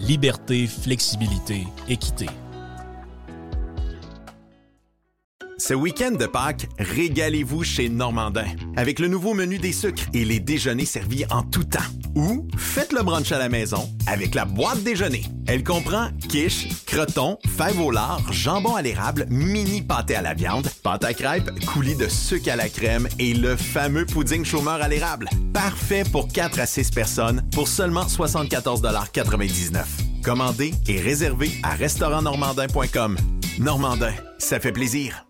liberté, flexibilité, équité. Ce week-end de Pâques, régalez-vous chez Normandin avec le nouveau menu des sucres et les déjeuners servis en tout temps. Ou faites le brunch à la maison avec la boîte déjeuner. Elle comprend quiche, croton, fèves au lard, jambon à l'érable, mini pâté à la viande, pâte à crêpes, coulis de sucre à la crème et le fameux pudding chômeur à l'érable. Parfait pour 4 à 6 personnes pour seulement 74,99 Commandez et réservez à restaurantnormandin.com. Normandin, ça fait plaisir.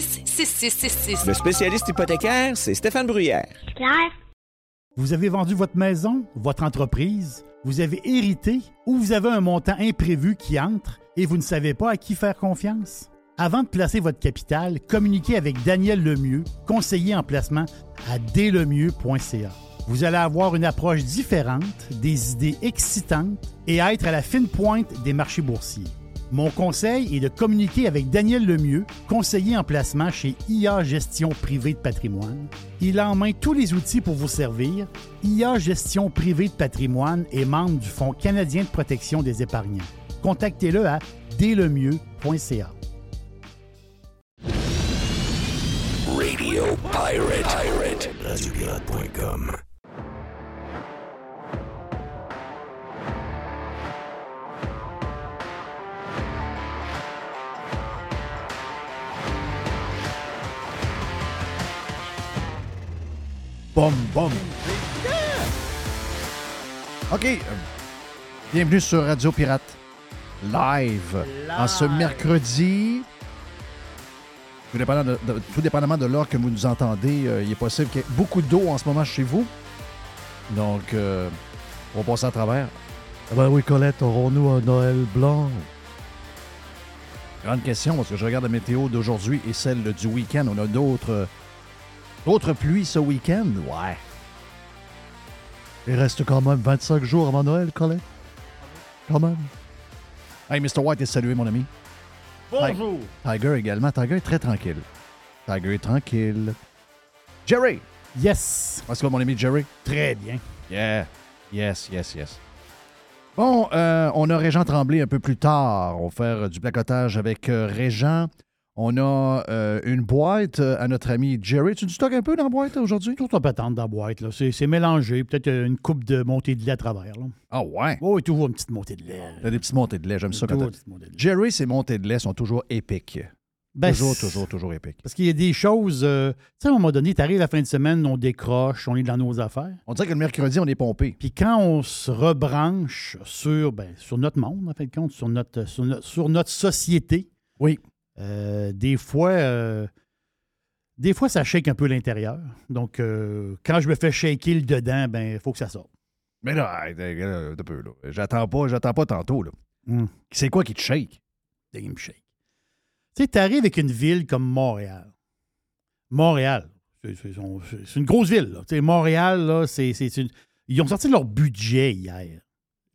266-6666. Le spécialiste hypothécaire, c'est Stéphane Bruyère. Claire? Vous avez vendu votre maison, votre entreprise, vous avez hérité ou vous avez un montant imprévu qui entre et vous ne savez pas à qui faire confiance? Avant de placer votre capital, communiquez avec Daniel Lemieux, conseiller en placement à dlemieux.ca. Vous allez avoir une approche différente, des idées excitantes et être à la fine pointe des marchés boursiers. Mon conseil est de communiquer avec Daniel Lemieux, conseiller en placement chez IA Gestion Privée de Patrimoine. Il a en main tous les outils pour vous servir. IA Gestion Privée de Patrimoine est membre du Fonds canadien de protection des épargnants. Contactez-le à. Pirate. Bom, bom. OK. euh, Bienvenue sur Radio Pirate Live. En ce mercredi. Tout dépendamment de, de- tout dépendamment de l'heure que vous nous entendez, euh, il est possible qu'il y ait beaucoup d'eau en ce moment chez vous. Donc, euh, on va passer à travers. Ah ben oui, Colette, aurons-nous un Noël blanc? Grande question, parce que je regarde la météo d'aujourd'hui et celle du week-end. On a d'autres d'autres pluies ce week-end? Ouais. Il reste quand même 25 jours avant Noël, Colette. Quand même. Hey, Mr. White est salué, mon ami. Bonjour! Tiger également. Tiger est très tranquille. Tiger est tranquille. Jerry! Yes! Que mon ami Jerry? Très bien. Yeah. Yes, yes, yes. Bon, euh, on a Régent Tremblay un peu plus tard. On va faire du placotage avec euh, Régent. On a euh, une boîte euh, à notre ami Jerry. Tu du stock un peu dans la boîte aujourd'hui? Tout un patente dans la boîte. là. C'est c'est mélangé. Peut-être euh, une coupe de montée de lait à travers. Là. Ah ouais? Oh, oui, toujours une petite montée de lait. T'as des petites montées de lait. J'aime ça quand t'as- lait. Jerry, ses montées de lait sont toujours épiques. Ben, toujours, toujours, toujours épiques. Parce qu'il y a des choses. euh, tu sais, à un moment donné, tu arrives la fin de semaine, on décroche, on est dans nos affaires. On dirait que le mercredi, on est pompé. Puis quand on se rebranche sur, ben, sur notre monde, en fin de compte, sur notre, sur notre, sur notre société, Oui. Euh, des fois. euh, des fois, ça shake un peu l'intérieur. Donc, euh, quand je me fais shaker le dedans, ben, il faut que ça sorte. Mais là, un peu, là. J'attends pas, j'attends pas tantôt, là. Hum. C'est quoi qui te shake? Des me shake. Tu sais, tu arrives avec une ville comme Montréal. Montréal, c'est- une grosse ville. là. Tu sais, Montréal, là, c'est une- Ils ont sorti leur budget hier.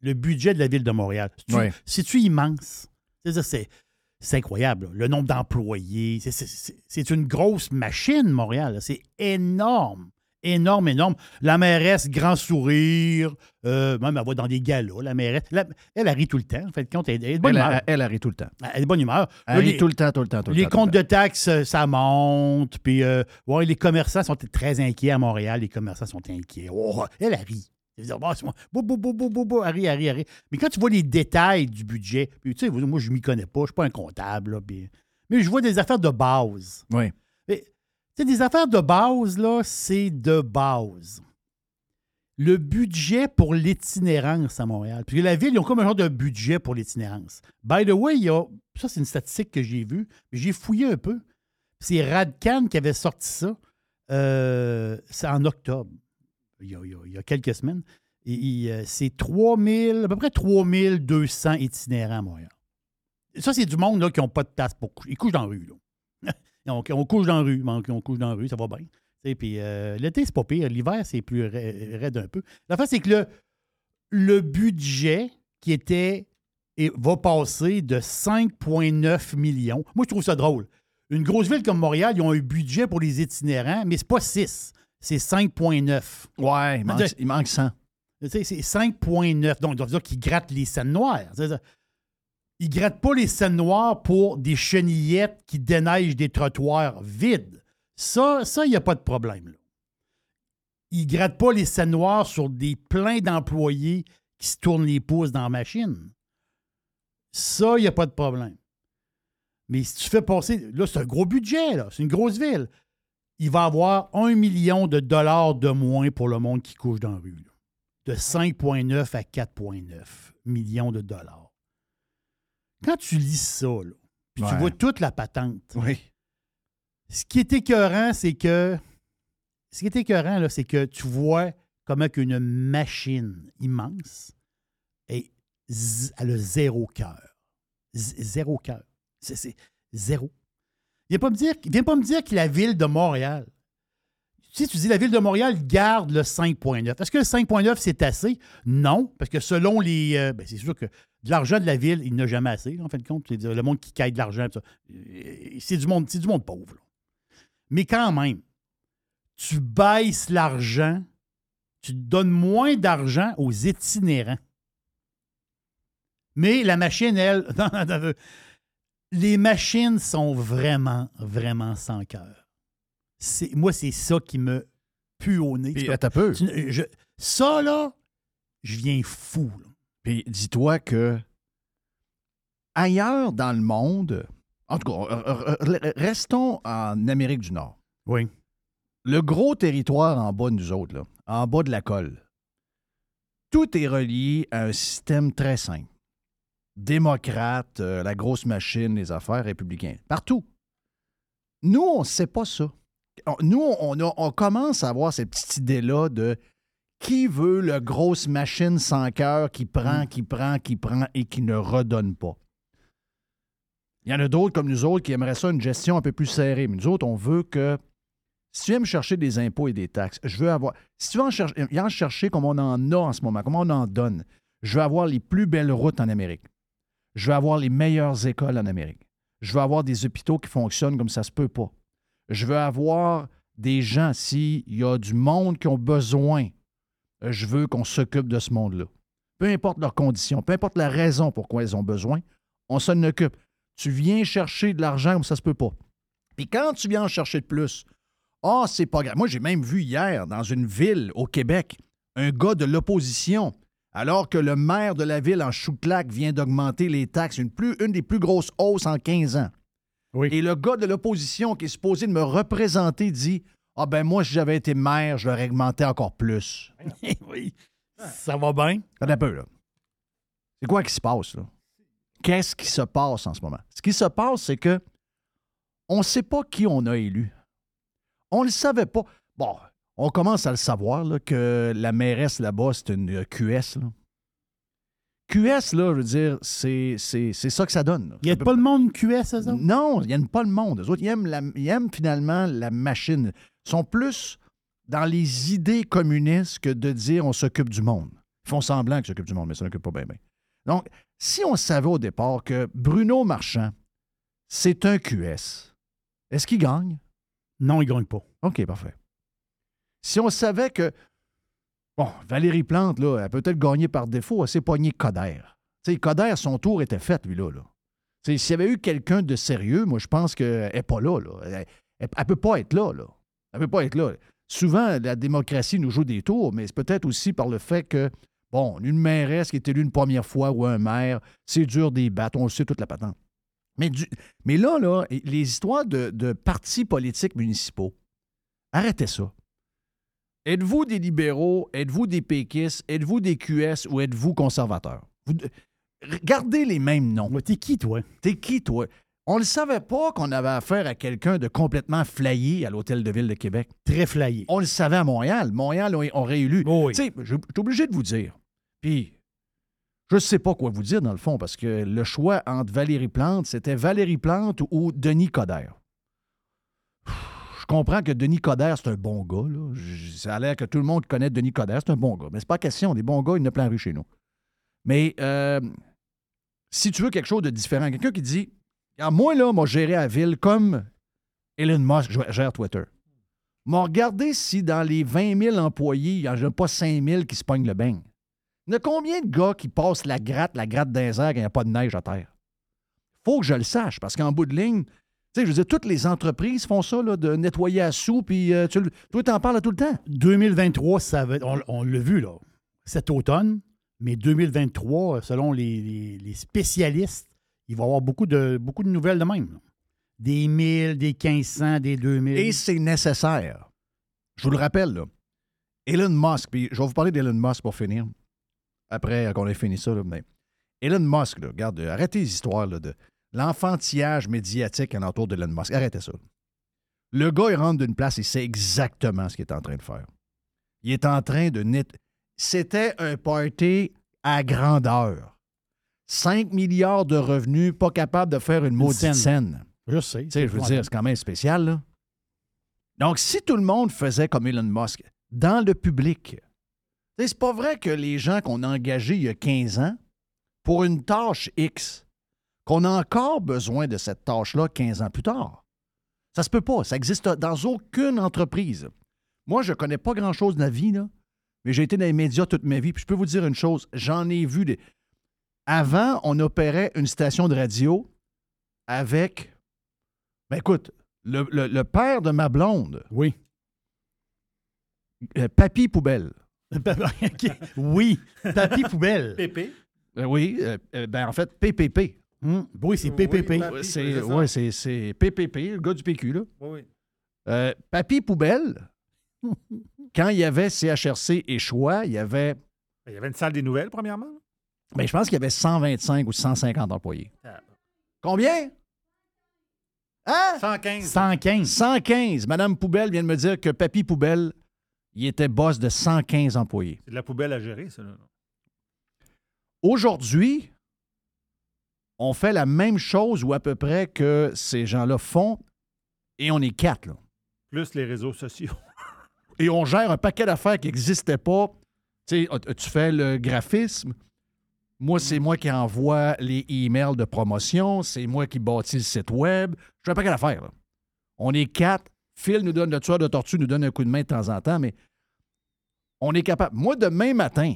Le budget de la ville de Montréal. C'est-tu Ouais. c'est-tu immense? C'est-à-dire, C'est incroyable. là. Le nombre d'employés. c'est- une grosse machine, Montréal. C'est énorme. Énorme, énorme. La mairesse, grand sourire. Euh, même, elle va dans des galas, la mairesse. La- elle, rit tout le temps. En fait, compte, elle, elle est de bonne Elle, humeur. elle, elle, elle rit tout le temps. Elle est de bonne humeur. Elle rit les- tout le temps, tout le temps, tout le les temps. tout le comptes de taxes, euh, ça monte. Puis, euh, ouais, les commerçants sont très inquiets à Montréal. Les commerçants sont inquiets. Oh, elle rit. Tu vas dire, c'est moi. Bou, bou, bou, bou, bou, bou, arrête, arrête, arrête. Mais quand tu vois les détails du budget, puis tu sais, moi, je m'y connais pas, je suis pas un comptable, là, puis- mais je vois des affaires de base. Oui. Mais, tu sais, des affaires de base, là, c'est de base. Le budget pour l'itinérance à Montréal. Puis la ville, ils ont comme un genre de budget pour l'itinérance. By the way, il y a, ça, c'est une statistique que j'ai vue. mais J'ai fouillé un peu. C'est Radcan qui avait sorti ça. Euh, c'est en octobre, il y a, quelques semaines. Euh, c'est 3000, à peu près 3200 itinérants à Montréal. Ça, c'est du monde là, qui n'ont pas de place pour coucher. Ils couchent dans la rue. Là. on, couche dans la rue, on, couche dans la rue, ça va bien. Puis euh, l'été, c'est pas pire. L'hiver, c'est plus ra- raide un peu. La fin, c'est que le, le budget qui était et va passer de 5,9 millions. Moi, je trouve ça drôle. Une grosse ville comme Montréal, ils ont un budget pour les itinérants, mais c'est pas 6, c'est 5,9. Ouais, il manque, de- il manque 100. Tu sais, c'est 5,9. Donc, ça veut dire qu'ils grattent les scènes noires. Ça. Ils grattent pas les scènes noires pour des chenillettes qui déneigent des trottoirs vides. Ça, ça, il n'y a pas de problème. Là. Ils grattent pas les scènes noires sur des pleins d'employés qui se tournent les pouces dans la machine. Ça, il n'y a pas de problème. Mais si tu fais passer. Là, c'est un gros budget, là. C'est une grosse ville. Il va avoir un million de dollars de moins pour le monde qui couche dans la rue. là de 5,9 à 4,9 millions de dollars. Quand tu lis ça, là, puis tu vois toute la patente, Oui. ce qui est écœurant, c'est que. Ce qui est écœurant, c'est que tu vois comment qu'une machine immense est, elle a zéro cœur. Zéro cœur. C'est zéro. Viens pas me dire, pas me dire que la ville de Montréal. Si tu dis la ville de Montréal garde le 5,9. Est-ce que le 5,9 c'est assez? Non, parce que selon les. euh, ben, c'est sûr que de l'argent de la ville, il n'a jamais assez, en fin de compte. Le monde qui caille de l'argent. Euh, C'est du monde, c'est du monde pauvre. Mais quand même, tu baisses l'argent, tu donnes moins d'argent aux itinérants. Mais la machine, elle, les machines sont vraiment, vraiment sans cœur. C'est- Moi, c'est ça qui me pue au nez. Puis, peu. tu- je- ça, là, je viens fou. là. Puis dis-toi que ailleurs dans le monde, en tout cas, restons en Amérique du Nord. Oui. Le gros territoire en bas de nous autres, là, en bas de la colle, tout est relié à un système très simple. Démocrate, euh, la grosse machine, les affaires républicains. Partout. Nous, on ne sait pas ça. On- Nous, on, a- on commence à avoir cette petite idée-là de qui veut le grosse machine sans cœur qui prend, qui prend, qui prend et qui ne redonne pas. Il y en a d'autres comme nous autres qui aimeraient ça une gestion un peu plus serrée. Mais nous autres, on veut que si tu viens me chercher des impôts et des taxes, je veux avoir. Si tu veux en chercher, en chercher comme on en a en ce moment, comme on en donne, je veux avoir les plus belles routes en Amérique. Je veux avoir les meilleures écoles en Amérique. Je veux avoir des hôpitaux qui fonctionnent comme ça se peut pas. Je veux avoir des gens, s'il y a du monde qui ont besoin, je veux qu'on s'occupe de ce monde-là. Peu importe leurs conditions, peu importe la raison pourquoi ils ont besoin, on s'en occupe. Tu viens chercher de l'argent comme ça se peut pas. Puis quand tu viens en chercher de plus, ah, c'est pas grave. Moi, j'ai même vu hier, dans une ville au Québec, un gars de l'opposition, alors que le maire de la ville en Chouclac vient d'augmenter les taxes, une, plus, une des plus grosses hausses en 15 ans. Oui. Et le gars de l'opposition qui est supposé de me représenter dit Ah ben moi, si j'avais été maire, je l'aurais augmenté encore plus. oui. Ça va bien? Attends un peu, là. C'est quoi qui se passe, là? Qu'est-ce qui se passe en ce moment? Ce qui se passe, c'est que on ne sait pas qui on a élu. On ne le savait pas. Bon, on commence à le savoir, là, que la mairesse là-bas, c'est une euh, QS, là. QS, là, je veux dire, c'est, c'est, c'est ça que ça donne. Il n'y a pas le monde QS, ça? non, ils n'aiment pas le monde. Eux autres, ils aiment, la- ils aiment finalement la machine. Ils sont plus dans les idées communistes que de dire on s'occupe du monde. Ils font semblant qu'ils s'occupent du monde, mais ça n'occupe pas bien, bien. Donc, si on savait au départ que Bruno Marchand, c'est un QS, est-ce qu'il gagne? Non, il ne gagne pas. OK, parfait. Si on savait que, bon, Valérie Plante, là, elle peut peut-être gagner par défaut, elle s'est pognée Coder. Tu sais, Coder, son tour était fait, lui-là. Là. S'il y avait eu quelqu'un de sérieux, moi, je pense qu'elle n'est pas là. là. Elle ne peut pas être là. là. Elle peut pas être là. souvent, la démocratie nous joue des tours, mais c'est peut-être aussi par le fait que, bon, une mairesse qui est élue une première fois ou un maire, c'est dur des battes, on le sait toute la patente. Mais, du- mais là, les histoires de partis politiques municipaux, arrêtez ça. Êtes-vous des libéraux, êtes-vous des péquistes, êtes-vous des QS ou êtes-vous conservateurs? Vous, gardez les mêmes noms. Ouais, T'es qui, toi? T'es qui, toi? On ne savait pas qu'on avait affaire à quelqu'un de complètement flayé à l'Hôtel de Ville de Québec. Très flyé. On le savait à Montréal. Montréal on- on réélu. Oui. Tu sais, je je suis obligé de vous dire. Puis, je ne sais pas quoi vous dire dans le fond, parce que le choix entre Valérie Plante, c'était Valérie Plante ou Denis Coderre. Je comprends que Denis Coderre, c'est un bon gars. Ça a l'air que tout le monde connaît Denis Coderre, c'est un bon gars. Mais c'est pas question. Des bons gars, il a plein rue chez nous. Mais euh, si tu veux quelque chose de différent, quelqu'un qui dit Moi, là, m'a géré la ville comme Elon Musk gère Twitter. M'a regardé si dans les 20 000 employés, il n'y en a pas 5 000 qui se pognent le beigne. Il y a combien de gars qui passent la gratte, la gratte d'un quand il n'y a pas de neige à terre? faut que je le sache, parce qu'en bout de ligne, tu sais, je veux dire, toutes les entreprises font ça, là, de nettoyer à sous, puis euh, tu, toi, t'en parles tout le temps. 2023, ça va on, on l'a vu là, cet automne, mais 2023, selon les, les- les spécialistes, il va y avoir beaucoup de, beaucoup de nouvelles de même. là. Des 1000, des 1500, des 2000. Et c'est nécessaire. Je vous le rappelle, là. Elon Musk, puis je vais vous parler d'Elon Musk pour finir, après qu'on ait fini ça, là, mais Elon Musk, là, regarde, arrêtez les histoires là, de l'enfantillage médiatique alentour d'Elon Musk. Arrêtez ça. Le gars, il rentre d'une place et sait exactement ce qu'il est en train de faire. Il est en train de net. C'était un party à grandeur. 5 milliards de revenus, pas capable de faire une maudite scène. scène. Je sais. Tu sais, je veux dire, c'est quand même spécial, là. Donc, si tout le monde faisait comme Elon Musk, dans le public, c'est pas vrai que les gens qu'on a engagés il y a 15 ans, pour une tâche X, qu'on a encore besoin de cette tâche-là 15 ans plus tard. Ça se peut pas. Ça existe dans aucune entreprise. Moi, je connais pas grand-chose de la vie, là, mais j'ai été dans les médias toute ma vie. Puis je peux vous dire une chose, j'en ai vu des... Avant, on opérait une station de radio avec ben écoute, le, le- le père de ma blonde, Oui. euh, Papy Poubelle. OK. Oui. Papy poubelle. Pépé. Euh, oui, euh, ben en fait, PPP. Hum, Oui, c'est PPP. Oui, C'est c'est ça. ouais, c'est- c'est PPP, le gars du PQ. Là. Oui, oui. Euh, Papy Poubelle, quand il y avait CHRC et Choix, il y avait, Il y avait une salle des nouvelles, premièrement? ben, je pense qu'il y avait 125 ou 150 employés. Ah. Combien? Hein? 115. 115. 115. Madame Poubelle vient de me dire que Papy Poubelle, il était boss de 115 employés. C'est de la poubelle à gérer, ça. là. Aujourd'hui, on fait la même chose ou à peu près que ces gens-là font et on est quatre. Là. Plus les réseaux sociaux. Et on gère un paquet d'affaires qui n'existaient pas. Tu sais, tu fais le graphisme? Moi, c'est moi qui envoie les emails de promotion. C'est moi qui bâtis le site web. Je fais un paquet d'affaires. là. On est quatre. Phil nous donne le tueur de tortue, nous donne un coup de main de temps en temps, mais on est capable. Moi, demain matin,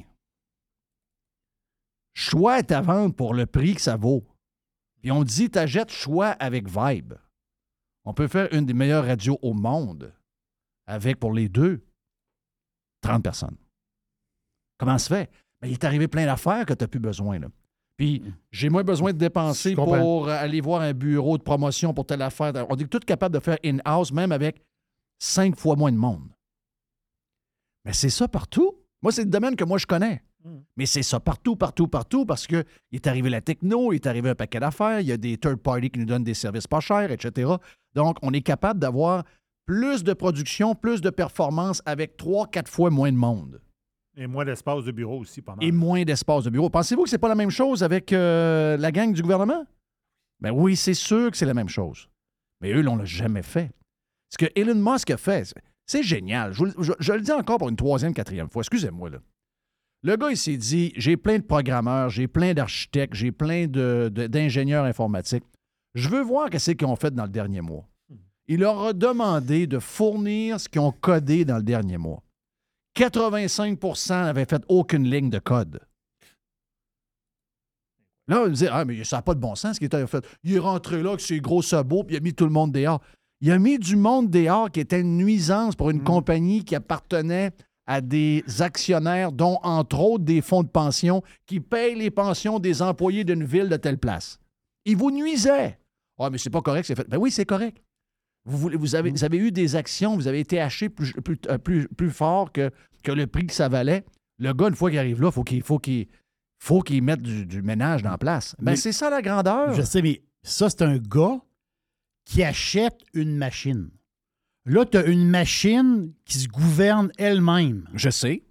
choix est à vendre pour le prix que ça vaut. Puis on dit, t'achètes choix avec Vibe. On peut faire une des meilleures radios au monde avec, pour les deux, 30 personnes. Comment ça se fait? Ben, il est arrivé plein d'affaires que tu n'as plus besoin. Là. Puis j'ai moins besoin de dépenser pour aller voir un bureau de promotion pour telle affaire. On est tous capables de faire in-house, même avec cinq fois moins de monde. Mais c'est ça partout. Moi, c'est le domaine que moi je connais. Mais c'est ça partout, partout, partout, parce qu'il est arrivé la techno, il est arrivé un paquet d'affaires, il y a des third parties qui nous donnent des services pas chers, etc. Donc, on est capable d'avoir plus de production, plus de performance avec trois, quatre fois moins de monde Et moins d'espace de bureau aussi, pas mal. et moins d'espace de bureau. Pensez-vous que c'est pas la même chose avec euh, la gang du gouvernement? Ben oui, c'est sûr que c'est la même chose. Mais eux, on l'a jamais fait. Ce que Elon Musk a fait, c'est- génial. Je- je le dis encore pour une troisième, quatrième fois. Excusez-moi, là. Le gars, il s'est dit j'ai plein de programmeurs, j'ai plein d'architectes, j'ai plein de- de- d'ingénieurs informatiques. Je veux voir qu'est-ce qu'ils ont fait dans le dernier mois. Il leur a demandé de fournir ce qu'ils ont codé dans le dernier mois. 85% n'avaient fait aucune ligne de code. Là, on me dit Ah, mais ça n'a pas de bon sens ce qu'il a fait. Il est rentré là avec ses gros sabots, puis il a mis tout le monde dehors. Il a mis du monde dehors qui était une nuisance pour une Mm. compagnie qui appartenait à des actionnaires, dont entre autres des fonds de pension qui payent les pensions des employés d'une ville de telle place. Il vous nuisait. Ah, mais c'est pas correct, c'est fait. Ben oui, c'est correct. Vous, voulez- vous, avez, vous avez eu des actions, vous avez été acheté plus, plus, euh, plus, plus fort que, que le prix que ça valait. Le gars, une fois qu'il arrive là, faut qu'il faut qu'il faut qu'il mette du, du ménage dans la place. Ben, Mais- c'est ça la grandeur. Je sais, mais ça, c'est un gars qui achète une machine. Là, tu as une machine qui se gouverne elle-même. Je sais.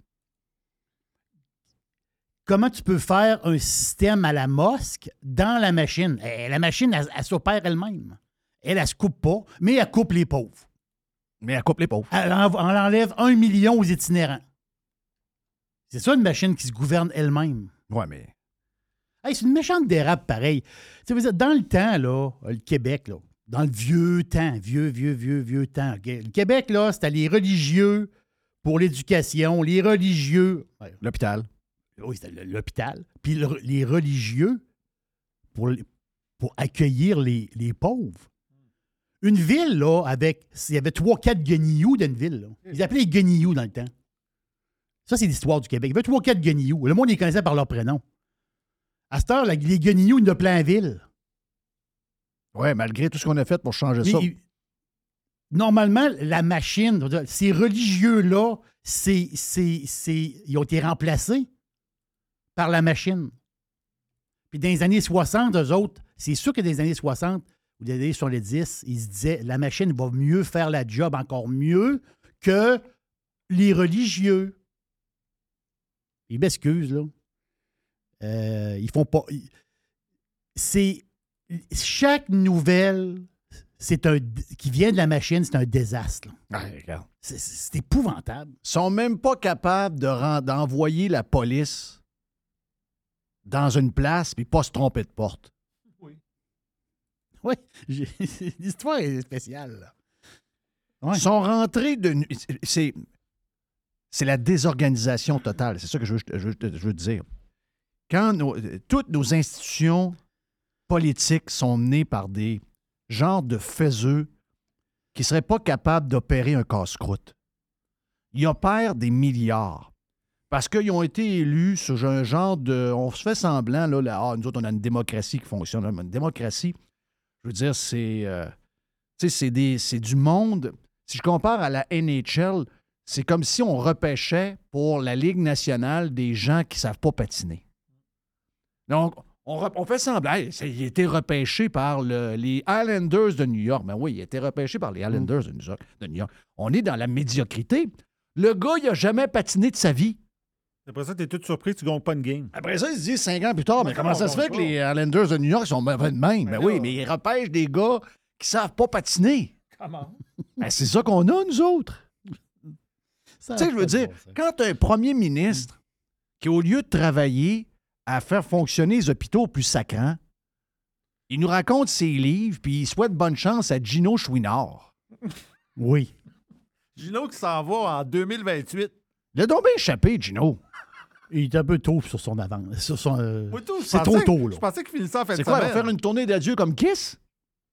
Comment tu peux faire un système à la mosque dans la machine? Eh, la machine, elle, elle s'opère elle-même. Elle, elle se coupe pas, mais elle coupe les pauvres. Mais elle coupe les pauvres. Elle, en- elle enlève un million aux itinérants. C'est ça une machine qui se gouverne elle-même. Ouais, mais. Hey, c'est une méchante dérape pareil. Dans le temps, là, le Québec, là, dans le vieux temps, vieux, vieux, vieux, vieux temps, le Québec, là, c'était les religieux pour l'éducation, les religieux. L'hôpital. oui, c'était l'hôpital. Puis le- les religieux pour, pour accueillir les, les pauvres. Une ville, là, avec. Il y avait trois, quatre guenilloux dans une ville. là. Ils appelaient les guenilloux dans le temps. Ça, c'est l'histoire du Québec. Il y avait trois, quatre guenilloux. Le monde les connaissait par leur prénom. À cette heure, la- les guenilloux, il y en a plein ville. Ouais, malgré tout ce qu'on a fait pour changer ça. normalement, la machine, ces religieux-là, c'est, ils ont été remplacés par la machine. Puis dans les années 60, eux autres, c'est sûr que dans les années 60 ou les années 70, ils se disaient la machine va mieux faire la job encore mieux que les religieux. Ils m'excusent, là. Euh, ils font pas. C'est. Chaque nouvelle c'est un, qui vient de la machine, c'est un désastre. regarde. C'est- épouvantable. Ils sont même pas capables de ren- d'envoyer la police dans une place puis pas se tromper de porte. Oui, j'ai- l'histoire est spéciale. là. Ouais. Ils sont rentrés de. C'est. C'est la désorganisation totale. C'est ça que je veux, je veux- je veux te dire. Quand nos- toutes nos institutions politiques sont menées par des genres de faiseux qui ne seraient pas capables d'opérer un casse-croûte. Ils opèrent des milliards. Parce qu'ils ont été élus sur un genre de. On se fait semblant, là, là, ah, nous autres, on a une démocratie qui fonctionne. Mais Une démocratie, je veux dire, c'est. euh, c'est du monde. Si je compare à la NHL, c'est comme si on repêchait pour la Ligue nationale des gens qui ne savent pas patiner. Donc, on, fait semblant. Hey, il a été repêché par le- les Islanders de New York. Ben oui, il a été repêché par les Islanders de New York. de New York. On est dans la médiocrité. Le gars, il n'a jamais patiné de sa vie. Après ça, t'es tout surpris, tu gagnes pas une game. Après ça, ils se disent cinq ans plus tard, mais Mais comment ça se fait que les Islanders de New York sont mauvais de même? Ben Mais oui, là- mais ils repêchent des gars qui savent pas patiner. Comment? Ben, c'est ça qu'on a, nous autres. Tu sais, je veux dire, bon quand tu as un premier ministre qui, au lieu de travailler à faire fonctionner les hôpitaux plus sacrants, il nous raconte ses livres, puis il souhaite bonne chance à Gino Chouinard. Oui. Gino qui s'en va en 2028. Il a donc bien échappé, Gino. Il est un peu tôt sur son avance. Sur son, euh, c'est trop tôt, là. Je pensais qu'il finissait en fin C'est de quoi, il va semaine. faire une tournée d'adieu comme Kiss?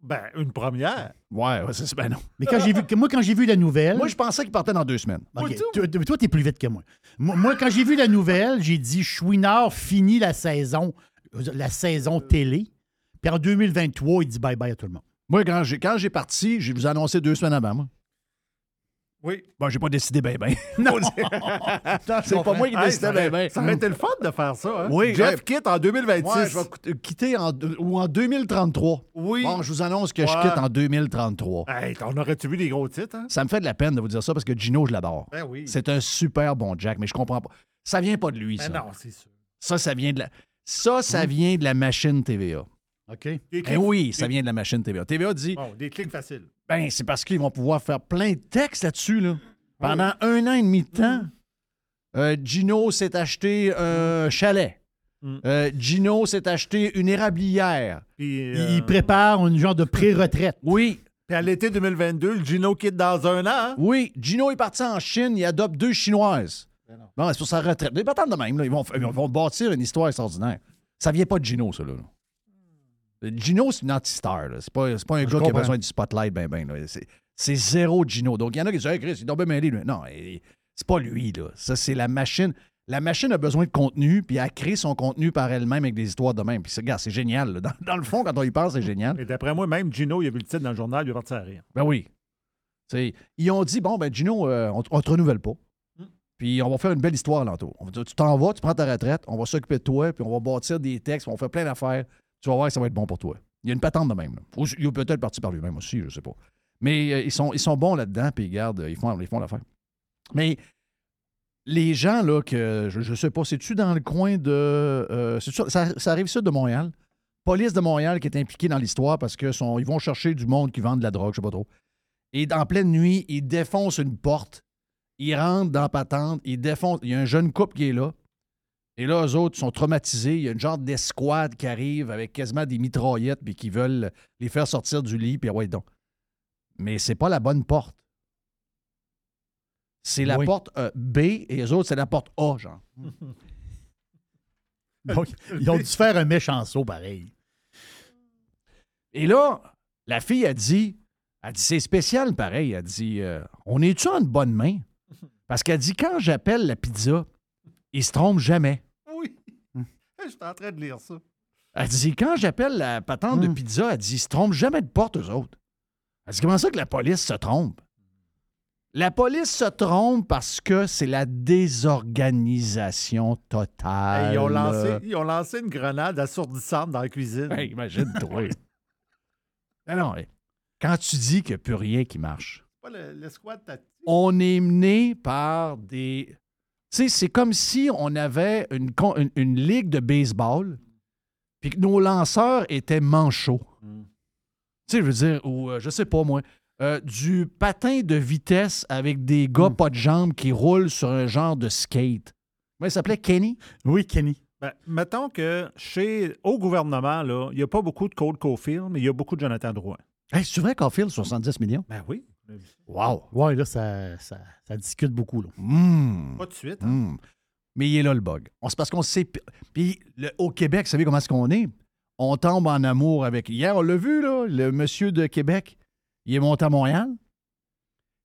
Ben, une première. Ouais, ouais, c'est ben non. Mais quand j'ai vu, moi, quand j'ai vu la nouvelle. Moi, je pensais qu'il partait dans deux semaines. OK, Moi, tout. toi, toi, t'es plus vite que moi. Moi, moi, quand j'ai vu la nouvelle, j'ai dit Chouinard finit la saison, la saison télé. Puis en 2023, il dit bye-bye à tout le monde. Moi, quand j'ai, quand j'ai parti, je vous ai annoncé deux semaines avant, moi. Oui. Bon, j'ai pas décidé ben ben. Non, c'est pas moi qui décidais ça, ben ben. ça aurait été le fun de faire ça. Hein? Oui, Jeff quitte en 2026. Ouais, je vais qu- quitter en, ou en 2033. Oui. Bon, je vous annonce que je quitte en 2033. Hey, on aurait-tu vu des gros titres? Hein? Ça me fait de la peine de vous dire ça parce que Gino, je l'adore. Ben oui. C'est un super bon Jack, mais je comprends pas. Ça vient pas de lui, ça. Ben non, c'est sûr. Ça, ça vient de la. Ça, ça vient de la machine TVA. OK? Eh oui, ça vient de la machine TVA. TVA dit Bon, des clics faciles. Ben, c'est parce qu'ils vont pouvoir faire plein de textes là-dessus, là. Pendant un an et demi de temps, euh, Gino s'est acheté un chalet. Mm. Euh, Gino s'est acheté une érablière. Puis, Il, euh, il prépare une genre de pré-retraite. Oui, puis à l'été 2022, le Gino quitte dans un an. hein? oui. Gino est parti en Chine, il adopte deux Chinoises. Bon, c'est pour sa retraite. Patentes de même, là, ils, vont, ils vont bâtir une histoire extraordinaire. Ça vient pas de Gino, ça, là. Gino, c'est une anti-star. C'est pas, c'est pas un Je gars qui a besoin du spotlight, ben, ben. C'est, c'est zéro Gino. Donc, il y en a qui disent, hey, Chris, il doit bien mêlé, lui. Non, c'est pas lui, là. Ça, c'est la machine. La machine a besoin de contenu, puis elle crée son contenu par elle-même avec des histoires de même. Puis, c'est- regarde, c'est génial. là. Dans, dans le fond, quand on y pense, c'est génial. Et d'après moi, même Gino, il a vu le titre dans le journal, il est parti à rire. Ben oui. Ils ont dit, bon, ben Gino, euh, on, on te renouvelle pas. Puis on va faire une belle histoire alentour. On va dire, tu t'en vas, tu prends ta retraite, on va s'occuper de toi, puis on va bâtir des textes, on va faire plein d'affaires. Tu vas voir que ça va être bon pour toi. Il y a une patente de même. il est peut-être parti par lui-même aussi, je sais pas. Mais euh, ils, sont, ils sont bons là-dedans, puis regarde, ils font, ils font l'affaire. Mais les gens, là, que je, je sais pas, c'est-tu dans le coin de. euh, ça, ça arrive sud de Montréal? Police de Montréal qui est impliquée dans l'histoire parce que sont, ils vont chercher du monde qui vend de la drogue, je sais pas trop. Et en pleine nuit, ils défoncent une porte. Ils rentrent dans la patente, ils défoncent. Il y a un jeune couple qui est là. Et là, eux autres sont traumatisés. Il y a une genre d'escouade qui arrive avec quasiment des mitraillettes puis qui veulent les faire sortir du lit. Puis ah ouais, donc. Mais c'est pas la bonne porte. C'est la Oui. porte euh, B et les autres, c'est la porte A, genre. Donc, ils ont dû faire un méchant saut pareil. Et là, la fille a dit, elle dit, c'est spécial pareil. Elle dit, euh, on est-tu en bonne main? Parce qu'elle dit, quand j'appelle la pizza, ils se trompent jamais. Je suis en train de lire ça. Elle dit, quand j'appelle la patente de Hmm. pizza, elle dit, ils se trompent jamais de porte, eux autres. Elle dit, comment ça que la police se trompe? La police se trompe parce que c'est la désorganisation totale. Hey, ils, ont lancé, ils ont lancé une grenade assourdissante dans la cuisine. Hey, imagine-toi. non, non, hey. quand tu dis qu'il n'y a plus rien qui marche, Pas le, on est mené par des. Tu sais, c'est comme si on avait une, con- une, une ligue de baseball, puis que nos lanceurs étaient manchots. Mm. Tu sais, je veux dire, ou euh, je sais pas moi, euh, du patin de vitesse avec des gars pas de jambes qui roulent sur un genre de skate. Comment il s'appelait Kenny? Oui, Kenny. Ben, mettons que chez, au gouvernement, il n'y a pas beaucoup de Code Cofield, mais il y a beaucoup de Jonathan Drouin. Hey, c'est vrai, Caulfield, 70 millions? Ben oui. Wow! Ouais, là, ça, ça, ça discute beaucoup. Là. Mmh. Pas de suite. hein? Hmm. Mais il est là le bug. On- parce qu'on sait. Puis le- au Québec, vous savez comment est-ce qu'on est? On tombe en amour avec. Hier, on l'a vu, là, le monsieur de Québec. Il est monté à Montréal.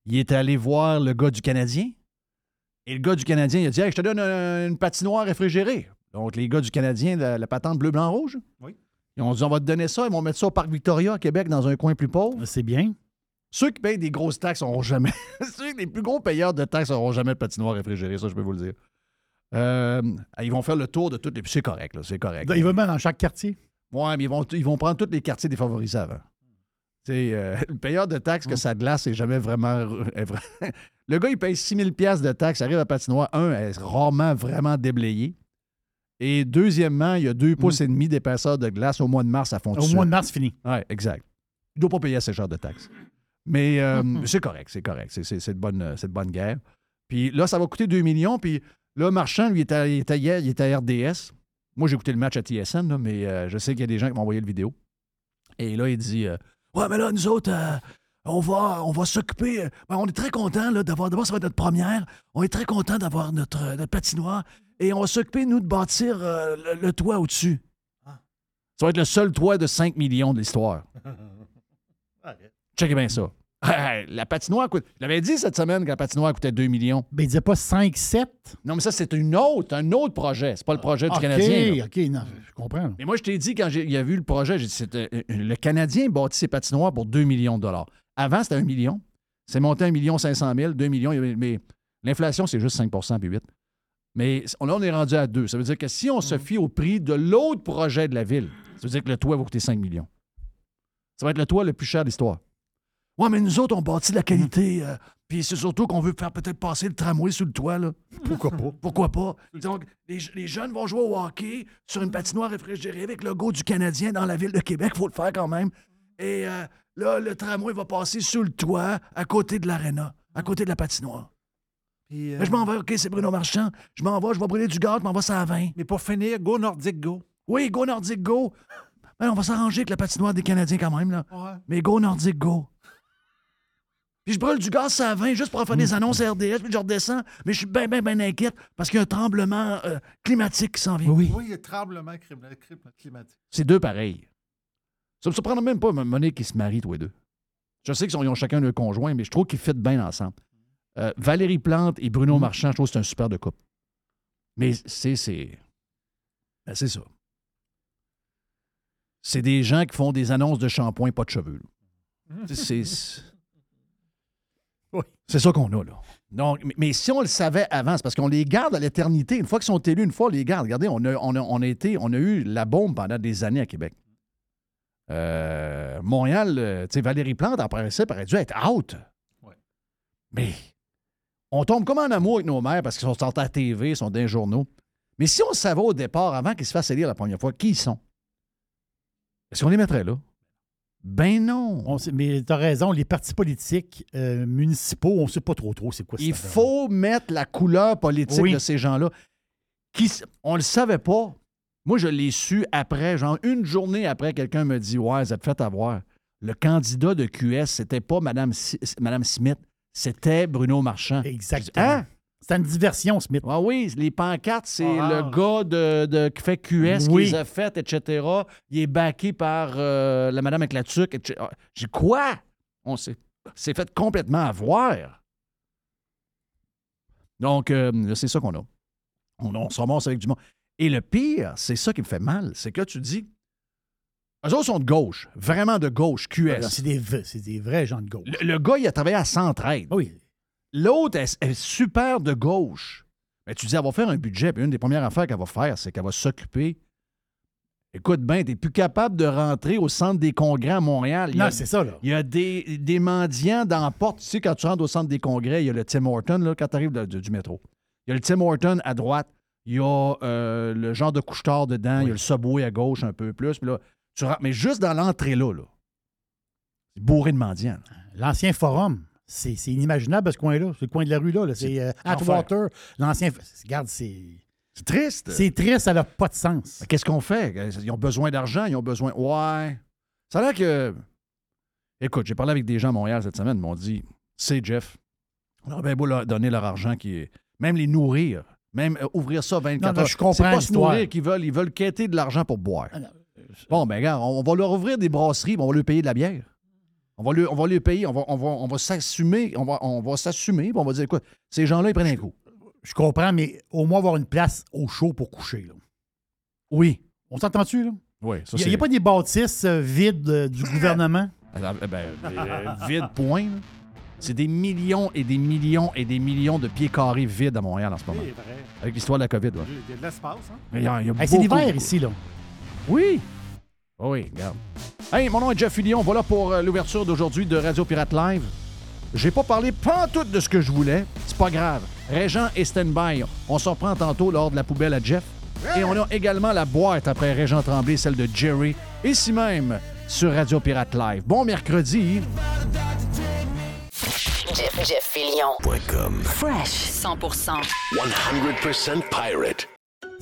Il est allé voir le gars du Canadien. Et le gars du Canadien, il a dit Hey, je te donne un- une patinoire réfrigérée. Donc, les gars du Canadien, la, la patente bleu, blanc, rouge. Oui. Ils ont dit On va te donner ça. Ils vont mettre ça au Parc Victoria, à Québec, dans un coin plus pauvre. C'est bien. Ceux qui payent des grosses taxes n'auront jamais. Ceux les plus gros payeurs de taxes n'auront jamais de patinoire réfrigérée, ça, je peux vous le dire. Euh, ils vont faire le tour de toutes les. C'est correct, là, c'est correct. Il va mettre dans chaque quartier? Ouais, mais ils vont, ils vont prendre tous les quartiers défavorisés avant. Euh, le payeur de taxes que ça glace est jamais vraiment. le gars, il paye 6 000 de taxes, arrive à patinoire. Un, elle est rarement vraiment déblayée. Et deuxièmement, il y a deux pouces et demi d'épaisseur de glace. Au mois de mars, ça fond Au mois de mars, c'est fini. Oui, exact. Il ne doit pas payer ce genre de taxes. Mais euh, c'est correct, c'est correct. C'est, de bonne, euh, bonne guerre. Puis là, ça va coûter 2 millions. Puis là, Marchand, lui, il était, à- il était hier, il était à RDS. Moi, j'ai écouté le match à TSN, là, mais euh, je sais qu'il y a des gens qui m'ont envoyé le vidéo. Et là, il dit euh, Ouais, mais là, nous autres, on va, on va s'occuper. ben, on est très contents d'avoir. D'abord, ça va être notre première. On est très contents d'avoir notre, notre patinoire. Et on va s'occuper, nous, de bâtir le, le toit au-dessus. Ça va être le seul toit de 5 millions de l'histoire. Checkez bien ça. Hey, La patinoire coûte. Je l'avais dit cette semaine que la patinoire coûtait 2 millions. Ben, il disait pas 5, 7. Non, mais ça, c'est une autre, un autre projet. C'est pas le projet du OK, Canadien. là. OK, non, je comprends. Mais moi, je t'ai dit, quand il a vu le projet, j'ai dit, c'était, euh, le Canadien bâtit ses patinoires pour 2 millions de dollars. Avant, c'était 1 million. C'est monté à 1 million 500 000, 2 millions. Mais l'inflation, c'est juste 5% puis 8 Mais là, on est rendu à 2. Ça veut dire que si on se fie au prix de l'autre projet de la ville, ça veut dire que le toit va coûter 5 millions. Ça va être le toit le plus cher de l'histoire. Ouais, mais nous autres, on bâtit de la qualité. euh, puis c'est surtout qu'on veut faire peut-être passer le tramway sous le toit. Là. Pourquoi pas? Pourquoi pas? Donc, les, les jeunes vont jouer au hockey sur une patinoire réfrigérée avec le logo du Canadien dans la ville de Québec. faut le faire quand même. Et euh, là, le tramway va passer sous le toit, à côté de l'aréna, à côté de la patinoire. Puis, euh, Mais je m'en vais, OK, c'est Bruno Marchand. Je m'en vais, je vais brûler du gaz, je m'en vais ça à 20. mais pour finir, go Nordic Go. Oui, go Nordic Go. Ben, on va s'arranger avec la patinoire des Canadiens quand même, là. Ouais. Mais go Nordic Go. Puis je brûle du gaz à 20 juste pour faire des annonces à RDS, puis je redescends. Mais je suis bien, bien, bien inquiète parce qu'il y a un tremblement euh, climatique qui s'en vient. Oui. Oui, il y a tremblement clim- clim- climatique. C'est deux pareils. Ça me surprendra même pas, Monique, qui se marient, tous les deux. Je sais qu'ils ont, chacun leur conjoint, mais je trouve qu'ils fit bien ensemble. Euh, Valérie Plante et Bruno Marchand, je trouve que c'est un super de couple. Mais c'est. C'est ben, c'est ça. C'est des gens qui font des annonces de shampoing, pas de cheveux. là. C'est. C'est- Oui. C'est ça qu'on a, là. Donc, mais, si on le savait avant, c'est parce qu'on les garde à l'éternité. Une fois qu'ils sont élus, une fois, on les garde. Regardez, on a, on a- on a été, on a eu la bombe pendant des années à Québec. Euh, Montréal, euh, tu sais, Valérie Plante, en principe, aurait dû être out. Mais on tombe comme en amour avec nos mères parce qu'ils sont sortis à la TV, ils sont dans les journaux. Mais si on savait au départ, avant qu'ils se fassent élire la première fois, qui ils sont, est-ce qu'on les mettrait là? Ben non. On sait- mais tu as raison, les partis politiques euh, municipaux, on ne sait pas trop trop c'est quoi Il cette faut mettre la couleur politique Oui. de ces gens-là. Qui, on le savait pas. Moi, je l'ai su après, genre une journée après, quelqu'un me dit Ouais, vous êtes fait avoir. Le candidat de QS, c'était pas Mme, Madame Smith, c'était Bruno Marchand. Exactement. Hein? C'est une diversion, Smith. Ah oui, les pancartes, c'est Orange. le gars de, de- qui fait QS Oui. qui les a faites, etc. Il est backé par euh, la madame avec la tuque. etc. Ah, J'ai quoi? On s'est fait complètement avoir. Donc, euh, c'est ça qu'on a. On, on se ramasse avec du monde. Et le pire, c'est ça qui me fait mal, c'est que tu dis, eux autres sont de gauche, vraiment de gauche, QS. C'est des, des vrais gens de gauche. Le, le gars, il a travaillé à Centraide. Oui. L'autre est, est super de gauche. Mais tu dis, elle va faire un budget, puis une des premières affaires qu'elle va faire, c'est qu'elle va s'occuper. Écoute bien, t'es plus capable de rentrer au centre des congrès à Montréal. Non, c'est ça, là. Il y a des, des mendiants dans la porte. Tu sais, quand tu rentres au centre des congrès, il y a le Tim Horton, là, quand tu arrives du métro. Il y a le Tim Horton à droite. Il y a euh, le genre de couche-tard dedans. Il y a le Subway à gauche un peu plus. Puis là, tu rentres, mais juste dans l'entrée là, là c'est bourré de mendiants. L'ancien forum, c'est c'est inimaginable ce coin-là. Le coin de la rue, là. là. C'est euh, Atwater. L'ancien. Regarde, c'est. C'est triste. C'est triste, ça n'a pas de sens. Mais Qu'est-ce qu'on fait? Ils ont besoin d'argent, ils ont besoin. Ouais. Ça a l'air que. Écoute, j'ai parlé avec des gens à Montréal cette semaine, ils m'ont dit c'est Jeff. On aurait bien beau leur donner leur argent, qui est... même les nourrir, même euh, ouvrir ça 24 Non, non, heures. je comprends C'est pas se nourrir qu'ils veulent, ils veulent quêter de l'argent pour boire. Ah, Bon, ben, regarde, on va leur ouvrir des brasseries, puis on va leur payer de la bière. On va lui, on va lui payer, on va, on va, on va s'assumer, on va, on va s'assumer, on va dire, écoute, ces gens-là, ils prennent un coup. Je comprends, mais au moins avoir une place au chaud pour coucher. Là. Oui. On s'entend-tu, là? Oui, ça Il n'y a, pas des bâtisses euh, vides euh, du gouvernement? Ah, ben, euh, vide, point. là. C'est des millions et des millions et des millions de pieds carrés vides à Montréal en ce moment. C'est vrai. Avec l'histoire de la COVID. ouais. Il y a de l'espace, hein? Mais il y a- il y a Hey, c'est l'hiver beaucoup. ici, là. Oui. Oh oui, regarde. Hey, mon nom est Jeff Fillion. Voilà pour euh, l'ouverture d'aujourd'hui de Radio Pirate Live. J'ai pas parlé pantoute de ce que je voulais. C'est pas grave. Régent et stand-by. On s'en reprend tantôt lors de la poubelle à Jeff. Et on a également la boîte après Régent Tremblay, celle de Jerry. Ici même sur Radio Pirate Live. Bon mercredi. Jeff, Jeff Fillion. Fresh 100%. 100% pirate.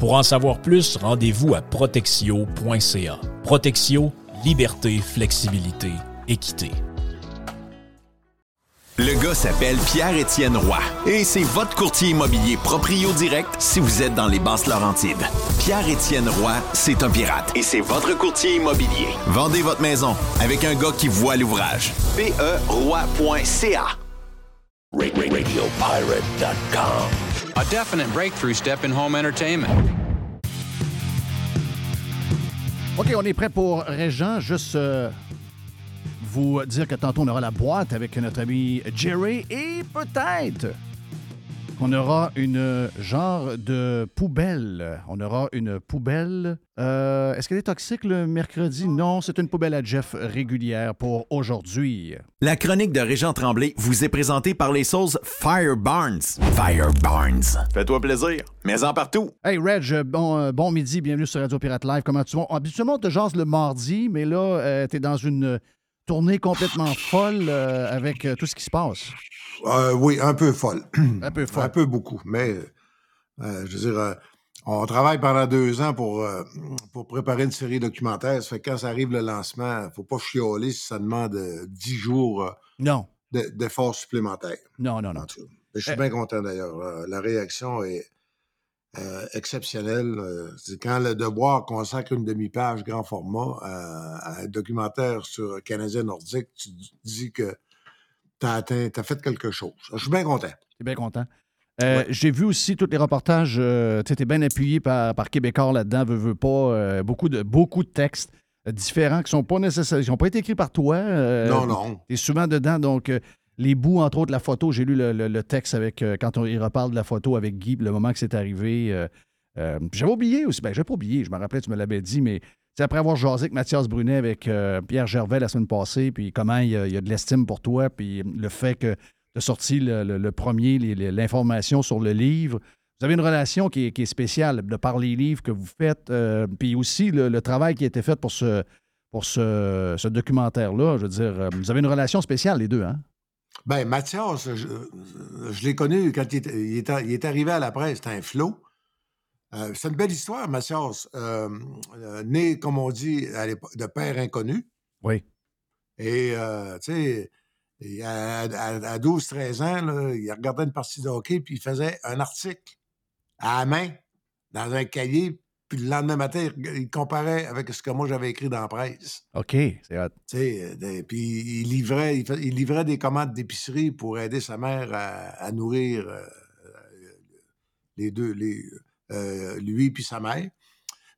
Pour en savoir plus, rendez-vous à protexio.ca. Protexio, liberté, flexibilité, équité. Le gars s'appelle Pierre-Étienne Roy et c'est votre courtier immobilier proprio direct si vous êtes dans les basses Laurentides. Pierre-Étienne Roy, c'est un pirate et c'est votre courtier immobilier. Vendez votre maison avec un gars qui voit l'ouvrage. Ra- RadioPirate.com. A definite breakthrough step in home entertainment. OK, on est prêt pour Régent. Juste euh, vous dire que tantôt, on aura la boîte avec notre ami Jerry et peut-être qu'on aura une genre de poubelle. On aura une poubelle. Euh, Est-ce qu'elle est toxique le mercredi? Non, c'est une poubelle à Jeff régulière pour aujourd'hui. La chronique de Régent Tremblay vous est présentée par les sauces Fire Barnes. Fire Barnes. Fais-toi plaisir, mais en partout. Hey Reg, bon, euh, bon midi, bienvenue sur Radio Pirate Live. Comment tu vas? Habituellement, on te jase le mardi, mais là, tu es dans une tournée complètement folle euh, avec euh, tout ce qui se passe? Euh, oui, un peu folle. Un peu folle. Un peu beaucoup. Mais, euh, je veux dire, on travaille pendant deux ans pour, pour préparer une série documentaire. Ça fait que quand ça arrive le lancement, il ne faut pas chialer si ça demande dix jours Non, d'efforts supplémentaires. non, non, non. Je suis bien content d'ailleurs. La réaction est euh, exceptionnelle. Euh, C'est quand le devoir consacre une demi-page grand format à, à un documentaire sur Canadien nordique, tu dis que tu as fait quelque chose. Je suis bien content. Bien content. Euh, J'ai vu aussi tous les reportages. Euh, tu étais bien appuyé par, par Québécois là-dedans, veux, veux pas. euh, beaucoup, de, beaucoup de textes euh, différents qui sont pas nécessaires, qui n'ont pas été écrits par toi. euh, non, non. Tu es souvent dedans. Donc, euh, les bouts, entre autres, la photo, j'ai lu le, texte avec euh, quand on, il reparle de la photo avec Guy, le moment que c'est arrivé. euh, euh, J'avais oublié aussi. Ben, j'avais pas oublié, je me rappelais, tu me l'avais dit, mais c'est après avoir jasé avec Mathias Brunet, avec Pierre Gervais la semaine passée, puis comment il y a, de l'estime pour toi, puis le fait que tu as sorti le, premier, l'information sur le livre. Vous avez une relation qui est, spéciale de par les livres que vous faites, puis aussi le, travail qui a été fait pour ce, documentaire-là. Je veux dire, vous avez une relation spéciale, les deux, hein? Ben, Mathias, je, je l'ai connu quand il est, il est a- il est arrivé à la presse, c'était un flot. Euh, c'est une belle histoire, Mathias. Euh, euh, né, comme on dit, à de père inconnu. Oui. Et, tu sais, à, à- à 12-13 ans, là, il regardait une partie de hockey, puis il faisait un article à la main, dans un cahier, puis le lendemain matin, il, comparait avec ce que moi j'avais écrit dans la presse. OK, c'est hot. Euh, des- puis il livrait, il, livrait des commandes d'épicerie pour aider sa mère à, à nourrir euh, euh, les deux, les, euh, lui puis sa mère.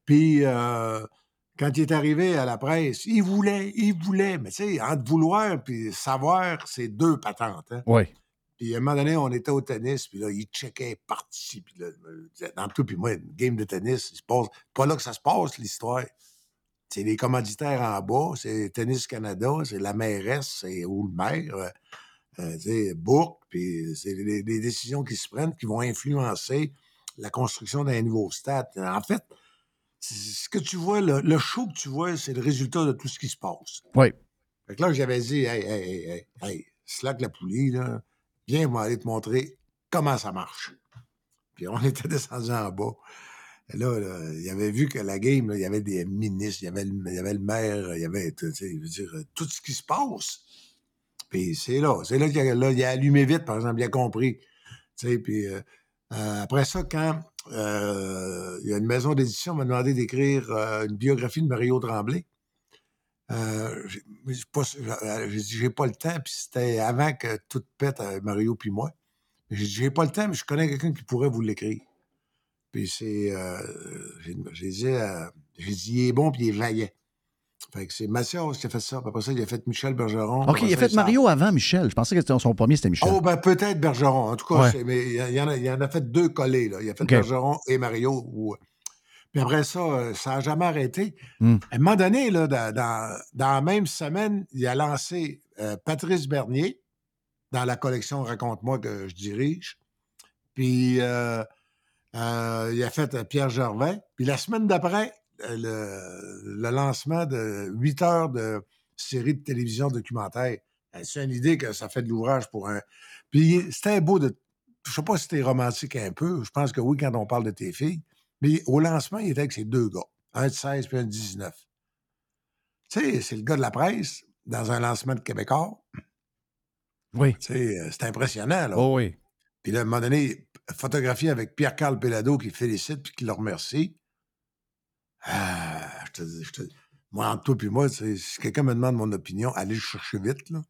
Puis euh, quand il est arrivé à la presse, il voulait, il voulait, mais tu sais, entre vouloir puis savoir, c'est deux patentes. Hein? Oui. Puis à un moment donné, on était au tennis, puis là, il checkait parti, puis là, dans tout, puis moi, une game de tennis, il se passe, pas là que ça se passe, l'histoire. C'est les commanditaires en bas, c'est Tennis Canada, c'est la mairesse, c'est ou le maire, euh, euh, sais, Bourque, puis c'est les, les décisions qui se prennent qui vont influencer la construction d'un nouveau stade. En fait, c'est- ce que tu vois, le, le show que tu vois, c'est le résultat de tout ce qui se passe. Oui. Fait que là, j'avais dit, hey, hey, hey, hey, hey, slack la poulie, là, viens, va aller te montrer comment ça marche. Puis on était descendu en bas. Et là, il avait vu que la game, il y avait des ministres, il y avait le, il y avait le maire, il y avait veux dire, tout ce qui se passe. Puis c'est là, c'est là qu'il a, il a allumé vite, par exemple, il a compris. Puis euh, euh, après ça, quand euh, il y a une maison d'édition m'a demandé d'écrire euh, une biographie de Mario Tremblay, euh, j'ai pas, euh, j'ai dit, j'ai pas le temps, puis c'était avant que tout pète à Mario puis moi. J'ai dit, j'ai pas le temps, mais je connais quelqu'un qui pourrait vous l'écrire. Puis c'est, euh, j'ai dit, euh, j'ai dit, il est bon puis il est vaillant. Fait que c'est Mathias qui a fait ça. Puis après ça, il a fait Michel Bergeron. OK, il a ça, fait Mario avant Michel. Je pensais que c'était son premier, c'était Michel. Oh, ben peut-être Bergeron. En tout cas, Ouais. c'est- mais il y, en a, il y en a fait deux collés. Là. Il a fait. Bergeron et Mario. Puis après ça, euh, ça n'a jamais arrêté. Hmm. À un moment donné, là, dans, la même semaine, il a lancé euh, Patrice Bernier dans la collection Raconte-moi que je dirige. Puis euh, euh, il a fait Pierre Gervais. Puis la semaine d'après, le, le lancement de 8 heures de série de télévision documentaire. C'est une idée que ça fait de l'ouvrage pour un. Puis c'était beau de. Je sais pas si c'était romantique un peu. Je pense que oui, quand on parle de tes filles. Mais au lancement, il était avec ses deux gars. Un de 16 puis un de 19. Tu sais, c'est le gars de la presse dans un lancement de Québécois. Oui. Tu sais, euh, c'est impressionnant, là. Oh oui. Puis là, à un moment donné, photographié avec Pierre-Carl Pelado qui félicite puis qui le remercie. Ah, je te dis, je te Moi, entre toi et moi, si quelqu'un me demande mon opinion, allez le chercher vite, là.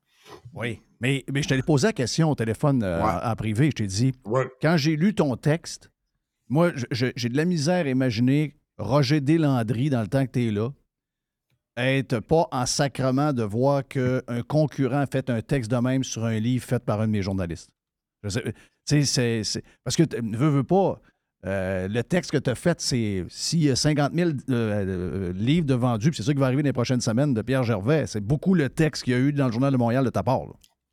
Oui. Mais, mais je t'allais poser la question au téléphone euh, Ouais. en, en privé. Je t'ai dit, Ouais. quand j'ai lu ton texte, moi, j'ai de la misère à imaginer Roger Deslandry dans le temps que tu es là. être pas en sacrement de voir qu'un concurrent fait un texte de même sur un livre fait par un de mes journalistes. Parce que, ne veux, pas, euh, le texte que tu as fait, c'est s'il y a 50 000 euh, euh, livres de vendus, c'est ça qui va arriver dans les prochaines semaines de Pierre Gervais, c'est beaucoup le texte qu'il y a eu dans le Journal de Montréal de ta part.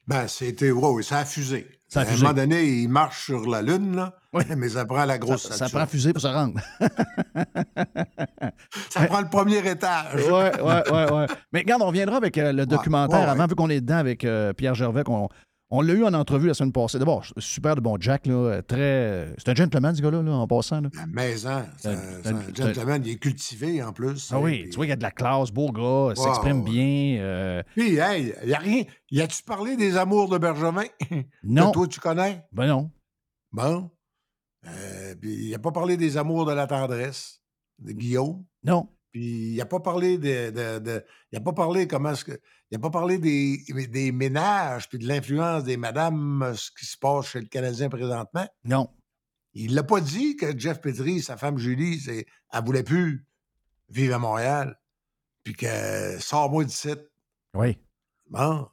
Ben, c'était. Oui, ça a fusé. Ça à un moment donné, il marche sur la Lune, là, mais ça prend la Ça, grosse ça station. prend fusée pour se rendre. Ça prend le premier étage. Oui, oui, oui. Ouais. Mais regarde, on reviendra avec euh, le documentaire ouais. avant, vu qu'on est dedans avec euh, Pierre Gervais, qu'on on l'a eu en entrevue la semaine passée. D'abord, super de bon Jack, là, euh, très. C'est un gentleman, ce gars-là, là, en passant. Là. La maison, c'est un, c'est un c'est un- gentleman, il est cultivé en plus. Ah oui, tu vois, il y a de la classe, beau gars, s'exprime ouais. bien. euh, Puis, hey, il n'y a rien. Y a-tu parlé des amours de Bergevin? Non. Que toi, tu connais? Ben non. Bon. Euh, puis, il n'a pas parlé des amours de la tendresse, de Guillaume. Non. Puis, il n'a pas parlé de. de- de- il n'a pas parlé comment est-ce que. Il n'a pas parlé des, des ménages puis de l'influence des madames, euh, ce qui se passe chez le Canadien présentement? Non. Il l'a pas dit que Jeff Petrie, sa femme Julie, c'est, elle voulait plus vivre à Montréal. Puis que sors-moi. Oui. Bon,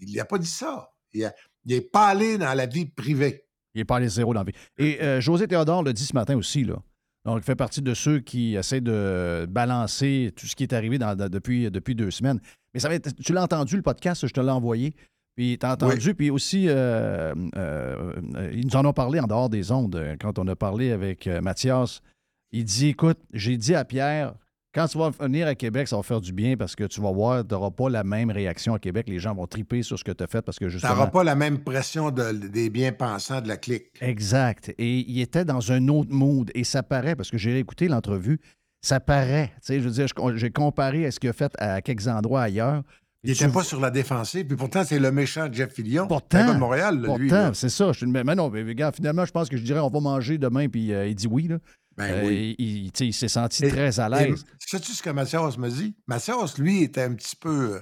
il n'a pas dit ça. Il n'est pas allé dans la vie privée. Il n'est pas allé zéro dans la vie. Et euh, José Théodore l'a dit ce matin aussi, là. Donc, il fait partie de ceux qui essaient de balancer tout ce qui est arrivé dans- dans- depuis, depuis deux semaines. Mais ça va être- tu l'as entendu, le podcast, je te l'ai envoyé. Puis tu as entendu, puis aussi, euh, euh, ils nous en ont parlé en dehors des ondes, euh, quand on a parlé avec Mathias. Il dit, écoute, j'ai dit à Pierre, quand tu vas venir à Québec, ça va faire du bien parce que tu vas voir, tu n'auras pas la même réaction à Québec. Les gens vont triper sur ce que tu as fait parce que Tu justement... n'auras pas la même pression de- des bien-pensants de la clique. Exact. Et il était dans un autre mood. Et ça paraît, parce que j'ai écouté l'entrevue, ça paraît. Tu sais, je veux dire, j'ai comparé à ce qu'il a fait à quelques endroits ailleurs. Il Et tu n'était pas sur la défensive. Puis pourtant, c'est le méchant Jeff Fillion. Pourtant, de Montréal, là, lui. Pourtant, c'est ça. Je suis mais non, mais regarde, finalement, je pense que je dirais on va manger demain, puis euh, il dit oui. Là. Ben Euh, oui. il, s'est senti Et- très à l'aise. Sais-tu ce que Mathias me dit? Mathias, lui, était un petit peu. euh,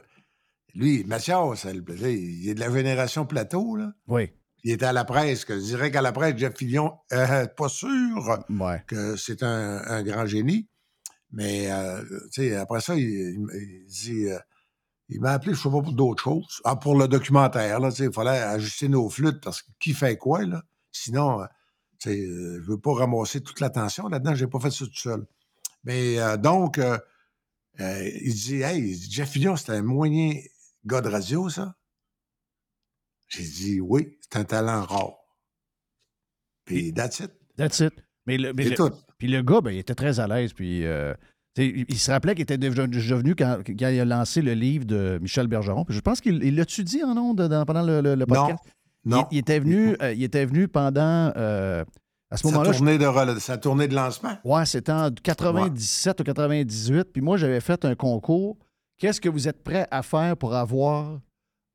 Lui, Mathias, il est de la génération plateau, là. Oui. Il était à la presse, que je dirais qu'à la presse, Jeff Fillion, euh, pas sûr Ouais. que c'est un, un grand génie. Mais, euh, tu sais, après ça, il, il me- il dit. euh, il m'a appelé, je sais pas, pour d'autres choses. Ah, pour le documentaire, là, tu sais, il fallait ajuster nos flûtes parce que qui fait quoi, là? Sinon, sais, euh, je veux pas ramasser toute l'attention là-dedans, j'ai pas fait ça tout seul. Mais euh, donc, euh, euh, il dit, hey, Jeff Fillion, c'est un moyen gars de radio, ça? J'ai dit, oui, c'est un talent rare. Puis, that's it. That's it. Mais le, mais C'est le- tout. Puis le gars, ben, il était très à l'aise. Puis il, se rappelait qu'il était devenu quand, quand il a lancé le livre de Michel Bergeron. Puis je pense qu'il il l'a-tu dit en ondes pendant le, le- le podcast? Non. Il, il était venu, euh, il était venu pendant. euh, à ce Sa moment-là. je- tournée, de, rela- sa tournée de lancement. Ouais, c'était en 97 ou 98. Puis moi, j'avais fait un concours. Qu'est-ce que vous êtes prêt à faire pour avoir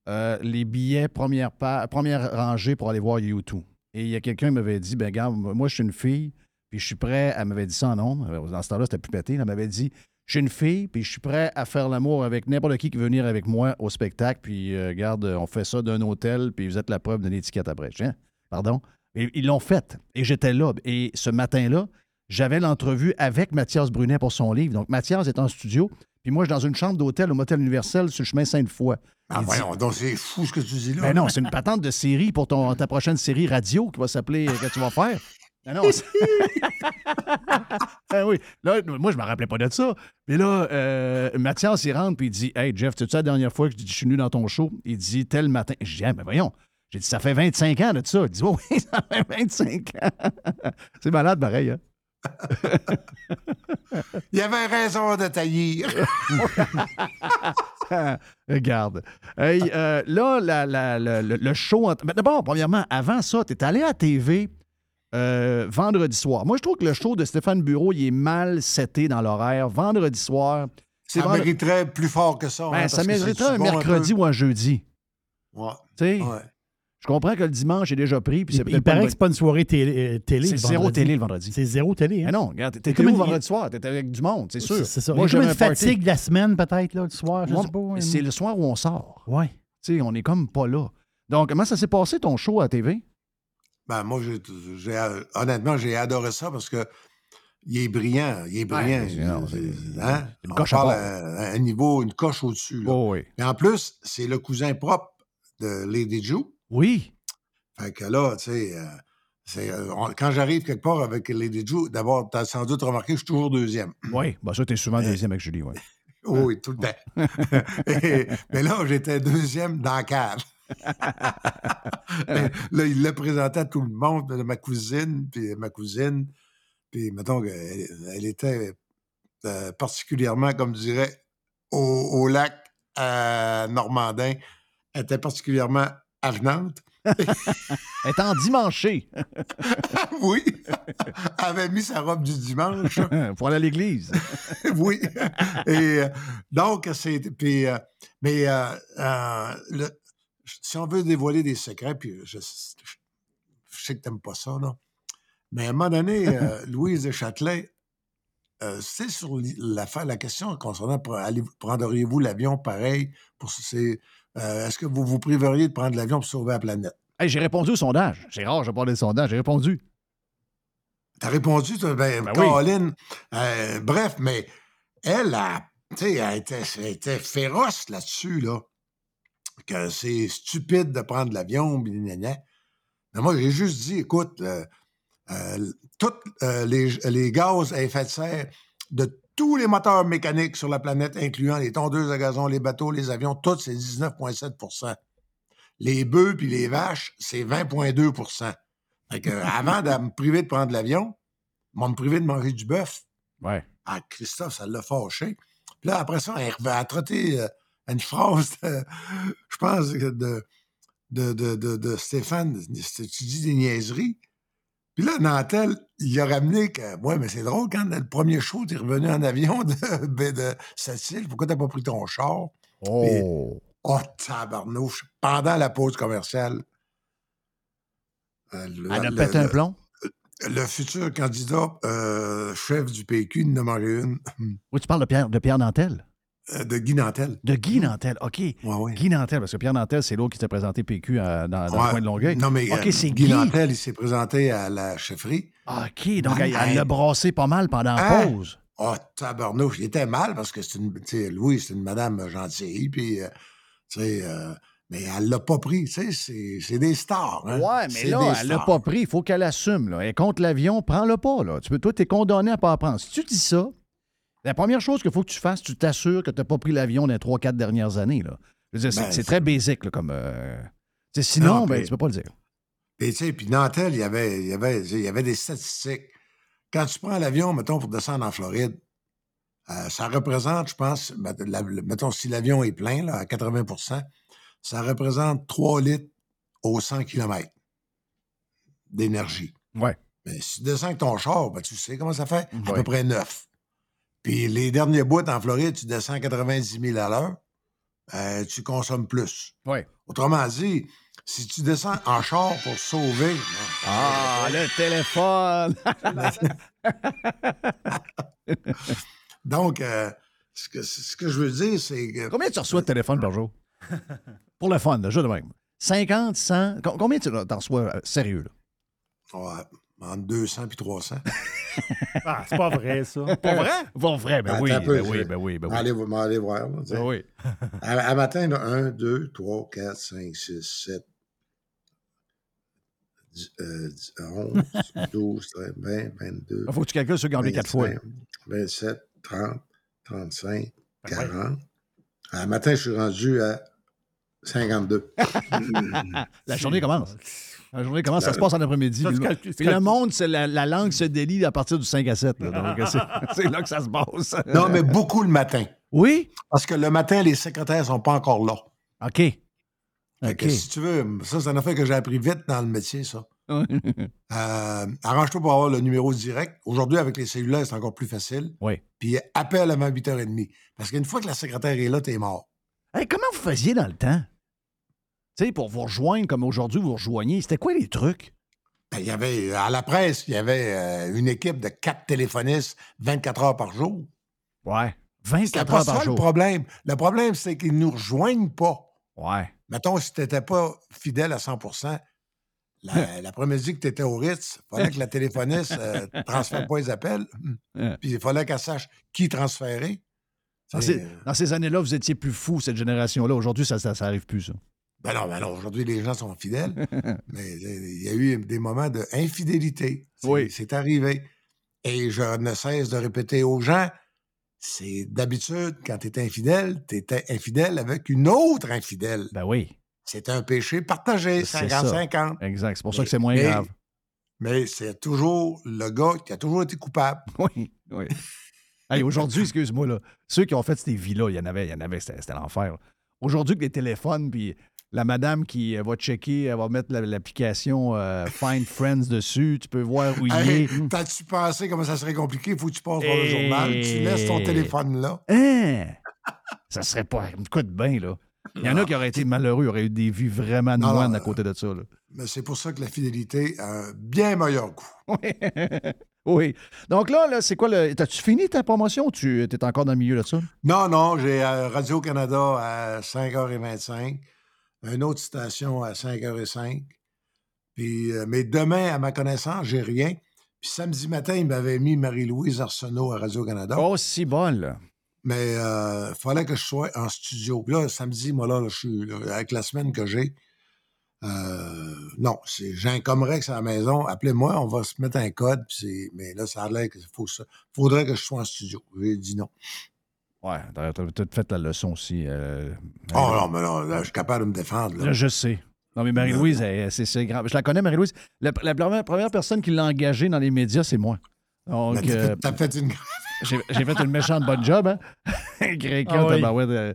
euh, les billets première, pa- première rangée pour aller voir YouTube? Et il y a quelqu'un qui m'avait dit, ben regarde, moi, je suis une fille, puis je suis prêt, elle m'avait dit ça en nombre. Dans ce temps-là, c'était plus pété. Elle m'avait dit, je suis une fille, puis je suis prêt à faire l'amour avec n'importe qui qui veut venir avec moi au spectacle, puis euh, regarde, on fait ça d'un hôtel, puis vous êtes la preuve d'une étiquette après. Hein? Pardon? Et ils l'ont fait. Et j'étais là. Et ce matin-là, j'avais l'entrevue avec Mathias Brunet pour son livre. Donc, Mathias est en studio, puis moi, je suis dans une chambre d'hôtel au Motel Universel sur le chemin Sainte-Foy. Ah, dit- voyons, donc c'est fou ce que tu dis là. ben non, c'est une patente de série pour ton, ta prochaine série radio qui va s'appeler euh, que tu vas faire. Ben non, Ben oui. Là, moi, je me rappelais pas de ça. Mais là, euh, Mathias, il rentre puis il dit Hey, Jeff, tu sais la dernière fois que je suis venu dans ton show? Il dit tel matin. Je dis Ah, ben voyons. J'ai dit Ça fait 25 ans de ça. Il dit Oh, Oui, ça fait 25 ans. c'est malade, pareil. Hein? Il y avait raison de taillir. Regarde. Hey, euh, là, la- la- la- le, le show. D'abord, premièrement, avant ça, tu es allé à TV euh, vendredi soir. Moi, je trouve que le show de Stéphane Bureau, il est mal seté dans l'horaire. Vendredi soir. c'est Ça vendre- mériterait plus fort que ça. Ben, hein, ça parce que mériterait un mercredi ou un jeudi. Ouais. Tu sais, Ouais. je comprends que le dimanche est déjà pris. puis Il, il paraît que c'est pas une soirée télé. euh, télé C'est le zéro télé le vendredi. C'est zéro télé. Hein? Mais non, regarde, t'étais comme où une- vendredi soir? T'étais avec du monde, c'est sûr. C'est ça. Moi, j'avais une fatigue de la semaine, peut-être, là, du soir. Je sais pas. hein. C'est le soir où on sort. Ouais. Tu sais, on est comme pas là. Donc, comment ça s'est passé ton show à TV? Ben, moi, j'ai, j'ai- honnêtement, j'ai adoré ça parce que il est brillant. Il est brillant. Ouais, non, C'est- hein? une On coche parle à, à un niveau, une coche au-dessus. là. Oh, oui. Et en plus, c'est le cousin propre de Lady Joe. Oui. Fait que là, tu sais, euh, c'est, euh, on- quand j'arrive quelque part avec Lady Joe, d'abord, tu as sans doute remarqué, je suis toujours deuxième. Oui. Ben, ça, t'es souvent deuxième avec Julie, oui. Oui, tout le temps. Et- mais là, j'étais deuxième dans la cave. là, il l'a présenté à tout le monde, de ma cousine, puis ma cousine. Puis, mettons qu'elle elle était euh, particulièrement, comme je dirais, au, au lac Normandin, elle était particulièrement avenante. Elle est en dimanché oui. Elle avait mis sa robe du dimanche. pour aller à l'église. oui. Et euh, donc, c'est. Puis, euh, mais euh, euh, le- si on veut dévoiler des secrets, puis je, je- je sais que tu n'aimes pas ça, là. Mais à un moment donné, euh, Louise de Châtelet, euh, c'est sur l'affaire, la question concernant prendriez-vous l'avion pareil pour c'est euh, est-ce que vous vous priveriez de prendre l'avion pour sauver la planète? Hey, j'ai répondu au sondage. C'est rare, je parle des sondages. J'ai répondu. T'as répondu, toi, ben, Ben oui. Colin. Euh, bref, mais elle a, tu sais, elle elle était féroce là-dessus, là. Que c'est stupide de prendre l'avion, gna. Mais moi, j'ai juste dit, écoute, euh, euh, tous euh, les, les gaz à effet de serre de tous les moteurs mécaniques sur la planète, incluant les tondeuses à gazon, les bateaux, les avions, tout, c'est 19,7 Les bœufs puis les vaches, c'est 20,2 fait que, avant de me priver de prendre l'avion, m'a me privé de manger du bœuf. Ouais. Ah, Christophe, ça l'a fâché. Puis là, après ça, elle a trotté euh, une phrase, de- je pense, de, de, de, de, Stéphane. Tu dis des niaiseries. Puis là, Nantel, il a ramené que, ouais, mais c'est drôle, quand le premier show, t'es revenu en avion de, ben, de Sept-Îles, pourquoi t'as pas pris ton char? Oh. Oh, tabarnouche, pendant la pause commerciale. euh, le- Elle a pété un plomb? Le futur candidat euh, chef du PQ, il en a une, Oui, tu parles de Pierre, de Pierre Nantel? Euh, de Guy Nantel. De Guy Nantel, OK. Ouais, ouais. Guy Nantel, parce que Pierre Nantel, c'est l'autre qui s'est présenté PQ à- dans, dans Ouais. le coin de Longueuil. Non, mais OK, euh, c'est Guy Guy. Nantel, il s'est présenté à la chefferie. OK, donc elle l'a brassé pas mal pendant la Hein? pause. Oh, tabarnouche, il était mal parce que c'est une. Louis, c'est une madame gentille, puis. euh, tu sais. euh, mais elle l'a pas pris, tu sais, c'est- c'est des stars. Hein? Ouais, mais là, elle l'a pas pris. Il faut qu'elle assume. Là. Elle contre l'avion, prends-le pas. Là. Tu peux, toi, tu es condamné à pas en prendre. Si tu dis ça, la première chose qu'il faut que tu fasses, tu t'assures que tu n'as pas pris l'avion dans les 3-4 dernières années. Là. Ben, c'est très basique comme. euh, sinon, Non, ben, puis- tu peux pas le dire. Et tu sais, puis Nantel, il y avait, il y avait, il y avait des statistiques. Quand tu prends l'avion, mettons, pour descendre en Floride, euh, ça représente, je pense, la- le- mettons, si l'avion est plein, là, à 80% ça représente 3 litres au 100 km d'énergie. Ouais. Mais si tu descends avec ton char, ben, tu sais comment ça fait? À Ouais. peu près 9. Puis les derniers bouts en Floride, tu descends à 90 000 à l'heure, euh, tu consommes plus. Ouais. Autrement dit, si tu descends en char pour sauver. Ah, le téléphone! Donc, euh, ce, que, ce que je veux dire, c'est que. Combien tu reçois de téléphone par jour? Pour le fun, là, juste de même. 50, 100? Com- Combien tu t'en reçois euh, sérieux? Là? Ouais, entre 200 puis 300. Ah, c'est pas vrai, ça. Pas vrai? Pas vrai, ben oui, un peu, ben oui, ben oui, ben oui. aller voir. là. Ben oui. À, à matin, il y en a 1, 2, 3, 4, 5, 6, 7, 10, euh, 10, 11, 12, 13, 20, 22. Il faut que tu calcules ont enlevé quatre fois. 27, 30, 35, Ben ouais. 40. À matin, je suis rendu à 52. La journée commence. La journée commence, ça se passe en après-midi. Puis, le- puis monde, c'est la, la langue se délie à partir du 5 à 7. là. donc, c'est, c'est là que ça se passe. non, mais beaucoup le matin. Oui? Parce que le matin, les secrétaires ne sont pas encore là. OK. Fait OK. que si tu veux, ça, c'est un affaire que j'ai appris vite dans le métier, ça. Euh, arrange-toi pour avoir le numéro direct. Aujourd'hui, avec les cellulaires, c'est encore plus facile. oui. Puis appelle avant 8h30. Parce qu'une fois que la secrétaire est là, t'es mort. Hey, comment vous faisiez dans le temps? Tu sais, pour vous rejoindre comme aujourd'hui, vous rejoignez. C'était quoi les trucs? Ben, Il y avait, à la presse, il y avait euh, une équipe de quatre téléphonistes 24 heures par jour. Ouais. C'était 24 pas heures par ça le jour. problème. Le problème, c'est qu'ils nous rejoignent pas. Ouais. Mettons, si tu n'étais pas fidèle à 100 La- L'après-midi que tu étais au Ritz, il fallait que la téléphoniste ne transfère pas les appels. Ouais. Puis il fallait qu'elle sache qui transférer. Dans ces, années-là, vous étiez plus fou, cette génération-là. Aujourd'hui, ça, ça, ça plus, ça. Ben non, ben non, aujourd'hui, les gens sont fidèles. mais euh, il y a eu des moments d'infidélité. Oui. c'est arrivé. Et je ne cesse de répéter aux gens, c'est d'habitude, quand tu es infidèle, tu étais infidèle avec une autre infidèle. Ben oui. C'est un péché partagé, C'est ça. 50-50. Exact. C'est pour ça que c'est moins mais- grave. Mais c'est toujours le gars qui a toujours été coupable. Oui, oui. Hey, aujourd'hui, excuse-moi, là, ceux qui ont fait ces vies-là, il y en avait, il y en avait, c'était l'enfer. Aujourd'hui, que les téléphones, puis la madame qui euh, va checker, elle va mettre la- l'application euh, Find Friends dessus, tu peux voir où il Hey, est. T'as-tu pensé comment ça serait compliqué? Il faut que tu passes par le Hey. journal. Tu laisses ton téléphone là. Hein? Ça serait pas. Me coûte bien, là. Il y en a qui auraient été malheureux, auraient eu des vies vraiment moines à côté de ça. Là. Mais c'est pour ça que la fidélité a un bien meilleur coup. oui. Donc là, là c'est quoi le. T'as-tu fini ta promotion ou tu es encore dans le milieu de ça? Non, non, j'ai euh, Radio-Canada à 5h25, une autre station à 5h05. Puis, euh, mais demain, à ma connaissance, j'ai rien. Puis samedi matin, il m'avait mis Marie-Louise Arsenault à Radio-Canada. Oh, si bon, Mais il fallait que je sois en studio. Puis là, samedi, moi, là, je suis là, avec la semaine que j'ai. euh, non, c'est Jean Comrex à la maison. Appelez-moi, on va se mettre un code. puis mais là, ça a l'air qu'il faut ça. faudrait que je sois en studio. J'ai dit non. Ouais, t'as peut-être fait la leçon aussi. euh, Oh non, mais là, là, je suis capable de me défendre. Là. Là, je sais. Non, mais Marie-Louise, elle- c'est c'est grave. Je la connais, Marie-Louise. La, la première, première personne qui l'a engagée dans les médias, c'est moi. Donc, euh, fait- t'as fait une. j'ai j'ai fait une méchante bonne job, hein? Gréquin, Ah oui. tabarouette, euh,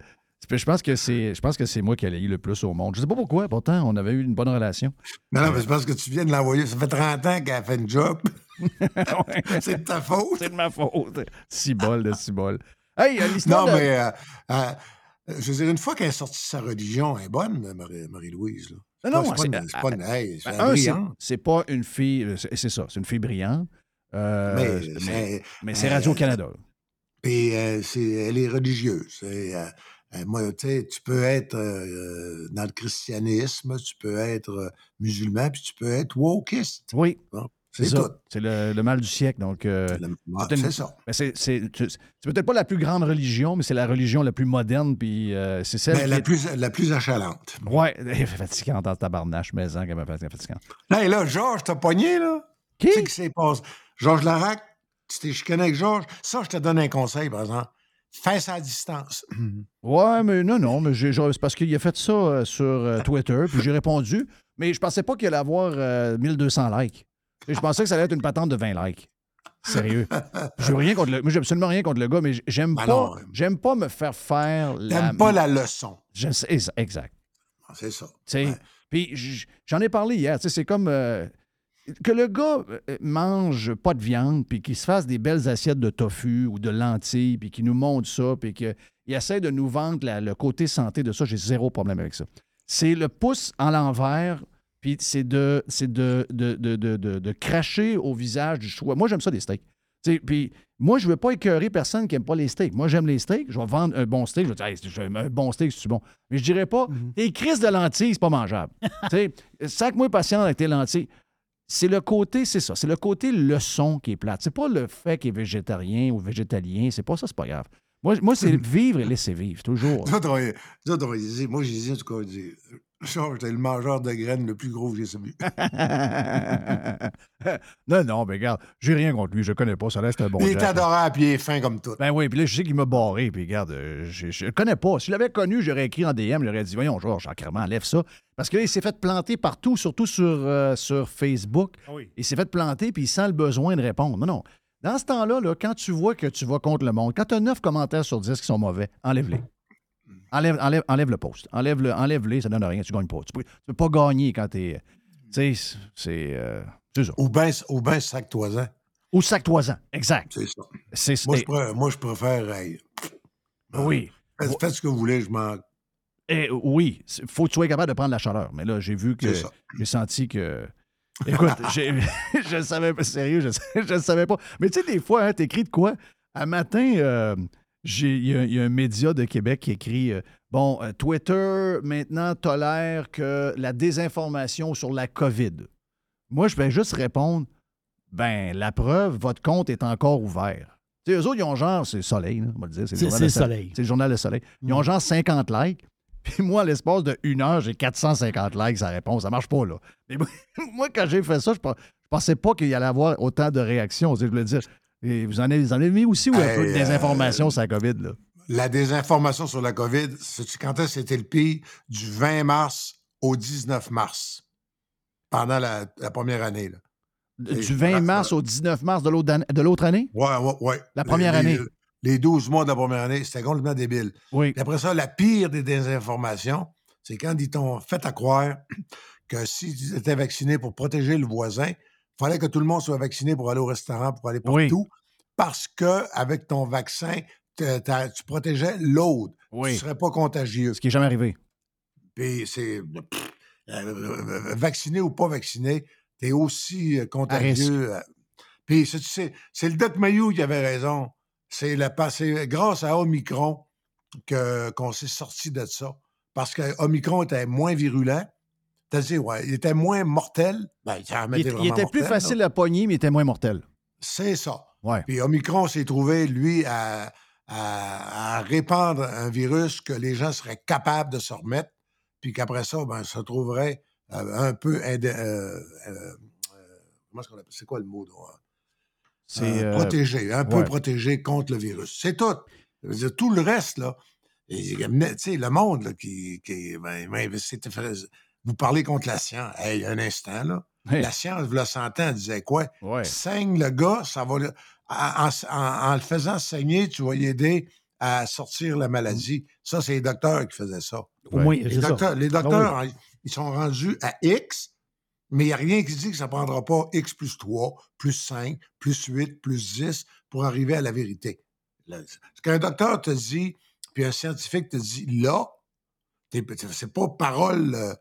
je pense que c'est je pense que c'est moi qui ai eu le plus au monde. Je sais pas pourquoi, pourtant, on avait eu une bonne relation. Non, non, mais c'est parce que tu viens de l'envoyer. Ça fait 30 ans qu'elle a fait une job. c'est de ta faute. C'est de ma faute. Si bol de si bol. Hey, euh, l'histoire Non, de- mais euh, euh, je veux dire, une fois qu'elle est sortie de sa religion, elle est bonne, Marie- Marie-Louise. Non, non, c'est pas, pas une. hey, c'est pas une fille, c'est ça, c'est une fille brillante. Euh, Mais mais c'est- mais c'est Radio-Canada. Puis c'est, elle est religieuse. Moi, tu sais, tu peux être euh, dans le christianisme, tu peux être euh, musulman, puis tu peux être wokiste. Oui. Bon, C'est c'est ça. C'est le, le mal du siècle. Donc, euh, c'est une- c'est ça. mais c'est, c'est- c'est- c'est peut-être pas la plus grande religion, mais c'est la religion la plus moderne, puis euh, c'est celle Mais qui la est- plus, la plus achalante. Ouais, fatigante en tabarnache, mais fait fatigante. Là, et là, Georges, t'as pogné, là? Qui? Qu'est-ce qui s'est passé? Georges Larac, tu t'es chicané avec Georges. Ça, je te donne un conseil, par exemple. Fais ça à distance. Ouais, mais non, non, mais c'est parce qu'il a fait ça euh, sur Twitter, puis j'ai répondu, mais je pensais pas qu'il allait avoir euh, 1200 likes. Et je pensais que ça allait être une patente de 20 likes. Sérieux. Je rien contre le. Moi, j'ai absolument rien contre le gars, mais j'aime Ben pas. J'aime pas me faire faire la. T'aimes pas la leçon. Je sais, ex- exact. Ah, C'est ça. Puis j'en ai parlé hier. C'est comme euh, que le gars euh, mange pas de viande, puis qu'il se fasse des belles assiettes de tofu ou de lentilles, puis qu'il nous montre ça, puis qu'il essaie de nous vendre la- le côté santé de ça. J'ai zéro problème avec ça. C'est le pouce en l'envers, puis c'est de, c'est de, de, de, de, de- de cracher au visage du choix. Moi, j'aime ça, des steaks. Puis moi, je ne veux pas écœurer personne qui n'aime pas les steaks. Moi, j'aime les steaks. Je vais vendre un bon steak. Je vais dire, Hey, un bon steak, c'est bon? Mais je dirais pas, tes crises de lentilles, c'est pas mangeable. sac-moi patient avec tes lentilles. C'est le côté, c'est ça. C'est le côté leçon qui est plate. C'est pas le fait qu'il est végétarien ou végétalien. C'est pas ça, c'est pas grave. Moi, moi c'est vivre et laisser vivre, toujours. Moi, j'ai dit, en tout cas, t'es le mangeur de graines le plus gros que j'ai vu. non, non, mais regarde, j'ai rien contre lui. Je connais pas. Ça reste un bon il est adorable, puis il est fin comme tout. Ben oui, puis là, je sais qu'il m'a barré, puis regarde, euh, je, le connais pas. Si je l'avais connu, j'aurais écrit en DM, j'aurais dit, voyons, Georges, carrément, enlève ça. Parce que là, il s'est fait planter partout, surtout sur, euh, sur Facebook. Il s'est fait planter, puis il sent le besoin de répondre. Non, non. Dans ce temps-là, là, quand tu vois que tu vas contre le monde, quand tu as 9 commentaires sur 10 qui sont mauvais, enlève-les. Enlève, enlève, enlève le post. Enlève-le, enlève-les, ça donne rien, tu gagnes pas. Tu peux, tu peux pas gagner quand t'es. Tu sais, c'est. euh, c'est ça. Ou bien ou ben sac toisant. Ou sac toisant, exact. C'est ça. C'est Moi, je préfère, moi, je préfère hey, Oui. faites, faites ce que vous voulez, je m'en. Eh, oui, il faut que tu sois capable de prendre la chaleur. Mais là, j'ai vu que. J'ai senti que. Écoute, je ne savais pas. Sérieux, je ne savais pas. Mais tu sais, des fois, hein, t'écris de quoi? Un matin, euh, il y, a- il y a un média de Québec qui écrit euh, Bon, euh, Twitter maintenant tolère que la désinformation sur la COVID. Moi, je vais juste répondre ben, la preuve, votre compte est encore ouvert. Tu sais, eux autres, ils ont genre, c'est le soleil, là, on va le dire. C'est- le soleil. C'est le journal Le Soleil. Ils ont Mm. genre 50 likes. Puis moi, à l'espace de une heure, j'ai 450 likes, ça répond. Ça marche pas, là. Mais moi, quand j'ai fait ça, je, pe- je pensais pas qu'il y allait avoir autant de réactions. Je voulais dire, et vous, en avez, vous en avez mis aussi ou un Hey, peu de euh, désinformation sur la COVID, là? La désinformation sur la COVID, sais-tu quand est-ce que c'était le pire? Du 20 mars au 19 mars, pendant la, la première année. Là. Du 20 mars au 19 mars de l'autre année-? Ouais, ouais, ouais. La première Les- année. Les 12 mois de la première année, c'était complètement débile. Oui. Puis après ça, la pire des désinformations, c'est quand ils t'ont fait à croire que si tu étais vacciné pour protéger le voisin, fallait que tout le monde soit vacciné pour aller au restaurant, pour aller Oui. partout, parce que avec ton vaccin, tu protégeais l'autre. Oui. Tu ne serais pas contagieux. Ce qui n'est jamais arrivé. Puis c'est. pff, euh, vacciné ou pas vacciné, tu es aussi euh, contagieux. euh. Puis c'est- c'est le Doc Mayou qui avait raison. C'est la- c'est grâce à Omicron que- qu'on s'est sorti de ça. Parce que Omicron était moins virulent. C'est-à-dire, ouais, il était moins mortel. Ben, il, était il plus là. facile à pogner, mais il était moins mortel. C'est ça. Ouais. Puis Omicron s'est trouvé, lui, à, à- à répandre un virus que les gens seraient capables de se remettre, puis qu'après ça, ben, se trouverait euh, un peu. euh, euh, comment est-ce qu'on appelle C'est quoi le mot? C'est, protégé, un peu protégé contre le virus. C'est tout. Dire, tout le reste, là, et- tu sais, le monde là, qui. qui ben, ben, vous parlez contre la science. Hey, un instant, là. Hey. La science, vous le sentez, elle disait quoi? Ouais. Saigne le gars, ça va. le- En, en- en le faisant saigner, tu vas y aider à sortir la maladie. Ça, c'est les docteurs qui faisaient ça. Au moins, Les c'est ça. docteurs, les Ah docteurs, ils sont rendus à X, mais il n'y a rien qui dit que ça ne prendra pas X plus 3, plus 5, plus 8, plus 10 pour arriver à la vérité. Ce qu'un docteur te dit, puis un scientifique te dit là, c'est pas parole, euh,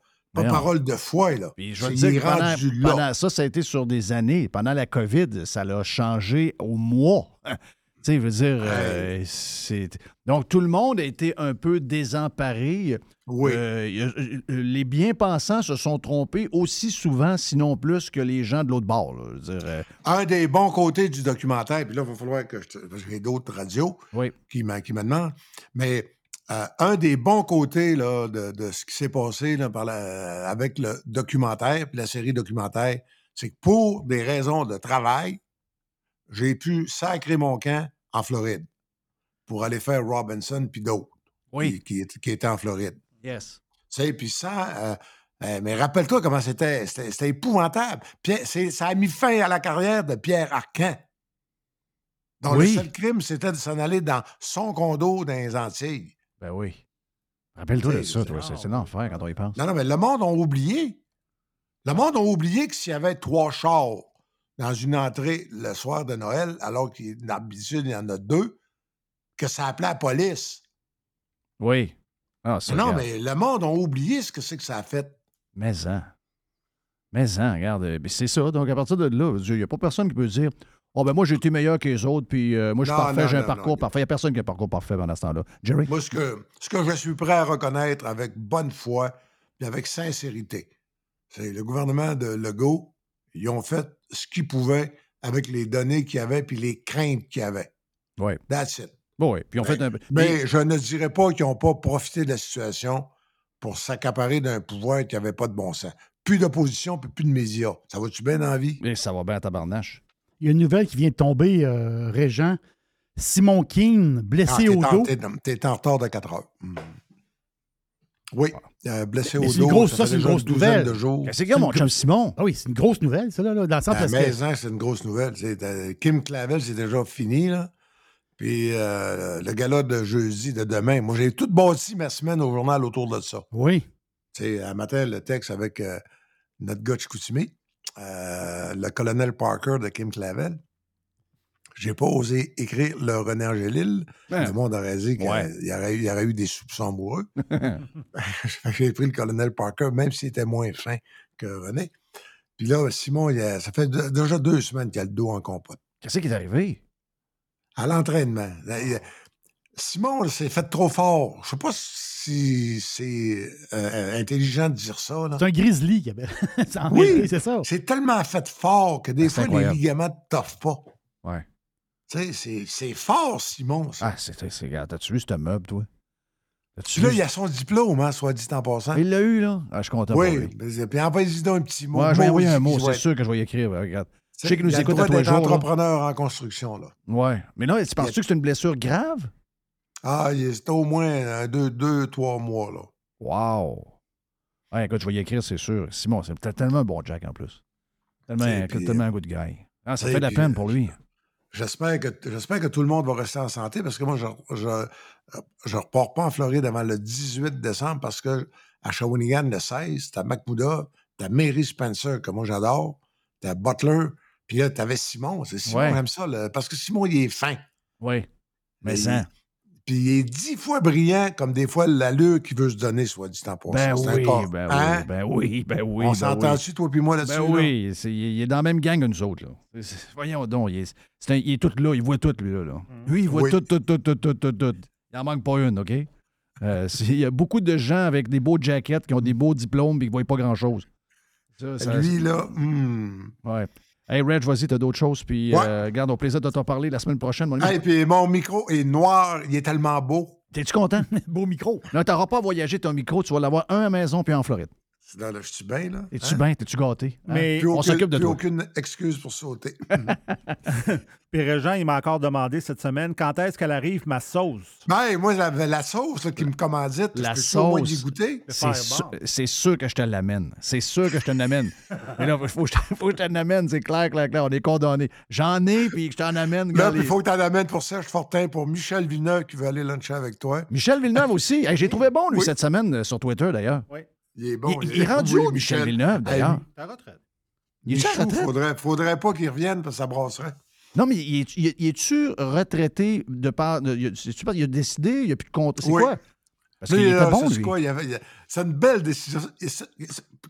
pas parole de foi, là. Puis je te dire pendant, ça, ça a été sur des années. Pendant la COVID, ça l'a changé au mois. tu sais, veux dire, euh, c'est... Donc, tout le monde a été un peu désemparé. Oui. Euh, euh, les bien-pensants se sont trompés aussi souvent, sinon plus, que les gens de l'autre bord. là. Je veux dire, euh, un des bons côtés du documentaire, puis là, il va falloir que je. Parce que j'ai d'autres radios qui, m'a- qui me demandent, mais euh, un des bons côtés là, de, de ce qui s'est passé là, par la- avec le documentaire, puis la série documentaire, c'est que pour des raisons de travail, j'ai pu sacrer mon camp en Floride pour aller faire Robinson puis d'autres qui, qui, étaient- qui étaient en Floride. yes. Tu sais, puis ça, euh, euh, mais rappelle-toi comment c'était. Épouvantable. Pierre- ça a mis fin à la carrière de Pierre Arcan. Oui. le seul crime, c'était de s'en aller dans son condo dans les Antilles. Ben oui. Rappelle-toi de ça, toi. C'est c'est l'enfer quand on y pense. Non, non, mais le monde a oublié. Le monde a oublié que s'il y avait trois chars dans une entrée le soir de Noël, alors qu'il d'habitude, il y en a deux, que ça appelait la police. Oui. Ah, ça, non, regarde. mais le monde a oublié ce que c'est que ça a fait. Mais en. Mais en, regarde. euh, ben, c'est ça. Donc, à partir de là, il n'y a pas personne qui peut dire Oh, ben moi, j'ai été meilleur que les autres, puis euh, moi, je suis parfait, j'ai un non, parcours non. parfait. Il n'y a personne qui a un parcours parfait pendant ce temps-là. Jerry? Moi, ce que, ce que je suis prêt à reconnaître avec bonne foi et avec sincérité, c'est le gouvernement de Legault, ils ont fait ce qu'ils pouvaient avec les données qu'il y avait puis les craintes qu'il y avait. Oui. That's it. Bon, oui. Puis on fait un. Mais je ne dirais pas qu'ils n'ont pas profité de la situation pour s'accaparer d'un pouvoir qui n'avait pas de bon sens. Plus d'opposition, puis plus de médias. Ça va-tu bien dans la vie? Mais ça va bien à tabarnache. Il y a une nouvelle qui vient de tomber, euh, Régent. Simon Keane, blessé Ah, au en- dos. T'es, en retard de 4 heures. Oui, euh, blessé Mais au c'est une dos. grosse, ça c'est une grosse nouvelle. y a, mon chum Simon? Ah oui, c'est une grosse nouvelle, ça, là, là, dans le sens À Maison, c'est une grosse nouvelle. C'est, euh, Kim Clavel, c'est déjà fini. Là. Puis euh, le gala de jeudi, de demain, moi, j'ai tout bâti ma semaine au journal autour de ça. Oui. Tu sais, un matin, le texte avec euh, notre gars de Chicoutimi, euh, le colonel Parker de Kim Clavel. J'ai pas osé écrire le René Angélil. Ben, le monde aurait dit qu'il y, ouais. aurait- y eu- il y aurait eu des soupçons amoureux. Fait que J'ai pris le colonel Parker, même s'il était moins fin que René. Puis là, Simon, il a- ça fait de- déjà deux semaines qu'il a le dos en compote. Qu'est-ce qui est arrivé? À l'entraînement. Simon s'est fait trop fort. Je sais pas si si c'est euh, intelligent de dire ça. C'est un grizzly, qui en Oui, c'est ça. C'est tellement fait fort que des Ah, fois, les ligaments ne t'offrent pas. Ouais. Tu sais, c'est- fort, Simon. ça. Ah, c'est. regarde, T'as-tu vu ce meuble, toi? Puis là, il a son diplôme, hein, soit dit en passant. Il l'a eu, là? Ah, je suis content oui, mais- puis envoyez-y donc un petit mot. Ouais, je vais envoyer un mot, c'est sûr que je vais y écrire. Regarde. être- Je sais qu'il nous écoute à tous les jours. là. entrepreneur en construction, là. Ouais. Mais non, tu penses-tu que c'est une blessure grave? Ah, c'était au moins euh, deux, deux, trois mois, là. Wow! Ouais, écoute, je vais y écrire, c'est sûr. Simon, c'est tellement un bon Jack en plus. Tellement, puis, tellement un good guy. Ah, ça fait de la puis, peine euh, pour lui. J'espère que, j'espère que tout le monde va rester en santé parce que moi, je je, je repars pas en Floride avant le 18 décembre parce que à Shawinigan, le 16, t'as Macmouda, t'as Mary Spencer, que moi j'adore, t'as Butler, puis là, t'avais Simon. C'est Simon, Ouais. j'aime ça, là, parce que Simon, il est fin. Oui. Mais il- ça. Puis il est dix fois brillant, comme des fois l'allure qu'il veut se donner, soit dit en passant. Ben oui, ben Hein? oui, ben oui, ben oui. On ben s'entend-tu, oui. toi puis moi, là-dessus? Ben oui, il il est dans la même gang que nous autres. Là. Voyons donc, il est, c'est un- il est tout là, il voit tout, lui. Là, là. Lui, il voit Oui. tout, tout, tout, tout, tout, tout, tout. Il n'en manque pas une, OK? Euh, il y a beaucoup de gens avec des beaux jackets qui ont des beaux diplômes et qui ne voient pas grand-chose. Ça, ça- Lui, là, hmm. Ouais. Hey, Reg, vas-y, t'as d'autres choses. Puis, Ouais. euh, garde, au plaisir de t'en parler la semaine prochaine. mon. Hey, puis mon micro est noir, il est tellement beau. T'es-tu content? Beau micro. Non, t'auras pas voyagé ton micro, tu vas l'avoir un à la maison puis en Floride. Là, là, je suis bien, là. Es-tu Hein? bien? T'es-tu gâté? Hein? Mais- Plus on aucune- s'occupe de plus toi. aucune excuse pour sauter. Puis Régent, il m'a encore demandé cette semaine quand est-ce qu'elle arrive, ma sauce? Ben, moi, la, la sauce là, qui me commandite, La je peux au moins sauce. d'y goûter. C'est bon. c'est sûr que je te l'amène. C'est sûr que je te l'amène. Mais là, il faut, que je- faut que je te l'amène, c'est clair, clair, clair. On est condamnés. J'en ai, puis je t'en amène. Là, il faut que tu en amènes pour Serge Fortin, pour Michel Villeneuve qui veut aller luncher avec toi. Michel Villeneuve aussi. Hey, J'ai trouvé bon, lui, Oui. cette semaine, euh, sur Twitter, d'ailleurs. Il est bon. il, il est rendu où, Michel Villeneuve, d'ailleurs? Ta retraite. Il est-tu à retraite? faudrait, faudrait pas qu'il revienne parce que ça brasserait. Non, mais il est- il est- il est-tu retraité de par. de- il a- décidé, il n'y a plus de compte. C'est Oui. quoi? Parce qu'il Lui, était là, bon, lui. quoi, il avait- il c'est une belle décision.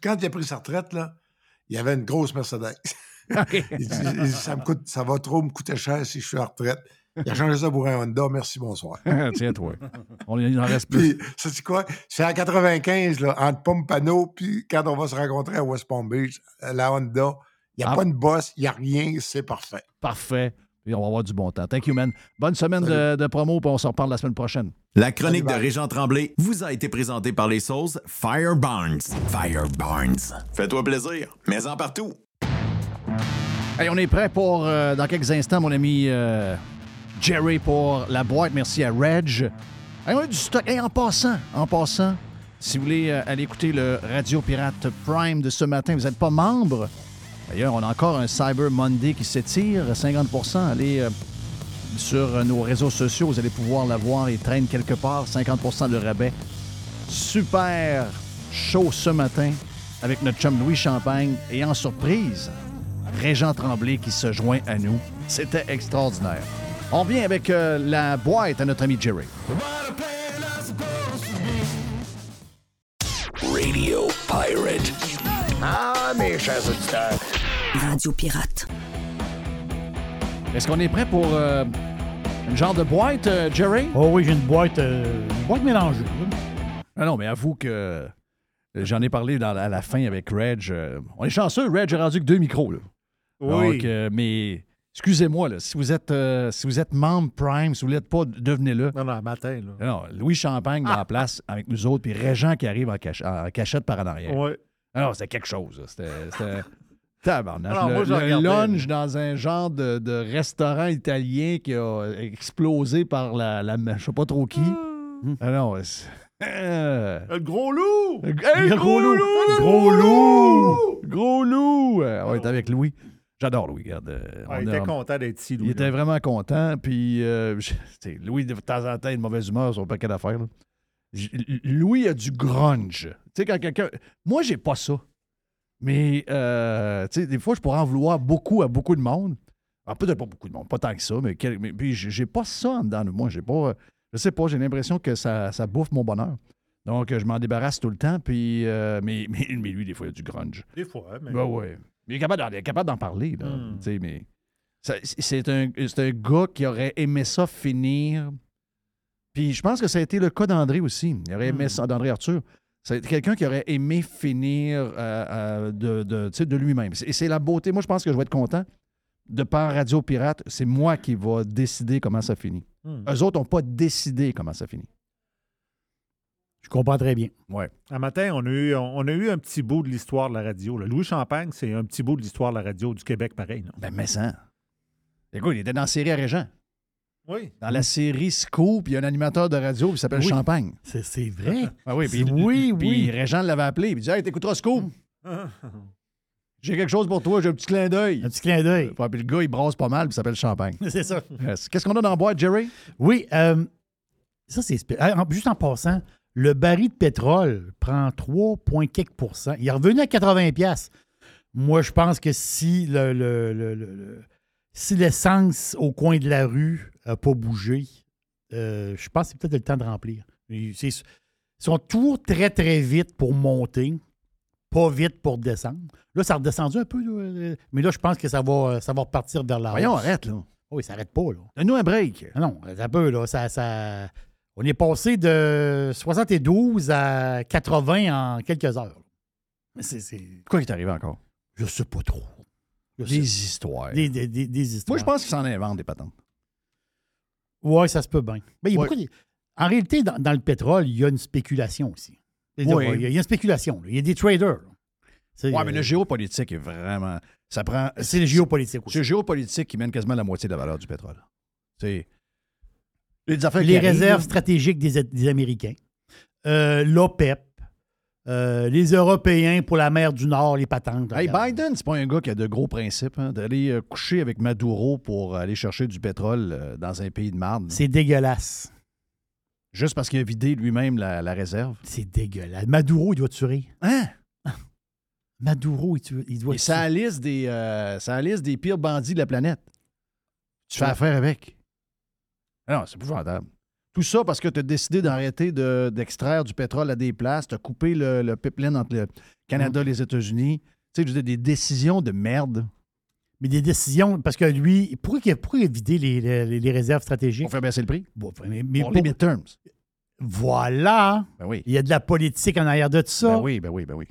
Quand il a pris sa retraite, là, il avait une grosse Mercedes. il, dit, il dit, ça, me coûte, ça va trop me coûter cher si je suis en retraite. Il a changé ça pour un Honda. Merci, bonsoir. Tiens, toi. On, il en reste plus. Puis, sais-tu quoi? C'est en 95, là, entre Pompano, puis quand on va se rencontrer à West Palm Beach, la Honda, il n'y a Ah. pas de boss, il n'y a rien, c'est parfait. Parfait. Puis on va avoir du bon temps. Thank you, man. Bonne semaine de, de promo, puis on se reparle la semaine prochaine. La chronique de Salut. Régent Tremblay vous a été présentée par les sauces Fire Barnes. Fire Barnes. Fais-toi plaisir, mais en partout. Hey, on est prêt pour, euh, dans quelques instants, mon ami euh, Jerry, pour la boîte. Merci à Reg. Hey, on a du stock. En passant, en passant, si vous voulez euh, aller écouter le Radio Pirate Prime de ce matin, vous n'êtes pas membre. D'ailleurs, on a encore un Cyber Monday qui s'étire, 50% Allez euh, sur euh, nos réseaux sociaux, vous allez pouvoir la voir. Il traîne quelque part, 50% de rabais. Super chaud ce matin avec notre chum Louis Champagne. Et en surprise, Régent Tremblay qui se joint à nous. C'était extraordinaire. On vient avec euh, la boîte à notre ami Jerry. Radio Pirate. Ah, mes chers auditeurs. Radio Pirate. Est-ce qu'on est prêt pour euh, une genre de boîte, euh, Jerry? Oh oui, j'ai une boîte, euh, une boîte mélangée. Ah non, mais avoue que j'en ai parlé dans, à la fin avec Reg. euh, on est chanceux, Reg a rendu que deux micros. Là. Oui. Donc, euh, mais excusez-moi, là, si vous êtes euh, si vous êtes membre Prime, si vous ne l'êtes pas, devenez-le. Non, non, matin, là. Non, Louis Champagne dans la place avec nous autres, puis Régent qui arrive en, cach- en cachette par en arrière. Oui. Alors, c'était quelque chose. là. C'était. Tabarnak. Alors, moi, le lunch dans un genre de, de restaurant italien qui a explosé par la, la je sais pas trop qui. Ah non, c'est- Euh, Le gros loup! Hey, Le gros loup! Gros loup! Gros loup! On est avec Louis. J'adore Louis, regarde. euh, Ah, on il a- était content d'être ici, Louis. il était vraiment content. Puis, euh, Louis, de temps en temps, il a une mauvaise humeur sur un paquet d'affaires. Louis a du grunge. Tu sais, quand quelqu'un. Moi, j'ai pas ça. Mais, euh, tu sais, des fois, je pourrais en vouloir beaucoup à beaucoup de monde. Alors, peut-être pas beaucoup de monde, pas tant que ça, mais, quel- mais puis j'ai pas ça en dedans de moi. J'ai pas. Je sais pas, j'ai l'impression que ça, ça bouffe mon bonheur. Donc, je m'en débarrasse tout le temps. Puis, euh, mais, mais, mais lui, des fois, il a du grunge. Des fois, mais. Ouais, ouais. Mais il est capable d'en, capable parler, là. Hmm. Mais ça- c'est un, c'est un gars qui aurait aimé ça finir Puis je pense que ça a été le cas d'André aussi. Il aurait aimé ça, d'André Arthur. C'est quelqu'un qui aurait aimé finir euh, euh, de, de, lui-même. Et c'est la beauté. Moi, je pense que je vais être content. De par Radio Pirate, c'est moi qui va décider comment ça finit. Hmm. Eux autres n'ont pas décidé comment ça finit. Je comprends très bien. Ouais. Un matin, on a, eu, on a eu un petit bout de l'histoire de la radio. là. Louis Champagne, c'est un petit bout de l'histoire de la radio du Québec, pareil. Ben, mais ça. Écoute, il était dans la série à Régent. Oui. Dans la série Scoop, il y a un animateur de radio qui s'appelle Oui. Champagne. C'est c'est vrai. Ah oui, puis, oui, puis oui. Régent l'avait appelé. Il dit Hey, t'écouteras Scoop. J'ai quelque chose pour toi, j'ai un petit clin d'œil. Un petit clin d'œil. Puis le gars, il brasse pas mal, puis il s'appelle Champagne. C'est ça. Qu'est-ce qu'on a dans la boîte, Jerry? Oui, euh, ça c'est ah, juste en passant, le baril de pétrole prend 3, point quelques pourcents. Il est revenu à 80 pièces. Moi, je pense que si le, le- le- le- le- si l'essence au coin de la rue n'a pas bougé, euh, je pense que c'est peut-être le temps de remplir. Ils, sont toujours très, très vite pour monter, pas vite pour descendre. Là, ça a redescendu un peu, là, euh, mais là, je pense que ça va, ça va repartir vers la Voyons, hausse. arrête, là. Oui, ça n'arrête pas, là. Donne-nous un break. Ah Non, un peu, là. Ça, ça- On est passé de 72 à 80 en quelques heures. Mais c'est. c'est- Quoi qui est arrivé encore? Je sais pas trop. Je Des sais- histoires. Des, des- des- des histoires. Moi, je pense qu'ils s'en inventent des patentes. Oui, ça se peut bien. Mais il y a Ouais. beaucoup de- En réalité, dans, dans le pétrole, il y a une spéculation aussi. Oui. Il y a une spéculation. là. Il y a des traders. Ouais, mais euh, le géopolitique est vraiment. Ça prend. C'est le géopolitique aussi. C'est le géopolitique qui mène quasiment la moitié de la valeur du pétrole. C'est. Les affaires réserves stratégiques des, des Américains, euh, l'OPEP, euh, les Européens pour la mer du Nord, les patentes. Hey. Biden, c'est pas un gars qui a de gros principes, hein, d'aller euh, coucher avec Maduro pour aller chercher du pétrole euh, dans un pays de marde. C'est dégueulasse. Juste parce qu'il a vidé lui-même la, la réserve. C'est dégueulasse. Maduro, il doit tuer. Hein? Maduro, il, tue- il doit Et ça a la liste des, ça liste des pires bandits de la planète. Tu fais affaire avec. Ah Non, c'est épouvantable. Tout ça parce que tu as décidé d'arrêter de- d'extraire du pétrole à des places, tu as coupé le, le pipeline entre le Canada et les États-Unis. Tu sais, je veux dire, des décisions de merde. Mais des décisions, parce que lui, pourquoi pourquoi vidé les, les- les réserves stratégiques? Pour faire baisser le prix. Bon, mais, mais Pour pour- les midterms. Voilà. Ben oui. Il y a de la politique en arrière de tout ça. Ben oui, ben oui, ben oui.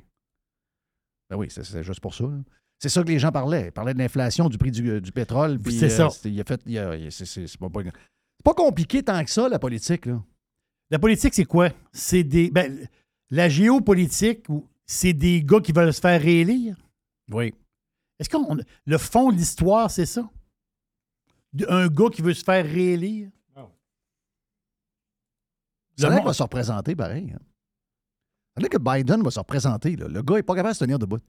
Ben oui, c'est- c'est juste pour ça. là. C'est ça que les gens parlaient. Ils parlaient de l'inflation du prix du, du pétrole. puis, C'est euh, ça. c'était- Il a fait. il a- il- c'est- c'est c'est pas, pas- c'est pas compliqué tant que ça, la politique. Là. La politique, c'est quoi? C'est des. ben, la géopolitique, ou- c'est des gars qui veulent se faire réélire? Oui. Est-ce qu'on. Le fond de l'histoire, c'est ça? Un gars qui veut se faire réélire? Ça Le a l'air monde- qu'il va se représenter pareil. hein. L'air que Biden va se représenter. là. Le gars n'est pas capable de se tenir debout.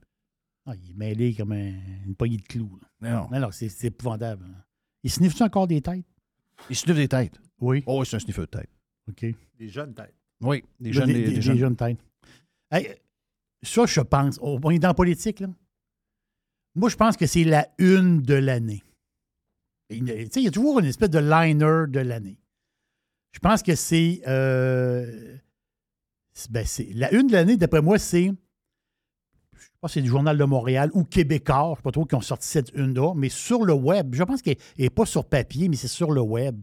Ah, il est mêlé comme un- une poignée de clous. là. Non. Non, non, c'est c'est épouvantable. hein. Il sniffe-tu encore des têtes? Il sniffe des têtes. Oui. Oh, c'est un sniffeur de tête. OK. Des jeunes têtes. Oui, des jeunes. des, des- des- des des jeunes. jeunes têtes. Hey, ça, je pense. On est dans la politique, là. Moi, je pense que c'est la une de l'année. Et, Tu sais, il y a toujours une espèce de liner de l'année. Je pense que c'est. euh, c'est- ben, c'est- la une de l'année, d'après moi, c'est. Je sais pas si c'est du Journal de Montréal ou Québécois, je ne sais pas trop qui ont sorti cette une-là, mais sur le web, je pense qu'elle n'est pas sur papier, mais c'est sur le web.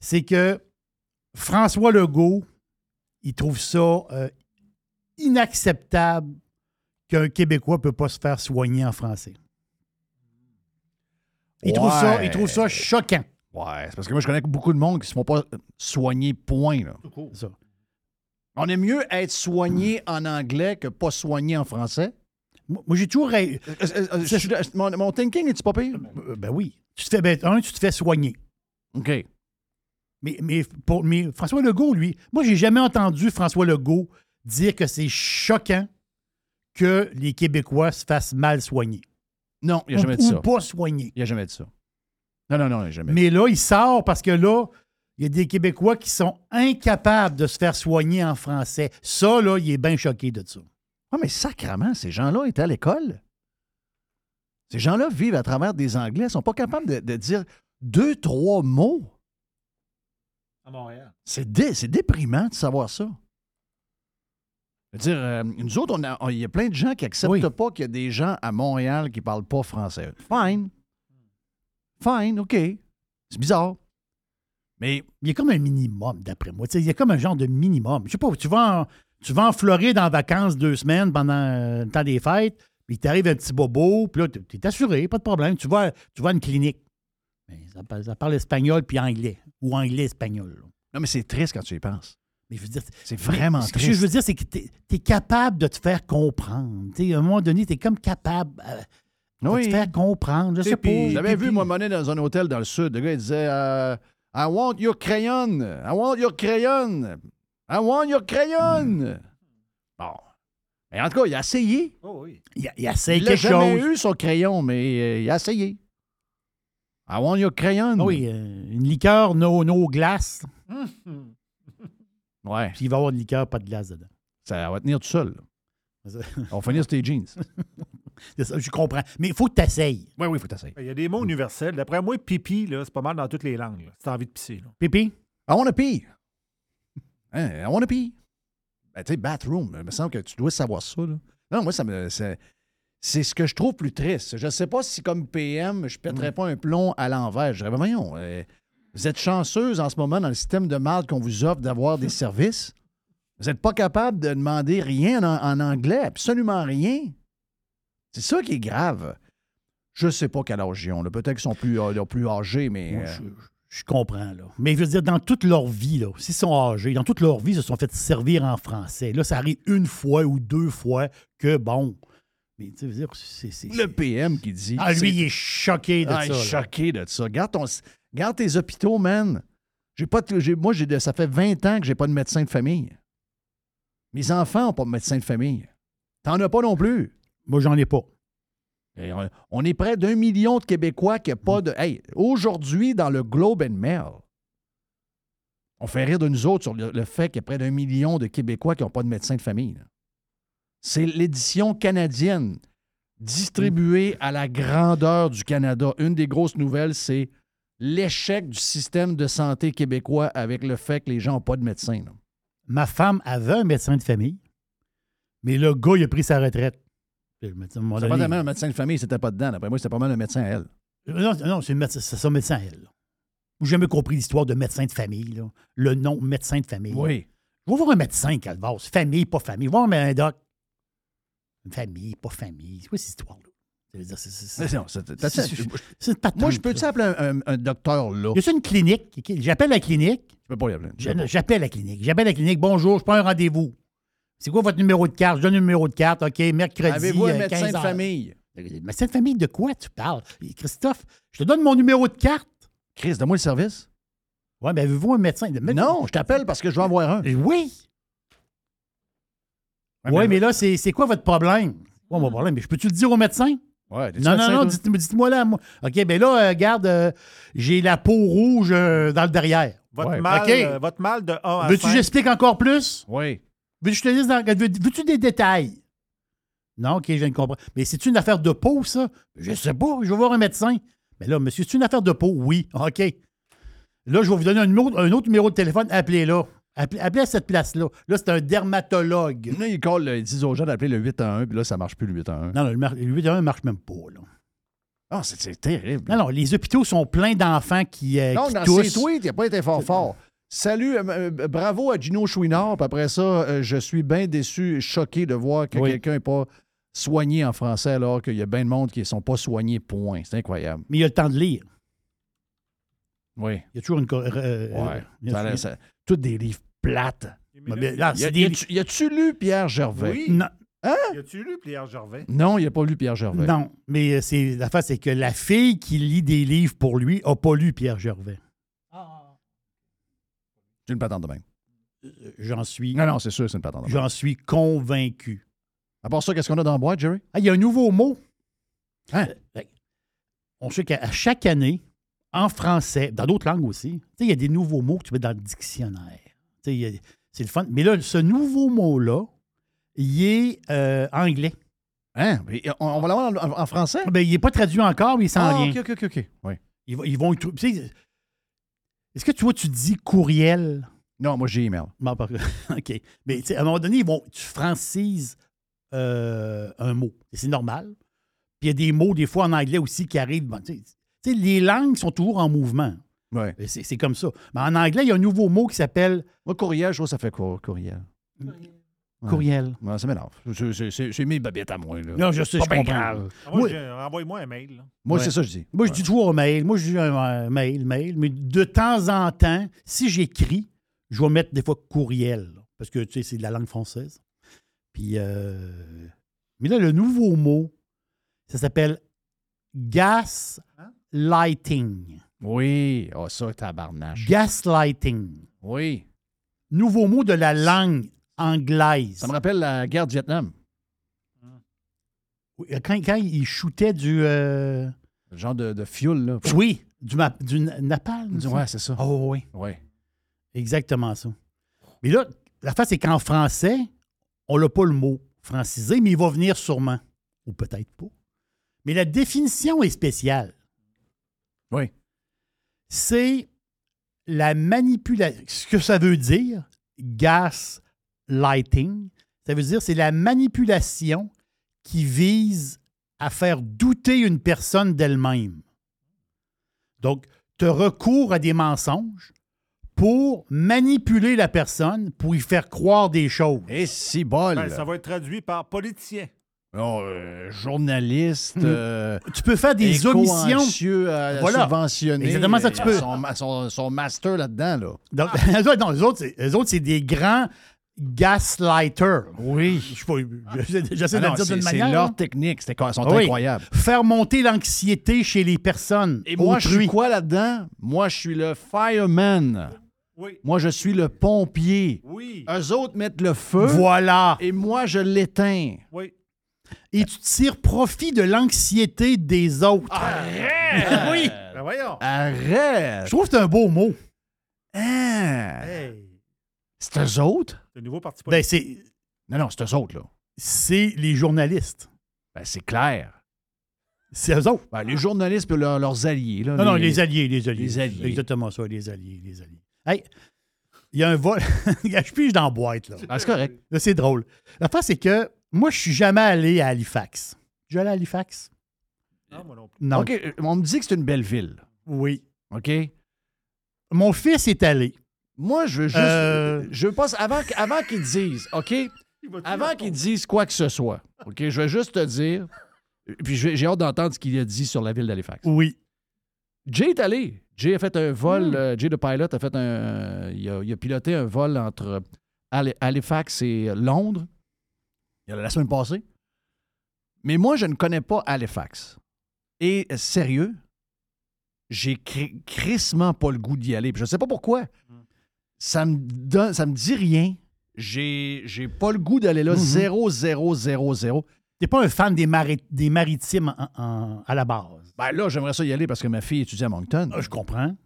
C'est que François Legault, il trouve ça euh, inacceptable qu'un Québécois ne peut pas se faire soigner en français. Il, trouve ça, il trouve ça choquant. Ouais, c'est parce que moi, je connais beaucoup de monde qui ne se font pas soigner, point. Là. Ça. On est mieux être soigné en anglais que pas soigné en français. Moi, j'ai toujours. ré- Euh, euh, euh, je mon, mon thinking, est-tu pas pire? Euh, Ben oui. Tu te fais, ben, un, tu te fais soigner. OK. Mais, mais, pour, mais François Legault, lui, moi, j'ai jamais entendu François Legault dire que c'est choquant que les Québécois se fassent mal soigner. Non, il n'a Ou- jamais dit ou ça. pas soigner. Il n'a jamais dit ça. Non, non, non, il n'a jamais Mais là, il sort parce que là, il y a des Québécois qui sont incapables de se faire soigner en français. Ça, là, il est bien choqué de ça. Ah, mais sacrement, ces gens-là étaient à l'école. Ces gens-là vivent à travers des Anglais, ils sont pas capables de, de dire deux, trois mots. À Montréal. C'est dé- c'est déprimant de savoir ça. Je veux dire, euh, nous autres, on a- on- il y a plein de gens qui acceptent Oui. pas qu'il y a des gens à Montréal qui parlent pas français. Fine. Fine, OK. C'est bizarre. Mais il y a comme un minimum, d'après moi. Il y a comme un genre de minimum. Je sais pas, tu vas en, tu vas en Floride en vacances deux semaines pendant euh, le temps des fêtes, puis t'arrive un petit bobo, puis là, tu es assuré, pas de problème. Tu vas, tu vas à une clinique. Mais ça, parle- ça parle espagnol puis anglais. Ou anglais-espagnol. Non, mais c'est triste quand tu y penses. Mais je veux dire, C'est vraiment ce que triste. je veux dire, c'est que tu es, capable de te faire comprendre. À un moment donné, tu es comme capable euh, de Oui. te faire comprendre. Je sais pas. J'avais vu, moi, monnaie dans un hôtel dans le sud. Le gars, il disait euh, I want your crayon. I want your crayon. I want your crayon. Bon. Mais en tout cas, il a essayé. Oh oui. Il, il essaye Il n'a quelque jamais chose. eu son crayon, mais euh, il a essayé. I want your crayon. Ah oui, euh, une liqueur, no, no glace. Ouais. Puis il va y avoir une liqueur, pas de glace dedans. Ça va tenir tout seul. là. On va finir sur tes jeans. Je comprends. Mais il faut que tu essayes. Oui, oui, il faut t'essayer. Il y a des mots universels. D'après moi, pipi, là, c'est pas mal dans toutes les langues. Si t'as envie de pisser. Là. Pipi? I want to pee. Hein, I want to pee. Ben, tu sais, bathroom, il me semble que tu dois savoir ça. Là. Non, moi, ça me. C'est, c'est ce que je trouve plus triste. Je ne sais pas si, comme PM, je Mm. pèterais pas un plomb à l'envers. Je dirais, ben, voyons, euh, vous êtes chanceuse en ce moment dans le système de marde qu'on vous offre d'avoir des services? Vous n'êtes pas capable de demander rien en, en anglais, absolument rien. C'est ça qui est grave. Je ne sais pas quel âge ils ont. Peut-être qu'ils sont plus, euh, plus âgés, mais. Moi, euh, je, je comprends, là. Mais je veux dire, dans toute leur vie, là, s'ils sont âgés, dans toute leur vie, ils se sont fait servir en français. Là, ça arrive une fois ou deux fois que, bon. Mais tu veux dire, c'est. c'est- Le PM qui dit. Ah, lui, il est choqué de Ah, ça. il est là. choqué de ça. Garde, ton, garde tes hôpitaux, man. Pas de- moi, de- ça fait 20 ans que j'ai pas de médecin de famille. Mes enfants n'ont pas de médecin de famille. T'en as pas non plus. Moi, j'en ai pas. Et on, on est près d'un million de Québécois qui n'ont pas de. Hey, aujourd'hui, dans le Globe and Mail, on fait rire de nous autres sur le, le fait qu'il y a près d'un million de Québécois qui n'ont pas de médecin de famille. C'est l'édition canadienne distribuée à la grandeur du Canada. Une des grosses nouvelles, c'est l'échec du système de santé québécois avec le fait que les gens n'ont pas de médecin. là. Ma femme avait un médecin de famille, mais le gars, il a pris sa retraite. Puis le médecin, C'est pas tellement un médecin de famille, c'était pas dedans. D'après moi, c'était pas mal un médecin à elle. Non, non, c'est, médecin- c'est son médecin à elle. J'ai jamais compris l'histoire de médecin de famille. là. Le nom médecin de famille. Oui. Je vais voir un médecin, Calvas. Famille, pas famille. Je vais voir un doc. Famille, pas famille. C'est quoi cette histoire-là? Moi, je peux-tu appeler un, un- un docteur là? Y a une clinique? J'appelle la clinique? Je peux pas y appeler. J'appelle la clinique. J'appelle la clinique. Bonjour, je prends un rendez-vous. C'est quoi votre numéro de carte? Je donne le numéro de carte. OK, mercredi. Avez-vous un euh, médecin 15 de famille? Le Médecin de famille, de quoi tu parles? Christophe, je te donne mon numéro de carte. Chris, donne-moi le service. Ouais, mais avez-vous un médecin? de- Non, je t'appelle parce que je veux en voir un. Oui. Ouais, Oui, mais- mais là, c'est c'est quoi votre problème? Quoi, mon problème? Mais je peux-tu le dire au médecin? Ouais, Non, non, non, dites- dites-moi là. moi. OK, ben là, euh, regarde, euh, j'ai la peau rouge euh, dans le derrière. Votre, Ouais. mal, euh, votre mal de 1 à Veux-tu que 5. j'explique encore plus? Oui. Veux-tu je te dise dans- veux- Veux-tu des détails? Non, OK, je viens de comprendre. Mais c'est une affaire de peau, ça? Je sais pas, je vais voir un médecin. Mais là, monsieur, c'est une affaire de peau? Oui. OK. Là, je vais vous donner un, numéro- un autre numéro de téléphone. Appelez-là. Appelez, appelez à cette place-là. Là, c'est un dermatologue. Là, ils, callent, ils disent aux gens d'appeler le 8 à 1, puis là, ça marche plus le 8 à 1. Non, non, le, le 8 ne marche même pas. Là. Ah, c'est c'est terrible. Non, non, les hôpitaux sont pleins d'enfants qui, euh, Non, qui dans toussent. ses tweets, il n'a pas été fort fort. Salut, euh, euh, bravo à Gino Chouinard. Puis après ça, euh, je suis bien déçu, choqué de voir que Oui. quelqu'un n'est pas soigné en français alors qu'il y a bien de monde qui ne sont pas soignés, point. C'est incroyable. Mais il y a le temps de lire. Oui. Il y a toujours une... euh, Ouais. Ça ça- Tous des livres plates. Mais là, Y c'est a- des- y a-tu- y a-tu lu Pierre Gervais? Oui. Non, Y a-tu lu Pierre Gervais? Non, il n'a pas lu Pierre Gervais. non, mais c'est l'affaire, c'est que la fille qui lit des livres pour lui n'a pas lu Pierre Gervais. C'est une patente de même. Euh, J'en suis, Non, non, c'est sûr, c'est une patente de même. j'en suis convaincu. À part ça, qu'est-ce qu'on a dans la boîte, Jerry? Ah, il y a un nouveau mot. Hein? Euh, On sait qu'à chaque année, en français, dans d'autres langues aussi, tu sais, il y a des nouveaux mots que tu mets dans le dictionnaire. C'est le fun. Mais là, ce nouveau mot-là, il est euh, anglais. Hein? On, on va l'avoir en, français? Ben, il n'est pas traduit encore, mais il s'en Ah, vient. OK, OK, OK. Oui. Ils, vont- ils vont y trou- tu sais, Est-ce que tu vois, tu dis courriel? Non, moi, j'ai email. Bon, par- OK. Mais à un moment donné, ils vont, tu francises euh, un mot. Et C'est normal. Puis il y a des mots, des fois, en anglais aussi, qui arrivent. Bon, les langues sont toujours en mouvement. Ouais. C'est comme ça. Mais en anglais, il y a un nouveau mot qui s'appelle Moi, courriel, je trouve que ça fait quoi, courriel? Courriel. Ouais, ça m'énerve. C'est- c'est- C'est c'est mes babettes à moi. Là. Non, je sais, Pas je comprends. grave. Ah, moi, Envoie-moi un mail. là. Moi, Ouais. c'est ça que je dis. Moi, je dis toujours mail. Moi, je dis un, un mail, mail. Mais de temps en temps, si j'écris, je vais mettre des fois courriel. là, Parce que, tu sais, c'est de la langue française. Puis, euh, mais là, le nouveau mot, ça s'appelle gas lighting. Oui. Oh, ça, tabarnache. Gaslighting. Oui. Nouveau mot de la langue anglaise. Ça me rappelle la guerre du Vietnam. Oui, Quand, quand il shootait du. euh, Le genre de, de fuel, là. Oui, du, du na- napalm. Ouais, c'est ça. Oh, oui. Oui. Exactement ça. Mais là, la face, c'est qu'en français, on n'a pas le mot francisé, mais il va venir sûrement. Ou peut-être pas. Mais la définition est spéciale. Oui. C'est la manipulation. Ce que ça veut dire, gas lighting, ça veut dire c'est la manipulation qui vise à faire douter une personne d'elle-même. Donc, tu recours à des mensonges pour manipuler la personne, pour y faire croire des choses. Et si bol. Ben, ça va être traduit par politicien. Oh, euh, journaliste. Mm. euh, Tu peux faire des omissions. à Voilà. subventionner. Exactement ça, tu Euh, peux. Son, son- son master là-dedans, là. Donc, c'est- eux autres, c'est des grands gaslighters. Oui. Je j'essaie j'essaie Ah de le dire c'est d'une c'est manière. leur là. technique. C'était sont Oui. incroyables. Faire monter l'anxiété chez les personnes. Et moi, je suis quoi là-dedans? Moi, je suis le fireman. Oui. Moi, je suis le pompier. Oui. Eux autres mettent le feu. Voilà. Et moi, je l'éteins. Oui. Et tu tires profit de l'anxiété des autres. Arrête! oui. Ben voyons. Arrête! Je trouve que c'est un beau mot. Hein? Hey. C'est eux autres? C'est un nouveau parti Ben, politique. c'est, Non, non, c'est eux autres, là. c'est les journalistes. Ben, c'est clair. C'est eux autres. Ben, les journalistes et leur- leurs alliés, là. Non, non, les alliés, les alliés. Les alliés. Exactement ça, les alliés, les alliés. Hey, il y a un vol. je pige dans la boîte, là. Ah, c'est correct. Là, c'est drôle. La face, c'est que moi, je suis jamais allé à Halifax. Tu es allé à Halifax? Non, moi non plus. Non. OK, euh, on me dit que c'est une belle ville. Oui. OK? Mon fils est allé. Moi, je veux juste. Euh, Je veux pas. Avant, avant qu'ils disent, OK? Avant qu'ils disent quoi que ce soit, OK? Je vais juste te dire. Puis j'ai hâte d'entendre ce qu'il a dit sur la ville d'Halifax. Oui. Jay est allé. Jay a fait un vol. Hmm. euh, Jay de Pilot a fait un. Il a, il a piloté un vol entre Hali- Halifax et Londres. Il y a la semaine passée. Mais moi, je ne connais pas Halifax. Et euh, sérieux, j'ai cri- crissement pas le goût d'y aller. Puis je ne sais pas pourquoi. Ça me donne, ça me dit rien. J'ai, j'ai pas le goût d'aller là. Mhm. 0, 0, 0, 0. T'es pas un fan des, mari- des maritimes en- en- à la base? Ben là, j'aimerais ça y aller parce que ma fille étudie à Moncton. Ah, je comprends.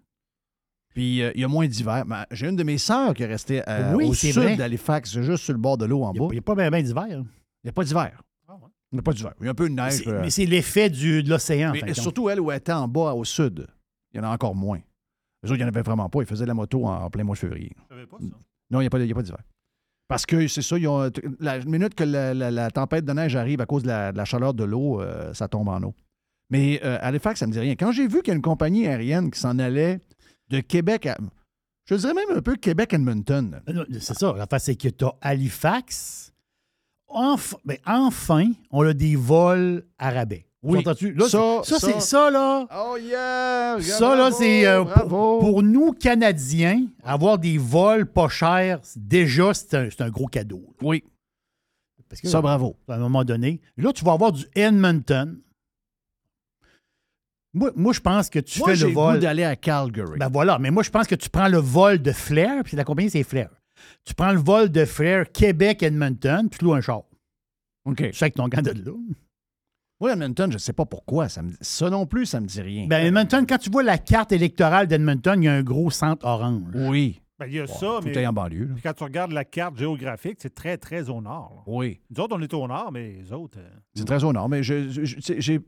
Puis euh, il y a moins d'hiver. Ben, j'ai une de mes sœurs qui est restée euh, Oui, au sud d'Halifax, juste sur le bord de l'eau en Il bas. n'y a, pas bien ben d'hiver. Il n'y a pas d'hiver. Ah ouais. Il n'y a pas d'hiver. Il y a un peu de neige. Euh, Mais c'est l'effet de l'océan. surtout, elle, où elle était en bas, au sud, il y en a encore moins. Les autres, il n'y en avait vraiment pas. Ils faisaient de la moto en, en plein mois de février. Je savais pas ça? Non, il n'y a pas, il y a pas d'hiver. Parce que c'est ça, ils ont- la minute que la, la- la tempête de neige arrive à cause de la, de la chaleur de l'eau, euh, ça tombe en eau. Mais euh, Halifax, ça ne me dit rien. Quand j'ai vu qu'il y a une compagnie aérienne qui s'en allait de Québec à. Je dirais même un peu Québec-Edmonton. Non, C'est ça. La face, c'est que tu as Halifax. Enf- ben, enfin, on a des vols à rabais. Oui. Là, Ça, ça, ça. c'est ça, là. Oh yeah! Ça, là, c'est euh, pour, nous, Canadiens, avoir des vols pas chers, déjà, c'est un, un gros cadeau. Oui. Parce que, Ça, bravo. à un moment donné, là, tu vas avoir du Edmonton. Moi, moi je pense que tu Moi, fais le vol. d'aller à Calgary. Ben voilà, mais moi, je pense que tu prends le vol de Flair, puis la compagnie, c'est Flair. Tu prends le vol de Flair Québec-Edmonton, puis tu loues un char. OK. Tu sais que ton gant de là. Moi, Edmonton, je ne sais pas pourquoi. Ça, me... ça non plus, ça me dit rien. Ben, Edmonton, quand tu vois la carte électorale d'Edmonton, il y a un gros centre orange. oui. Ben, il y a ça, Tout mais est en banlieue. là. puis quand tu regardes la carte géographique, c'est très, très au nord. là. Oui. Nous autres, on est au nord, mais les autres. euh, C'est très au nord, mais j'ai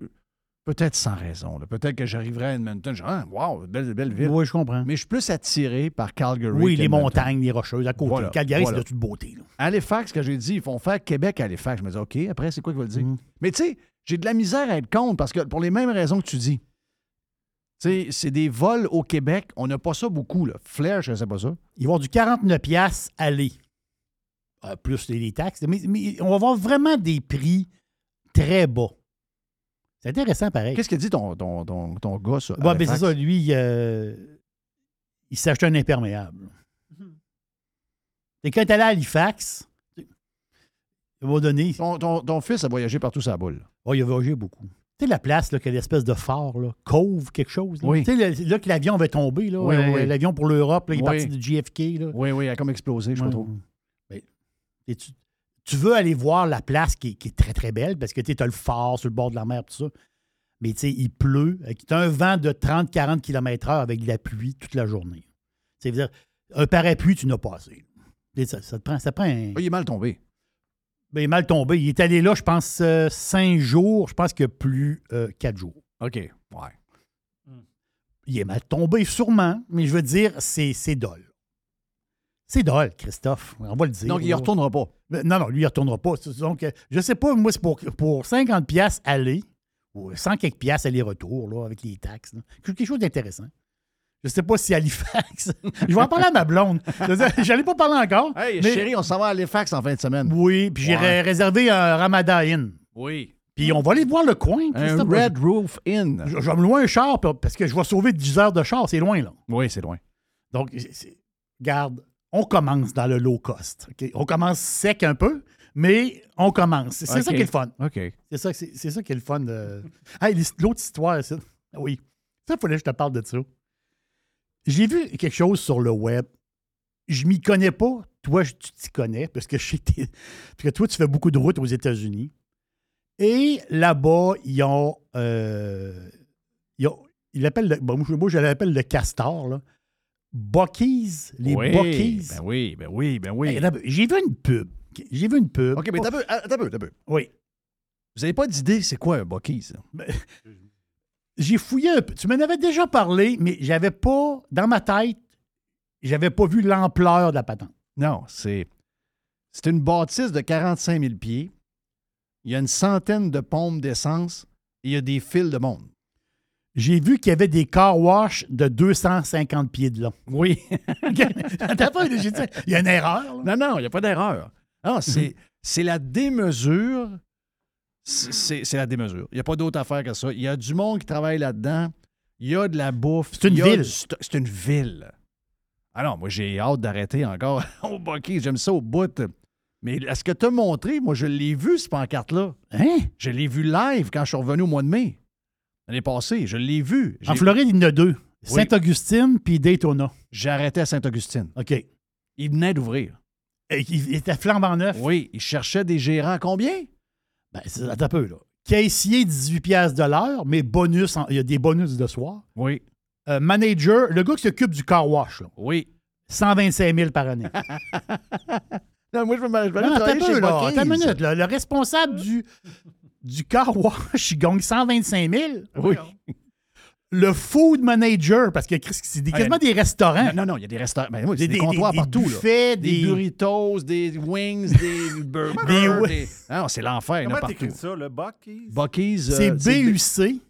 peut-être sans raison. là. Peut-être que j'arriverai à Edmonton. Je dis, ah, wow, belle, belle ville. Oui, je comprends. Mais je suis plus attiré par Calgary. Oui, les montagnes, les rocheuses à côté. Voilà, Calgary, voilà. c'est de toute beauté. là. Halifax, que j'ai dit, ils font faire Québec à Halifax. Je me dis, OK, après, c'est quoi qu'ils veulent dire? Mhm. Mais tu sais, j'ai de la misère à être contre parce que pour les mêmes raisons que tu dis. Tu c'est des vols au Québec. On n'a pas ça beaucoup, là. Flair, je ne sais pas ça. Ils vont avoir du 49 pièces aller. Euh, plus les, les taxes. Mais, mais on va avoir vraiment des prix très bas. C'est intéressant, pareil. Qu'est-ce qu'il dit ton, ton, ton, ton gars, ça? Ouais, ben c'est ça. Lui, euh, il s'est acheté un imperméable. Et quand est allé à Halifax, il m'a donné. Ton, ton- ton fils a voyagé partout sa boule. Oh, il a voyagé beaucoup. Tu sais, la place, là, qui a l'espèce de phare, là, Cove, quelque chose. Là, Oui. Tu sais, là que l'avion va tomber, là, Oui, euh, oui, l'avion pour l'Europe, là, il est parti de JFK. Là. Oui, oui, elle a comme explosé, je trouve. Ben, et tu, tu veux aller voir la place qui est, qui est très, très belle parce que tu as le phare sur le bord de la mer, tout ça. Mais tu sais, il pleut. Tu as un vent de 30-40 km/h avec de la pluie toute la journée. C'est dire un parapluie, tu n'as pas assez. Ça, ça te prend, ça prend un. Ah, il est mal tombé. Ben, il est mal tombé. Il est allé là, je pense, euh, cinq jours. Je pense qu'il y a plus euh, quatre jours. OK. Ouais. Il est mal tombé, sûrement, mais je veux dire, c'est c'est dol. C'est dol, Christophe. On va le dire. Donc, il ne retournera pas. Ben, Non, non, lui, il ne retournera pas. C'est- Donc, euh, je sais pas, moi, c'est pour, pour 50 pièces aller, ou 100 quelques pièces aller-retour, là, avec les taxes. là. Quelque chose d'intéressant. Je sais pas si Halifax. je vais en parler à ma blonde. Je n'allais pas parler encore. Hey, mais- chérie, on s'en va à Halifax en fin de semaine. Oui, puis Ouais. ré- réservé un Ramadan Inn. Oui. Puis on va aller voir le coin. Un. Red Roof Inn. Je, je vais me louer un char parce que je vais sauver 10 heures de char. C'est loin, là. Oui, c'est loin. Donc, garde, on commence dans le low cost. On commence sec un peu, mais on commence. C'est ça qui est le fun. OK. C'est ça, ça qui est le fun. De... Hey, l'autre histoire, ça. Oui. Ça, il fallait que je te parle de ça. J'ai vu quelque chose sur le web. Je m'y connais pas. Toi, je- tu t'y connais parce que, je sais que t'es- parce que toi, tu fais beaucoup de routes aux États-Unis. Et là-bas, ils ont. euh, ils ont- ils le- bon, moi, je l'appelle le castor. Là. Bucky's. Les oui, Bucky's. Ben oui, ben oui, ben oui. J'ai vu une pub. J'ai vu une pub. OK, mais t'as peu, t'as un peu. Oui. Vous n'avez pas d'idée c'est quoi un Bucky's? ça? J'ai fouillé un peu. Tu m'en avais déjà parlé, mais j'avais pas, dans ma tête, j'avais pas vu l'ampleur de la patente. Non, c'est c'est une bâtisse de 45 000 pieds. Il y a une centaine de pompes d'essence et il y a des fils de monde. J'ai vu qu'il y avait des car wash de 250 pieds de long. Oui. Pas, dit, il y a une erreur. là. Non, non, il n'y a pas d'erreur. Non, c'est c'est la démesure. C'est- la démesure. Il n'y a pas d'autre affaire que ça. Il y a du monde qui travaille là-dedans. Il y a de la bouffe. C'est une ville. C'est une ville. Ah non, moi, j'ai hâte d'arrêter encore au Bucky. J'aime ça au bout. Mais est-ce que tu as montré? Moi, je l'ai vu, ce pancarte-là. Hein? Je l'ai vu live quand je suis revenu au mois de mai. L'année passée. Je l'ai vu. En Floride, il y en a deux. Oui. Sainte-Augustine puis Daytona. J'ai arrêté à Sainte-Augustine. OK. Il venait d'ouvrir. Il était flambant neuf. Oui, il cherchait des gérants à combien? Ben, c'est- attends un peu, là. Caissier, 18 pièces de l'heure, mais bonus, en- il y a des bonus de soir. Oui. Euh, manager, le gars qui s'occupe du car wash, là, Oui. 125 000 par année. Non, moi, je veux m'aller je Non, attends un travailler peu, chez là. Attends une minute. là. Le responsable du, du car wash, il gagne 125 000. Oui. Le food manager, parce que Chris, c'est des- quasiment des restaurants. Non, non, il y a des restaurants. Ben, oui, Des- des, des- comptoirs des partout. là. buffets, des... des- Doritos, des wings, des burgers. Des Ah non, c'est l'enfer, Comment t'écris ça, le Bucky's? Bucky's. C'est euh, B-U-C,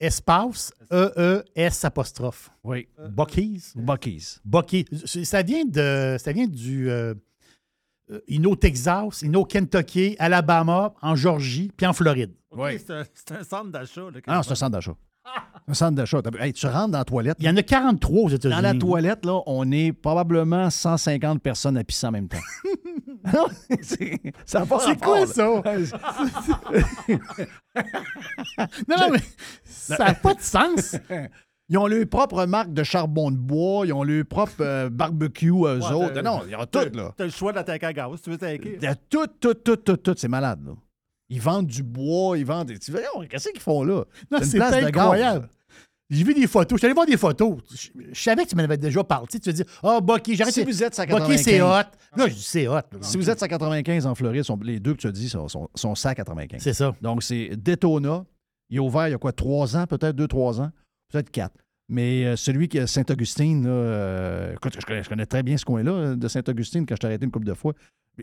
espace, E-E-S apostrophe. Oui. Bucky's. Bucky's. Bucky. C'est- Ça vient de. Ça vient du. Euh, euh, Inno Texas, Inno Kentucky, Alabama, en Georgie, puis en Floride. Oui. c'est un, un centre d'achat. là, Ah non, c'est un centre d'achat. Un centre d'achat. Hey, tu rentres dans la toilette. Il y en a 43 aux États-Unis. Dans la toilette, là, on est probablement 150 personnes à pisser en même temps. Non, c'est ça C'est quoi là. ça? non, non, mais ça n'a pas de sens. Ils ont leur propre marque de charbon de bois, ils ont leur propre euh, barbecue, eux Ouais, autres. Non, ils ont tout, là. T'as le choix d'attaquer à gaz. si Tu veux attaquer. Il y a tout, tout, tout, tout, tout. C'est malade, là. Ils vendent du bois, ils vendent des. Qu'est-ce qu'ils font là? Non, c'est incroyable. J'ai vu des photos. Je suis allé voir des photos. Je, je savais que tu m'en avais déjà parlé. Tu veux dire, ah, Bucky, j'arrête. Si vous êtes à Bucky, c'est 95. hot. Là, je dis, c'est hot. là. Si vous êtes à 95 en Floride, sont- les deux que tu as dit sont, sont, sont ça à 95. C'est ça. Donc, c'est Daytona. Il est ouvert il y a quoi, trois ans, peut-être deux, trois ans, peut-être quatre. Mais euh, celui qui est Saint-Augustine, euh, écoute, je connais, je connais très bien ce coin-là euh, de Saint-Augustine quand je t'ai arrêté une couple de fois.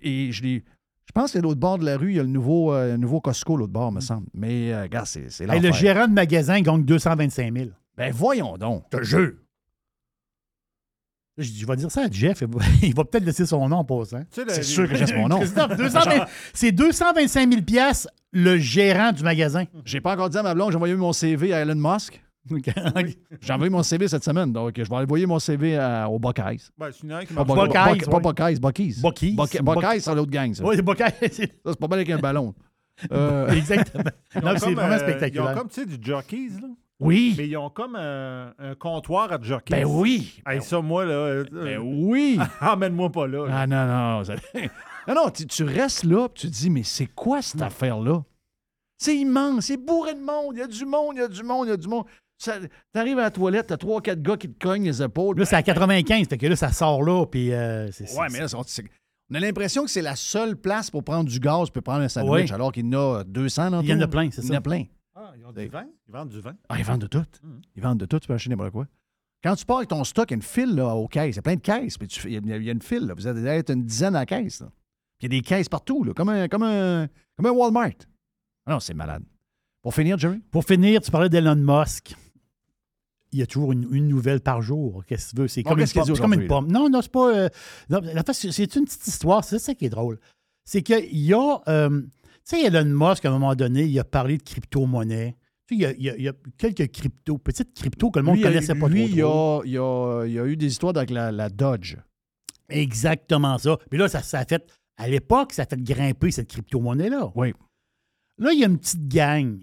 Et je l'ai. Je pense qu'à l'autre bord de la rue, il y a le nouveau, euh, le nouveau Costco, l'autre bord, me semble. Mais, euh, regarde, c'est c'est Hey, le gérant de magasin gagne 225 000. Ben voyons donc. Je te jure. Là, Je, dis, je vais dire ça à Jeff. Il va, il va peut-être laisser son nom en passant. C'est sûr que je laisse mon nom. Christophe, 220 C'est 225 000 piastres, le gérant du magasin. J'ai pas encore dit à ma blonde, j'ai envoyé mon CV à Elon Musk. J'ai envoyé mon CV cette semaine, donc je vais envoyer mon CV à- aux Buckeyes. Ben, c'est une qui Pas, marche Buck- pas. Buck- pas Buckeyes, Buckies. Buckies. Buck- Buck- Buckeyes, c'est l'autre gang, ça. Oui, c'est Buckeyes. Ça, c'est pas mal avec un ballon. Euh, Exactement. Ils ont Non, c'est comme, vraiment euh, spectaculaire. Ils ont comme, tu sais, du jerkies, là. Oui. Mais ils ont comme un, un comptoir à jerkies. Ben oui. Hey, ça, moi, là... euh, Ben oui. Emmène-moi pas là. là. Ah non, non. ça- non, non, tu, tu restes là puis tu te dis, mais c'est quoi cette affaire-là? C'est immense, c'est bourré de monde. Il y a du monde, il y a du monde, il y a du monde. Ça- T'arrives à la toilette, t'as trois, quatre gars qui te cognent les épaules. Là, c'est à 95, fait que là, ça sort là, puis euh, c'est... Ouais, mais là, c'est- c'est- on a l'impression que c'est la seule place pour prendre du gaz puis prendre un sandwich, Oui. alors qu'il y en a 200 dans Il y en a plein, c'est Il y en ça. a plein. Ah, ils ont du vin? Ils vendent du vin? Ah, ils vendent de tout. Hmm. Ils vendent de tout, tu peux acheter n'importe quoi. Quand tu pars avec ton stock, il y a une file là, aux caisses. Il y a plein de caisses. Puis tu fais- il y a- il y a une file. Là. Vous allez être une dizaine à la caisse. là. Puis il y a des caisses partout, là, comme, un, comme, un, comme un Walmart. Ah non, c'est malade. Pour finir, Jerry? Pour finir, tu parlais d'Elon Musk. Il y a toujours une, une nouvelle par jour. Qu'est-ce que tu veux? C'est Bon, comme, une pomme. comme une pomme. Non, non, c'est pas. euh, non, c'est- une petite histoire. C'est ça qui est drôle. C'est qu'il y a. euh, tu sais, Elon Musk, à un moment donné, il a parlé de crypto-monnaie. Tu sais, il y a, il y a- il y a quelques cryptos, petites cryptos que le monde ne connaissait pas lui, trop. il y a, il y a- il y a eu des histoires avec la, la Dodge. Exactement ça. Puis là, ça, ça a fait. À l'époque, ça a fait grimper cette crypto-monnaie-là. Oui. Là, il y a une petite gang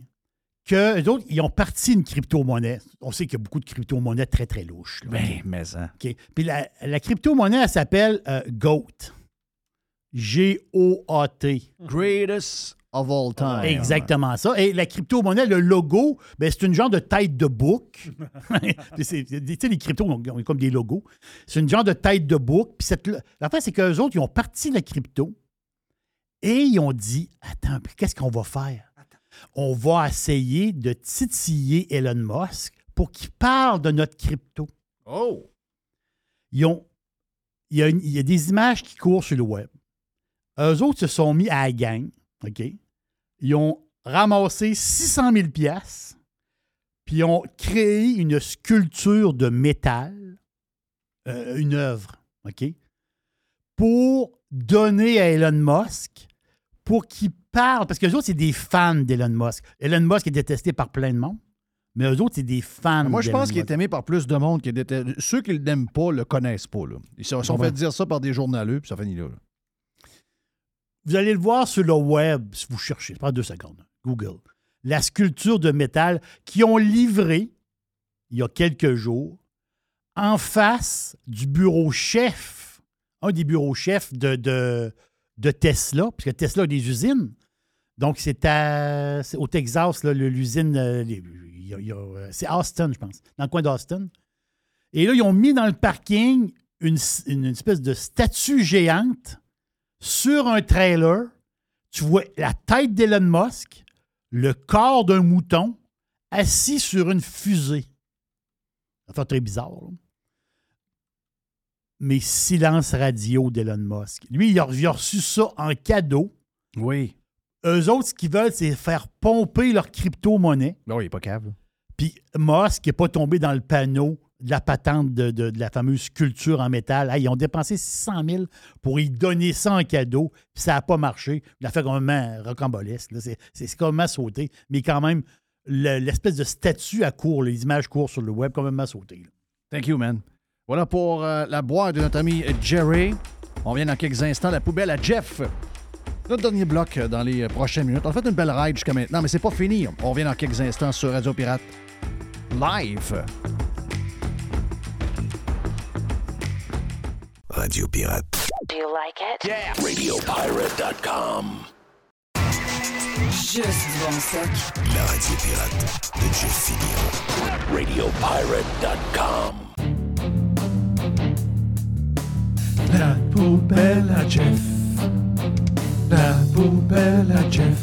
que eux autres, ils ont parti une crypto-monnaie. On sait qu'il y a beaucoup de crypto-monnaies très, très louches. là. Ben, mais hein. OK. Puis la, la crypto-monnaie, elle s'appelle euh, GOAT. G-O-A-T. Greatest of all time. Exactement ça. Et la crypto-monnaie, le logo, ben, c'est une genre de tête de bouc. Tu sais, les cryptos ont, ont comme des logos. C'est une genre de tête de bouc. Puis cette, l'affaire, c'est qu'eux autres, ils ont parti la crypto et ils ont dit Attends, puis qu'est-ce qu'on va faire? On va essayer de titiller Elon Musk pour qu'il parle de notre crypto. Oh! Ils ont, il, y a il y a des images qui courent sur le web. Eux autres se sont mis à la gang, OK? Ils ont ramassé 600 000 piastres, puis ils ont créé une sculpture de métal, euh, une œuvre, OK? Pour donner à Elon Musk, pour qu'il parle, parce que les autres, c'est des fans d'Elon Musk. Elon Musk est détesté par plein de monde, mais eux autres, c'est des fans Moi, je pense qu'il est aimé par plus de monde que déteste. Ceux qui ne l'aiment pas le connaissent pas. Là. Ils se sont Ouais. fait dire ça par des journaleux, puis ça finit là. là. Vous allez le voir sur le web si vous cherchez. Pas deux secondes. Google. La sculpture de métal qui ont livré il y a quelques jours en face du bureau chef, un des bureaux chefs de, de, de Tesla, puisque Tesla a des usines. Donc, c'est au Texas, l'usine. euh, euh, c'est Austin, je pense, dans le coin d'Austin. Et là, ils ont mis dans le parking une, une espèce de statue géante sur un trailer. Tu vois la tête d'Elon Musk, le corps d'un mouton, assis sur une fusée. Ça fait très bizarre. là. Mais silence radio d'Elon Musk. Lui, il a reçu ça en cadeau. Oui. Eux autres, ce qu'ils veulent, c'est faire pomper leur crypto-monnaie. Non, il n'est pas cave. Puis Musk n'est pas tombé dans le panneau de la patente de, de- de la fameuse sculpture en métal. Hey, ils ont dépensé 600 000 pour y donner ça en cadeau, puis ça n'a pas marché. Il a fait complètement rocambolesque. C'est c'est- c'est complètement sauté. Mais quand même, le- l'espèce de statue à court, les images courent sur le web, complètement sauté. là. Thank you, man. Voilà pour euh, la boîte de notre ami Jerry. On vient dans quelques instants. La poubelle à Jeff. Notre dernier bloc euh, dans les euh, prochaines minutes. On a fait une belle ride jusqu'à maintenant, mais c'est pas fini. On revient dans quelques instants sur Radio Pirate Live. Radio Pirate. Do you like it? Yeah. RadioPirate.com. Juste bon stock. La radio pirate de Jeff Fillion. RadioPirate.com. La poubelle à Jeff. La poubelle à Jeff.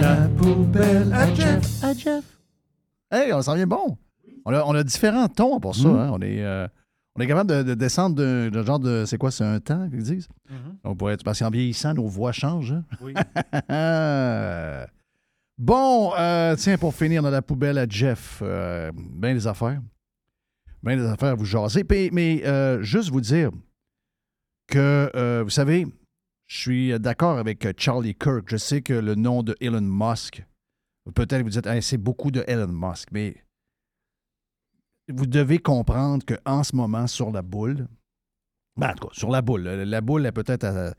La poubelle à Jeff. À Jeff. Hey, on s'en vient bon. On a, on a différents tons pour ça. Mhm. hein. On, est, euh, on est capable de, de descendre d'un d'un genre de. C'est quoi, c'est un temps qu'ils disent? Mhm. On pourrait, parce qu'en vieillissant, nos voix changent. hein? Oui. Bon, euh, tiens, pour finir dans la poubelle à Jeff, euh, bien des affaires. Bien des affaires à vous jaser. Puis- mais euh, juste vous dire que, euh, vous savez, je suis d'accord avec euh, Charlie Kirk. Je sais que le nom de Elon Musk, peut-être vous dites, Hey, c'est beaucoup de Elon Musk, mais vous devez comprendre qu'en ce moment, sur la boule, ben, en tout cas, sur la boule, la boule est peut-être à-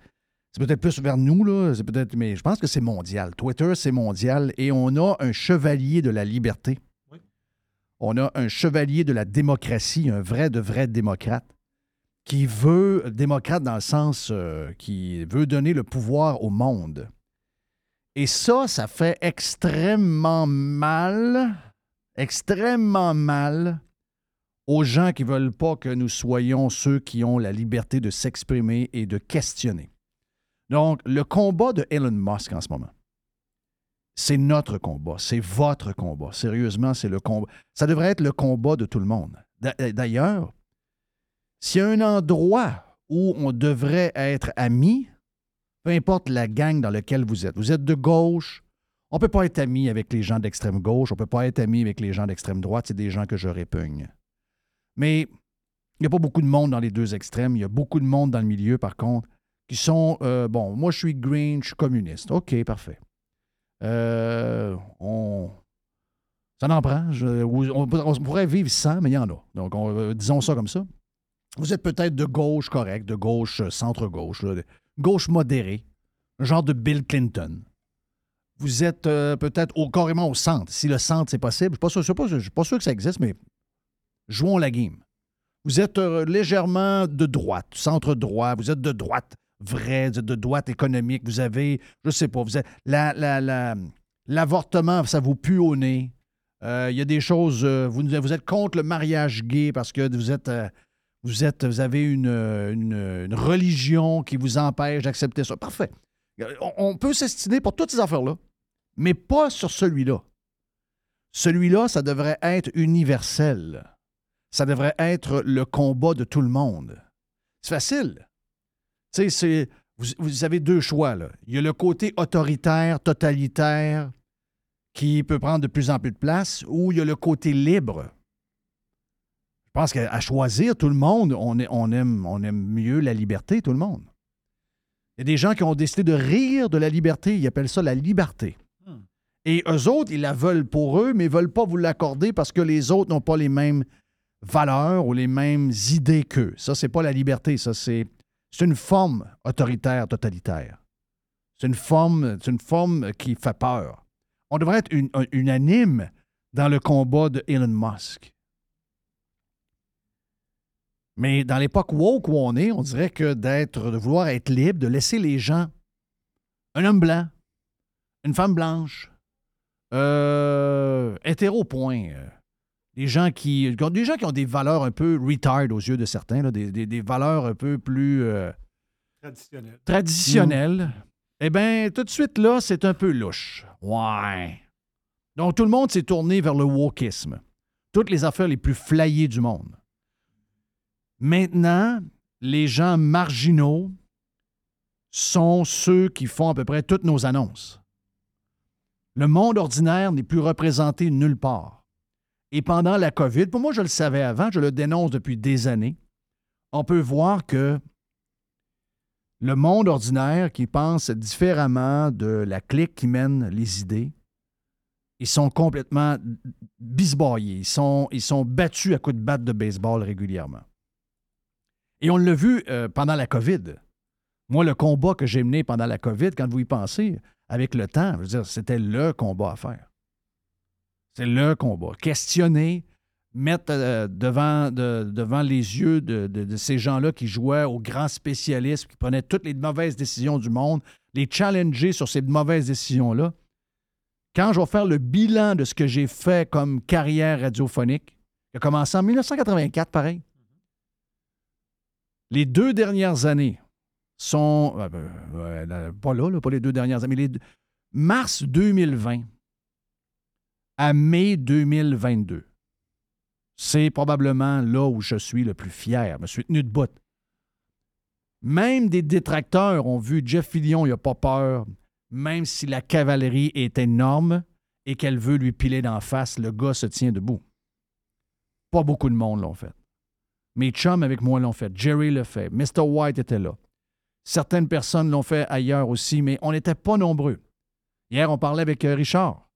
c'est peut-être plus vers nous, là. C'est peut-être, mais je pense que c'est mondial. Twitter, c'est mondial. Et on a un chevalier de la liberté. On a un chevalier de la démocratie, un vrai de vrai démocrate, qui veut, démocrate dans le sens euh, qui veut donner le pouvoir au monde. Et ça, ça fait extrêmement mal, extrêmement mal aux gens qui ne veulent pas que nous soyons ceux qui ont la liberté de s'exprimer et de questionner. Donc, le combat de Elon Musk en ce moment, c'est notre combat, c'est votre combat. Sérieusement, c'est le combat. Ça devrait être le combat de tout le monde. D'a- D'ailleurs, s'il y a un endroit où on devrait être amis, peu importe la gang dans laquelle vous êtes, vous êtes de gauche, on ne peut pas être amis avec les gens d'extrême gauche, on ne peut pas être amis avec les gens d'extrême droite, c'est des gens que je répugne. Mais il n'y a pas beaucoup de monde dans les deux extrêmes, il y a beaucoup de monde dans le milieu, par contre, qui sont, euh, bon, moi je suis green, je suis communiste. OK, parfait. Euh, on, ça n'en prend. On, pourrait vivre sans, mais il y en a. Donc, on- euh, disons ça comme ça. Vous êtes peut-être de gauche correct, de gauche euh, centre-gauche, gauche modérée, genre de Bill Clinton. Vous êtes euh, peut-être au, carrément au centre. Si le centre, c'est possible, je ne suis pas sûr- que ça existe, mais jouons la game. Vous êtes euh, légèrement de droite, centre-droit, vous êtes de droite vrai, de, droite économique, vous avez, je sais pas, vous la- l'avortement, ça vous pue au nez. Il y a des choses, vous, êtes contre le mariage gay parce que vous êtes, vous avez une, religion qui vous empêche d'accepter ça. Parfait. On, peut s'estimer pour toutes ces affaires-là, mais pas sur celui-là. Celui-là, ça devrait être universel. Ça devrait être le combat de tout le monde. C'est facile. Vous, avez deux choix. Il y a le côté autoritaire, totalitaire, qui peut prendre de plus en plus de place, ou il y a le côté libre. Je pense qu'à choisir, tout le monde, on, est- on aime, on aime mieux la liberté, tout le monde. Il y a des gens qui ont décidé de rire de la liberté, ils appellent ça la liberté. Et eux autres, ils la veulent pour eux, mais ils ne veulent pas vous l'accorder parce que les autres n'ont pas les mêmes valeurs ou les mêmes idées qu'eux. Ça, c'est pas la liberté, ça, c'est c'est une forme autoritaire, totalitaire. C'est une forme, c'est une forme qui fait peur. On devrait être une- un- unanime dans le combat de Elon Musk. Mais dans l'époque woke où on est, on dirait que d'être, de vouloir être libre, de laisser les gens, un homme blanc, une femme blanche, euh, hétéro point, euh, des gens qui, des gens qui ont des valeurs un peu retard aux yeux de certains, là, des, des- des valeurs un peu plus euh, Traditionnel. traditionnelles, eh bien, tout de suite là, c'est un peu louche. Ouais. Donc, tout le monde s'est tourné vers le wokisme. Toutes les affaires les plus flyées du monde. Maintenant, les gens marginaux sont ceux qui font à peu près toutes nos annonces. Le monde ordinaire n'est plus représenté nulle part. Et pendant la COVID, pour moi, je le savais avant, je le dénonce depuis des années, on peut voir que le monde ordinaire qui pense différemment de la clique qui mène les idées, ils sont complètement bisbaillés. Ils sont, ils sont battus à coups de batte de baseball régulièrement. Et on l'a vu euh, pendant la COVID. Moi, le combat que j'ai mené pendant la COVID, quand vous y pensez, avec le temps, je veux dire, c'était le combat à faire. C'est le combat. Questionner, mettre euh, devant, de- devant les yeux de ces gens-là qui jouaient aux grands spécialistes, qui prenaient toutes les mauvaises décisions du monde, les challenger sur ces mauvaises décisions-là. Quand je vais faire le bilan de ce que j'ai fait comme carrière radiophonique, qui a commencé en 1984, pareil. Les deux dernières années sont. euh, ben, pas là, pas les deux dernières années, mais les mars 2020 à mai 2022. C'est probablement là où je suis le plus fier. Je me suis tenu de bout. Même des détracteurs ont vu Jeff Fillion, il n'a pas peur. Même si la cavalerie est énorme, et qu'elle veut lui piler d'en face, le gars se tient debout. Pas beaucoup de monde l'ont fait. Mes chums avec moi l'ont fait. Jerry l'a fait. Mr. White était là. Certaines personnes l'ont fait ailleurs aussi, mais on n'était pas nombreux. Hier, on parlait avec euh, Richard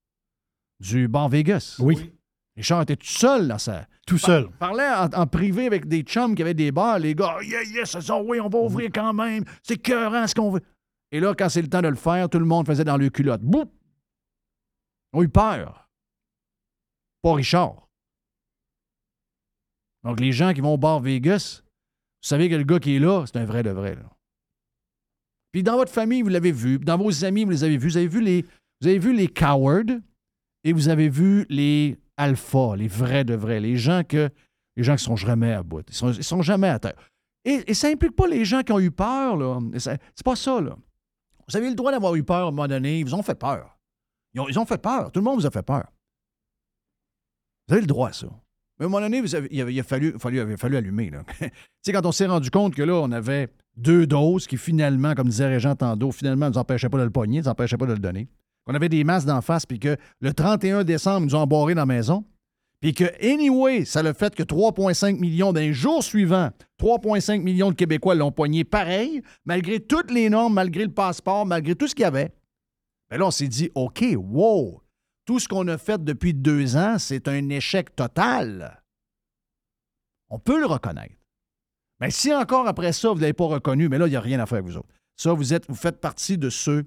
du Bar Vegas. Oui. Richard était tout seul dans sa. Tout seul. parlait en, en privé avec des chums qui avaient des bars. Les gars, yeah, yeah, c'est ça, oui, on va ouvrir quand même. C'est cœurant ce qu'on veut. Et là, quand c'est le temps de le faire, tout le monde faisait dans le culotte. Boum! On a eu peur. Pas Richard. Donc, les gens qui vont au bar Vegas, vous savez que le gars qui est là, c'est un vrai de vrai. Puis dans votre famille, vous l'avez vu. Dans vos amis, vous les avez vus. Vous avez vu les, vous avez vu les cowards et vous avez vu les alphas, les vrais de vrais, les gens que les gens qui sont jamais à bout. Ils sont, sont jamais à terre. Et, ça implique pas les gens qui ont eu peur, là. C'est pas ça, là. Vous avez le droit d'avoir eu peur à un moment donné. Ils vous ont fait peur. Ils ils ont fait peur. Tout le monde vous a fait peur. Vous avez le droit à ça. Mais à un moment donné, il, a, fallu, allumer. Tu sais, quand on s'est rendu compte que là, on avait deux doses qui finalement, comme disait Régent Tando, finalement, ne nous empêchaient pas de le pogner, ne nous empêchaient pas de le donner. Qu'on avait des masques d'en face, puis que le 31 décembre, ils nous ont embarrés dans la maison. Puis que, anyway, ça le fait que 3,5 millions d'un jour suivant, 3,5 millions de Québécois l'ont pogné pareil, malgré toutes les normes, malgré le passeport, malgré tout ce qu'il y avait. Ben là, on s'est dit, OK, wow, tout ce qu'on a fait depuis deux ans, c'est un échec total. On peut le reconnaître. Mais si encore après ça, vous ne l'avez pas reconnu, mais là, il n'y a rien à faire avec vous autres. Ça, vous, êtes, vous faites partie de ceux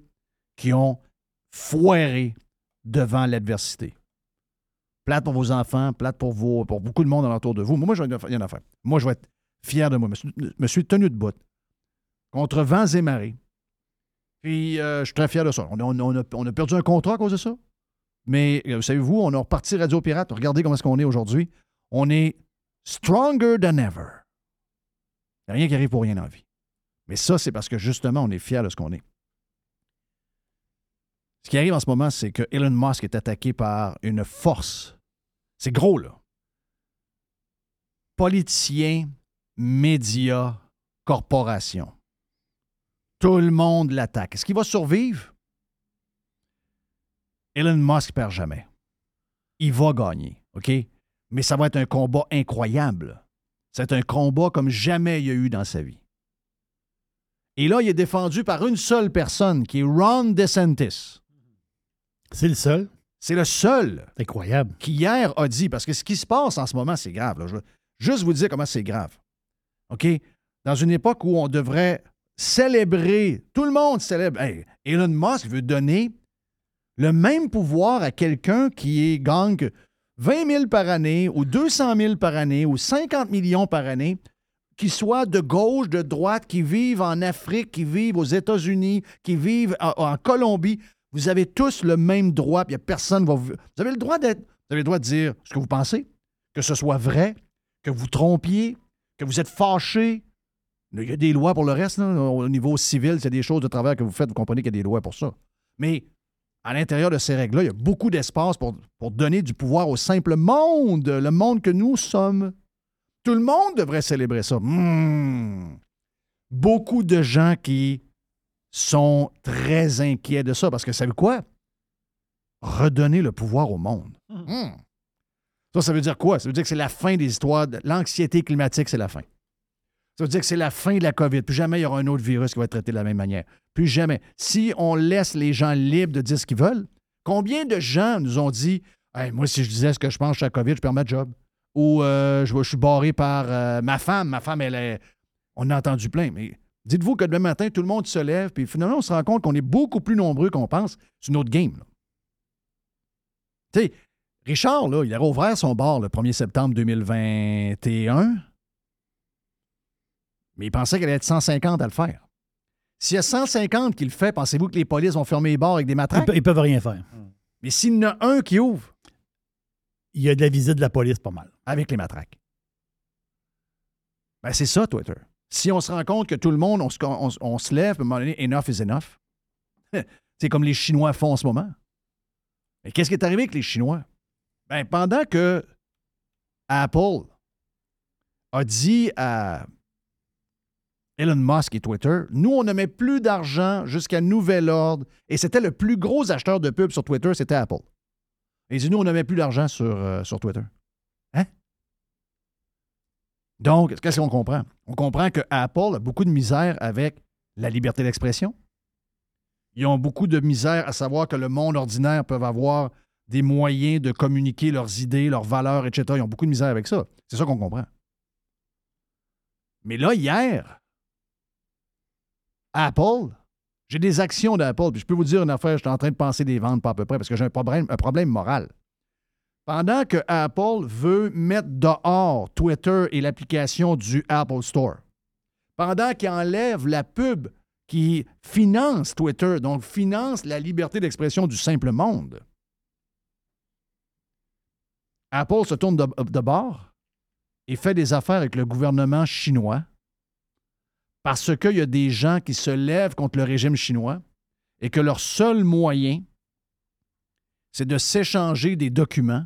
qui ont foiré devant l'adversité. Plate pour vos enfants, plate pour, pour beaucoup de monde autour de vous. Moi, je vais rien à faire. Moi, je vais être fier de moi. Je me suis, tenu de bout contre vents et marées. Puis, euh, je suis très fier de ça. On a perdu un contrat à cause de ça? Mais, euh, savez-vous, on a reparti Radio Pirate. Regardez comment est-ce qu'on est aujourd'hui. On est stronger than ever. Il n'y a rien qui arrive pour rien dans la vie. Mais ça, c'est parce que justement, on est fiers de ce qu'on est. Ce qui arrive en ce moment, c'est que Elon Musk est attaqué par une force. C'est gros, là. Politiciens, médias, corporations. Tout le monde l'attaque. Est-ce qu'il va survivre? Elon Musk perd jamais. Il va gagner, OK? Mais ça va être un combat incroyable. C'est un combat comme jamais il y a eu dans sa vie. Et là, il est défendu par une seule personne, qui est Ron DeSantis. C'est le seul? C'est le seul. Incroyable. Qui hier a dit, parce que ce qui se passe en ce moment, c'est grave. là. Je veux juste vous dire comment c'est grave. OK? Dans une époque où on devrait célébrer, tout le monde célèbre. Hey, Elon Musk veut donner le même pouvoir à quelqu'un qui gang 20 000 par année ou 200 000 par année ou 50 millions par année, qui soit de gauche, de droite, qui vivent en Afrique, qui vivent aux États-Unis, qui vivent en, Colombie. Vous avez tous le même droit, il n'y a va vous. Vous avez le droit d'être. Vous avez le droit de dire ce que vous pensez, que ce soit vrai, que vous trompiez, que vous êtes fâché. Il y a des lois pour le reste, au niveau civil, c'est des choses de travers que vous faites, vous comprenez qu'il y a des lois pour ça. Mais à l'intérieur de ces règles-là, il y a beaucoup d'espace pour, pour donner du pouvoir au simple monde, le monde que nous sommes. Tout le monde devrait célébrer ça. Hmm. Beaucoup de gens qui sont très inquiets de ça parce que, savez quoi? Redonner le pouvoir au monde. Hmm. Ça, ça veut dire quoi? Ça veut dire que c'est la fin des histoires. de L'anxiété climatique, c'est la fin. Ça veut dire que c'est la fin de la COVID. Plus jamais il y aura un autre virus qui va être traité de la même manière. Plus jamais. Si on laisse les gens libres de dire ce qu'ils veulent, combien de gens nous ont dit Moi, si je disais ce que je pense sur la COVID, je perds ma job. Ou euh, je, suis barré par euh, ma femme. Ma femme, elle est. On a entendu plein. Mais dites-vous que demain matin, tout le monde se lève, puis finalement, on se rend compte qu'on est beaucoup plus nombreux qu'on pense. C'est une autre game. Tu sais, Richard, là, il a rouvert son bar le 1er septembre 2021. Mais il pensait qu'il allait être 150 à le faire. S'il y a 150 qui le fait, pensez-vous que les polices vont fermer les bars avec des matraques? ils peuvent rien faire. Mais s'il y en a un qui ouvre Il y a de la visite de la police pas mal. avec les matraques, ben c'est ça, Twitter. Si on se rend compte que tout le monde, on se, on, on se lève, à un moment donné, enough is enough. c'est comme les Chinois font en ce moment. Mais qu'est-ce qui est arrivé avec les Chinois? Ben, pendant que Apple a dit à Elon Musk et Twitter, nous, on ne met plus d'argent jusqu'à nouvel ordre. Et c'était le plus gros acheteur de pub sur Twitter, c'était Apple. Et nous, on ne met plus d'argent sur, euh, sur Twitter. Hein? Donc, qu'est-ce qu'on comprend? On comprend que Apple a beaucoup de misère avec la liberté d'expression. Ils ont beaucoup de misère à savoir que le monde ordinaire peut avoir des moyens de communiquer leurs idées, leurs valeurs, etc. Ils ont beaucoup de misère avec ça. C'est ça qu'on comprend. Mais là, hier, Apple, j'ai des actions d'Apple, puis je peux vous dire une affaire, je suis en train de penser des ventes pas à peu près, parce que j'ai un problème, moral. Pendant que Apple veut mettre dehors Twitter et l'application du Apple Store, pendant qu'il enlève la pub qui finance Twitter, donc finance la liberté d'expression du simple monde, Apple se tourne de bord et fait des affaires avec le gouvernement chinois parce qu'il y a des gens qui se lèvent contre le régime chinois et que leur seul moyen, c'est de s'échanger des documents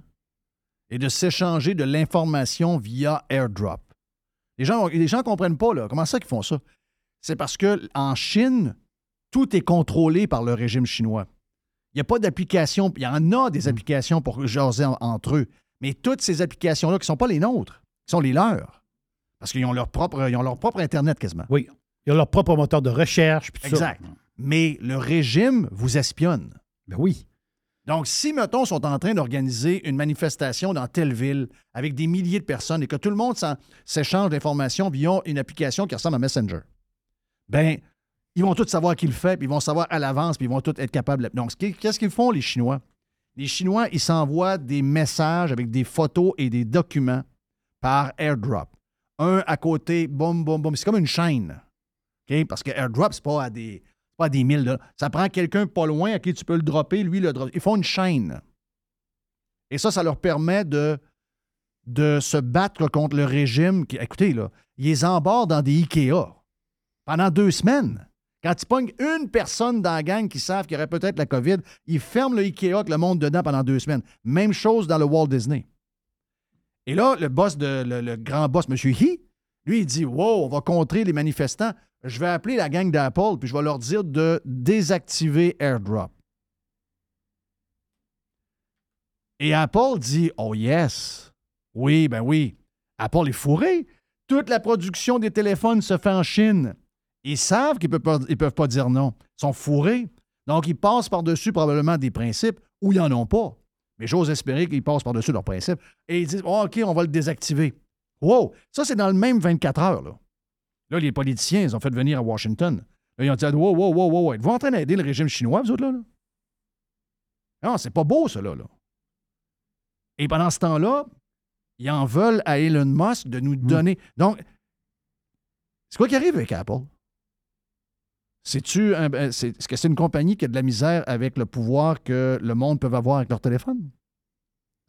et de s'échanger de l'information via airdrop. Les gens ne les gens comprennent pas, là. Comment ça qu'ils font ça? C'est parce qu'en Chine, tout est contrôlé par le régime chinois. Il n'y a pas d'application. Il y en a des applications pour jaser en- entre eux. Mais toutes ces applications-là, qui ne sont pas les nôtres, qui sont les leurs. Parce qu'ils ont leur propre, ils ont leur propre Internet quasiment. Oui. Ils ont leur propre moteur de recherche. puis tout ça. Exact. Mais le régime vous espionne. Ben oui. Donc, si, mettons, sont en train d'organiser une manifestation dans telle ville avec des milliers de personnes et que tout le monde s'échange d'informations via une application qui ressemble à Messenger, ben, ils vont tous savoir qui le fait, puis ils vont savoir à l'avance, puis ils vont tous être capables. de- Donc, qu'est-ce qu'ils font, les Chinois? Les Chinois, ils s'envoient des messages avec des photos et des documents par airdrop. Un à côté, boum, boum, boum. C'est comme une chaîne. Parce que airdrop, c'est pas à des, pas à des milles. là. Ça prend quelqu'un pas loin à qui tu peux le dropper, lui le dropper. Ils font une chaîne. Et ça, ça leur permet de, de se battre contre le régime. Écoutez, là, ils les embarquent dans des IKEA pendant deux semaines. Quand ils pognent une personne dans la gang qui savent qu'il y aurait peut-être la COVID, ils ferment le IKEA avec le monde dedans pendant deux semaines. Même chose dans le Walt Disney. Et là, le boss de grand boss, M. He, lui, il dit Wow, on va contrer les manifestants. Je vais appeler la gang d'Apple, puis je vais leur dire de désactiver AirDrop. Et Apple dit Oh yes. Oui, ben oui. Apple est fourré. Toute la production des téléphones se fait en Chine. Ils savent qu'ils ne peuvent, pas- peuvent pas dire non. Ils sont fourrés. Donc, ils passent par-dessus probablement des principes où ils n'en ont pas. Mais j'ose espérer qu'ils passent par-dessus leurs principes. Et ils disent Oh, OK, on va le désactiver. Wow! Ça, c'est dans le même 24 heures. Là, là les politiciens, ils ont fait venir à Washington. Là, ils ont dit Wow, wow, wow, wow, êtes-vous en train d'aider le régime chinois, vous autres, là? là? Non, c'est pas beau, ça, là. Et pendant ce temps-là, ils en veulent à Elon Musk de nous donner. Donc, c'est quoi qui arrive avec Apple? C'est-tu un- ben, c'est- est-ce que c'est une compagnie qui a de la misère avec le pouvoir que le monde peut avoir avec leur téléphone?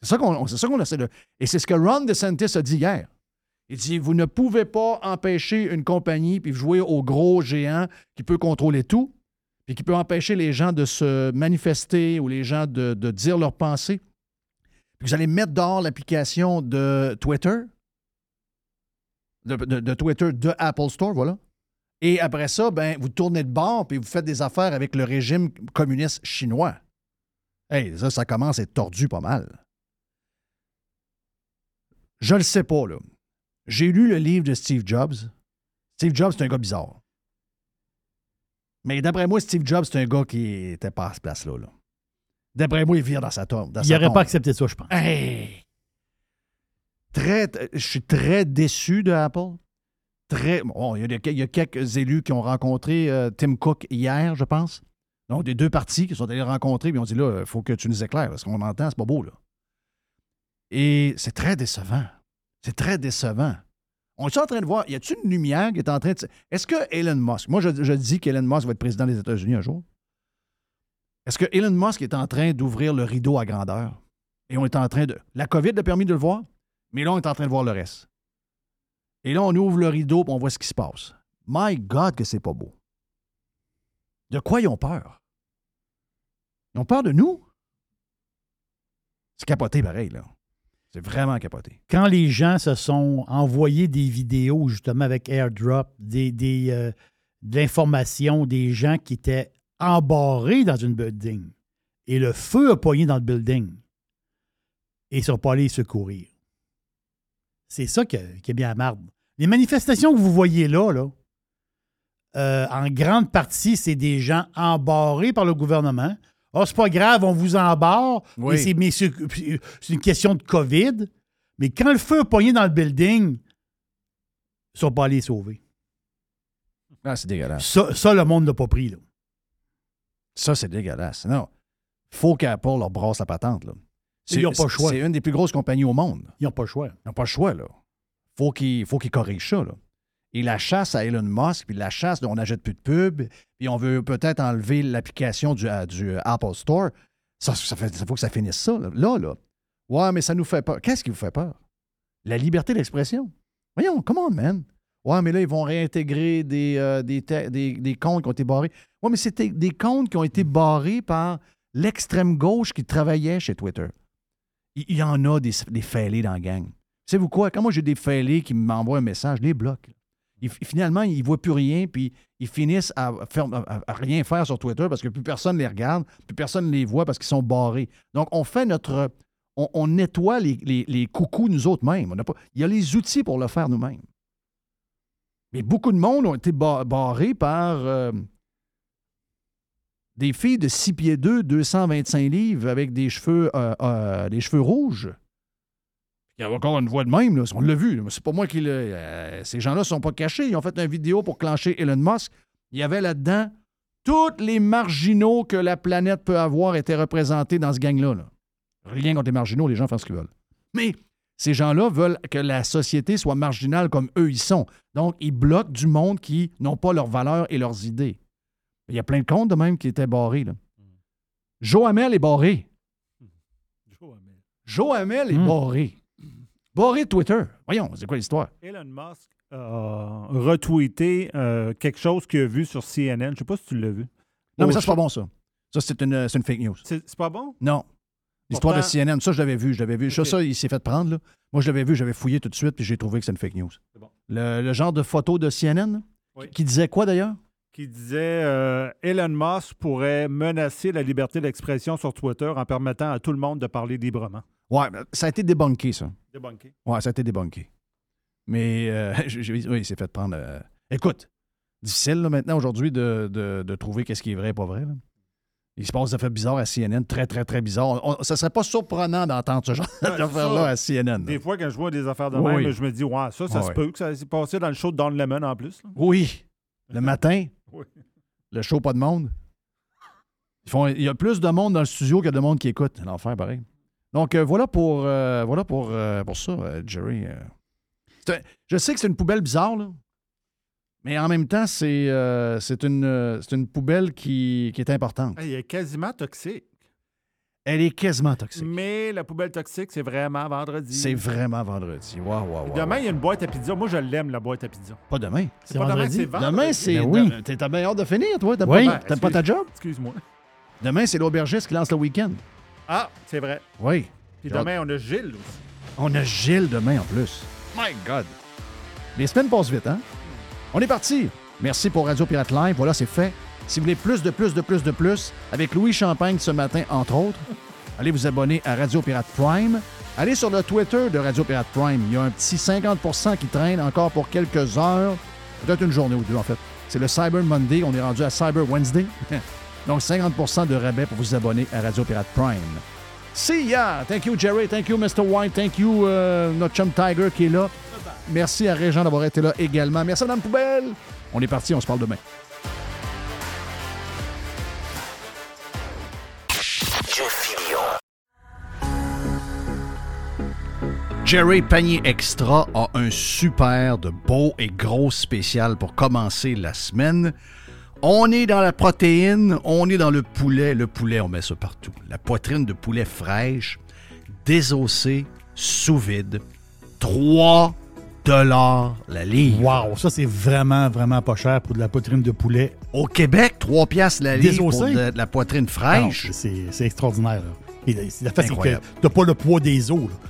C'est ça qu'on essaie de. Et c'est ce que Ron DeSantis a dit hier. Il dit Vous ne pouvez pas empêcher une compagnie puis jouer au gros géant qui peut contrôler tout, puis qui peut empêcher les gens de se manifester ou les gens de, de dire leurs pensées. Vous allez mettre dehors l'application de Twitter, de Twitter de Apple Store, voilà. Et après ça, ben, vous tournez de bord puis vous faites des affaires avec le régime communiste chinois. Hey, ça, ça commence à être tordu pas mal. Je le sais pas, là. J'ai lu le livre de Steve Jobs. Steve Jobs, c'est un gars bizarre. Mais d'après moi, Steve Jobs, c'est un gars qui était pas à cette place-là. là. D'après moi, il vire dans sa tombe. dans Il n'aurait pas accepté ça, je pense. Hey! Très, je suis très déçu de Apple. Il, y a quelques élus qui ont rencontré euh, Tim Cook hier, je pense. Donc, des deux partis qui sont allés rencontrer et ont dit là, il faut que tu nous éclaires. parce qu'on entend, c'est pas beau, là. Et c'est très décevant. C'est très décevant. On est en train de voir, y a-t-il une lumière qui est en train de. Est-ce que Elon Musk, moi je, je dis qu'Elon Musk va être président des États-Unis un jour. Est-ce que Elon Musk est en train d'ouvrir le rideau à grandeur? Et on est en train de. La COVID a permis de le voir, mais là, on est en train de voir le reste. Et là, on ouvre le rideau et on voit ce qui se passe. My God, que c'est pas beau. De quoi ils ont peur? Ils ont peur de nous? C'est capoté pareil, là. C'est vraiment capoté. Quand les gens se sont envoyés des vidéos, justement, avec AirDrop, euh, de l'information des gens qui étaient embarrés dans une building, et le feu a poigné dans le building. et ils ne sont pas allés secourir. C'est ça que- qui est bien à marde. Les manifestations que vous voyez là, là euh, en grande partie, c'est des gens embarrés par le gouvernement. Ah, c'est pas grave, on vous embarre, Oui. mais c'est- mais c'est c'est une question de COVID. Mais quand le feu a pogné dans le building, ils sont pas allés sauver. Ah, c'est dégueulasse. Ça, ça, le monde l'a pas pris. Là. Ça, c'est dégueulasse. Non. faut qu'Apple leur brasse la patente. Là. Ils n'ont pas le choix. C'est une des plus grosses compagnies au monde. Ils n'ont pas le choix. Ils n'ont pas le choix, là. Faut qu'ils faut qu'ils corrigent ça, là. Et la chasse à Elon Musk, puis la chasse, on n'achète plus de pub, puis on veut peut-être enlever l'application du, euh, du Apple Store. Ça, ça, fait, faut que ça finisse ça, là. là. là. Ouais, mais ça nous fait peur. Qu'est-ce qui vous fait peur? La liberté d'expression. Voyons, come on, man. Ouais, mais là, ils vont réintégrer des, euh, des, te- des, des comptes qui ont été barrés. Ouais, mais c'était des comptes qui ont été barrés par l'extrême gauche qui travaillait chez Twitter. Il y en a des, des fêlés dans la gang. Savez-vous quoi? Quand moi j'ai des fêlés qui m'envoient un message, je les bloque. Finalement, ils ne voient plus rien, puis ils finissent à, faire, rien faire sur Twitter parce que plus personne les regarde, plus personne les voit parce qu'ils sont barrés. Donc, on fait notre. On, nettoie les, les- coucous nous autres mêmes. Il y a les outils pour le faire nous-mêmes. Mais beaucoup de monde ont été ba- barrés par euh, des filles de 6 pieds 2, 225 livres avec des cheveux, euh, euh, des cheveux rouges. Il y a encore une voix de même, on l'a vu. C'est pas moi qui l'a. euh, ces gens-là ne sont pas cachés. Ils ont fait une vidéo pour clencher Elon Musk. Il y avait là-dedans tous les marginaux que la planète peut avoir étaient représentés dans ce gang-là. là. Rien contre les marginaux, les gens font ce qu'ils veulent. Mais ces gens-là veulent que la société soit marginale comme eux ils sont. Donc, ils bloquent du monde qui n'ont pas leurs valeurs et leurs idées. Il y a plein de comptes de même qui étaient barrés. Là. Joe Hamel est barré. Joe Hamel est Hmm. barré. Barré de Twitter. Voyons, c'est quoi l'histoire? Elon Musk a retweeté euh, quelque chose qu'il a vu sur CNN. Je ne sais pas si tu l'as vu. Non, mais ça, c'est pas bon, ça. Ça, c'est une, c'est une fake news. C'est pas bon? Non. L'histoire de CNN, ça, je l'avais vu. Je l'avais vu. Ça, ça, il s'est fait prendre. Là. Moi, je l'avais vu, j'avais fouillé tout de suite, puis j'ai trouvé que c'est une fake news. bon. Le, le genre de photo de CNN, qui disait quoi d'ailleurs? Qui disait euh, Elon Musk pourrait menacer la liberté d'expression sur Twitter en permettant à tout le monde de parler librement. Ouais, ben, ça a été débunké, ça. Débunké. Ouais, ça a été débunké. Mais euh, oui, il s'est fait prendre. euh, Écoute, difficile là, maintenant aujourd'hui de, de- de trouver qu'est-ce qui est vrai et pas vrai. là. Il se passe des affaires bizarres à CNN, très, très, très bizarres. On- ça serait pas surprenant d'entendre ce genre Ouais, d'affaires-là à CNN. Des fois, quand je vois des affaires de Oui, même, je me dis, ouais, ça, ça se peut que ça s'est passé dans le show de Don Lemon en plus. Oui. Le matin, Oui. le show, pas de monde? Ils font, il y a plus de monde dans le studio qu'il y a de monde qui écoute. L'enfer, pareil. Donc, euh, voilà pour, euh, voilà pour, euh, pour ça, Jerry. un- je sais que c'est une poubelle bizarre, là. Mais en même temps, c'est une, une poubelle qui, qui est importante. Il est quasiment toxique. Elle est quasiment toxique. Mais la poubelle toxique, c'est vraiment vendredi. C'est vraiment vendredi. Waouh, waouh, waouh. Demain, il y a une boîte à pizza. Moi, je l'aime, la boîte à pizza. Pas demain. C'est pas demain, c'est vendredi. Demain, c'est. Ben oui. T'es bien hâte de finir, toi? T'aimes Oui. pas, t'aimes pas ta job? Excuse-moi. Demain, c'est l'aubergiste qui lance le week-end. Ah, c'est vrai. Oui. Puis demain, on a Gilles aussi. On a Gilles demain en plus. My God. Les semaines passent vite, hein? On est parti. Merci pour Radio Pirate Live. Voilà, c'est fait. Si vous voulez plus de plus de plus de plus, avec Louis Champagne ce matin, entre autres, allez vous abonner à Radio Pirate Prime. Allez sur le Twitter de Radio Pirate Prime. Il y a un petit 50% qui traîne encore pour quelques heures. Peut-être une journée ou deux, en fait. C'est le Cyber Monday. On est rendu à Cyber Wednesday. Donc, 50% de rabais pour vous abonner à Radio Pirate Prime. See ya! Thank you, Jerry. Thank you, Mr. White. Thank you, euh, notre chum Tiger qui est là. Merci à Régent d'avoir été là également. Merci, Madame Poubelle. On est parti, on se parle demain. Jerry Panier Extra a un super de beau et gros spécial pour commencer la semaine. On est dans la protéine, on est dans le poulet. Le poulet, on met ça partout. La poitrine de poulet fraîche, désossée, sous vide. 3 dollars la livre. Wow, ça, c'est vraiment, vraiment pas cher pour de la poitrine de poulet. Au Québec, 3 piastres la livre pour de, de la poitrine Ah fraîche. c'est extraordinaire. là. Et c'est- la c'est que t'as pas le poids des os. là.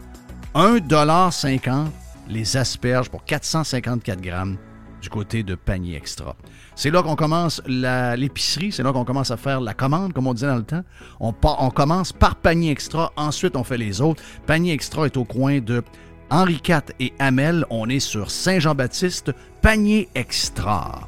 1,50 les asperges pour 454 grammes du côté de panier extra. C'est là qu'on commence l'épicerie, c'est là qu'on commence à faire la commande, comme on disait dans le temps. On, on commence par panier extra, ensuite on fait les autres. Panier extra est au coin de Henri IV et Hamel. On est sur Saint-Jean-Baptiste, panier extra.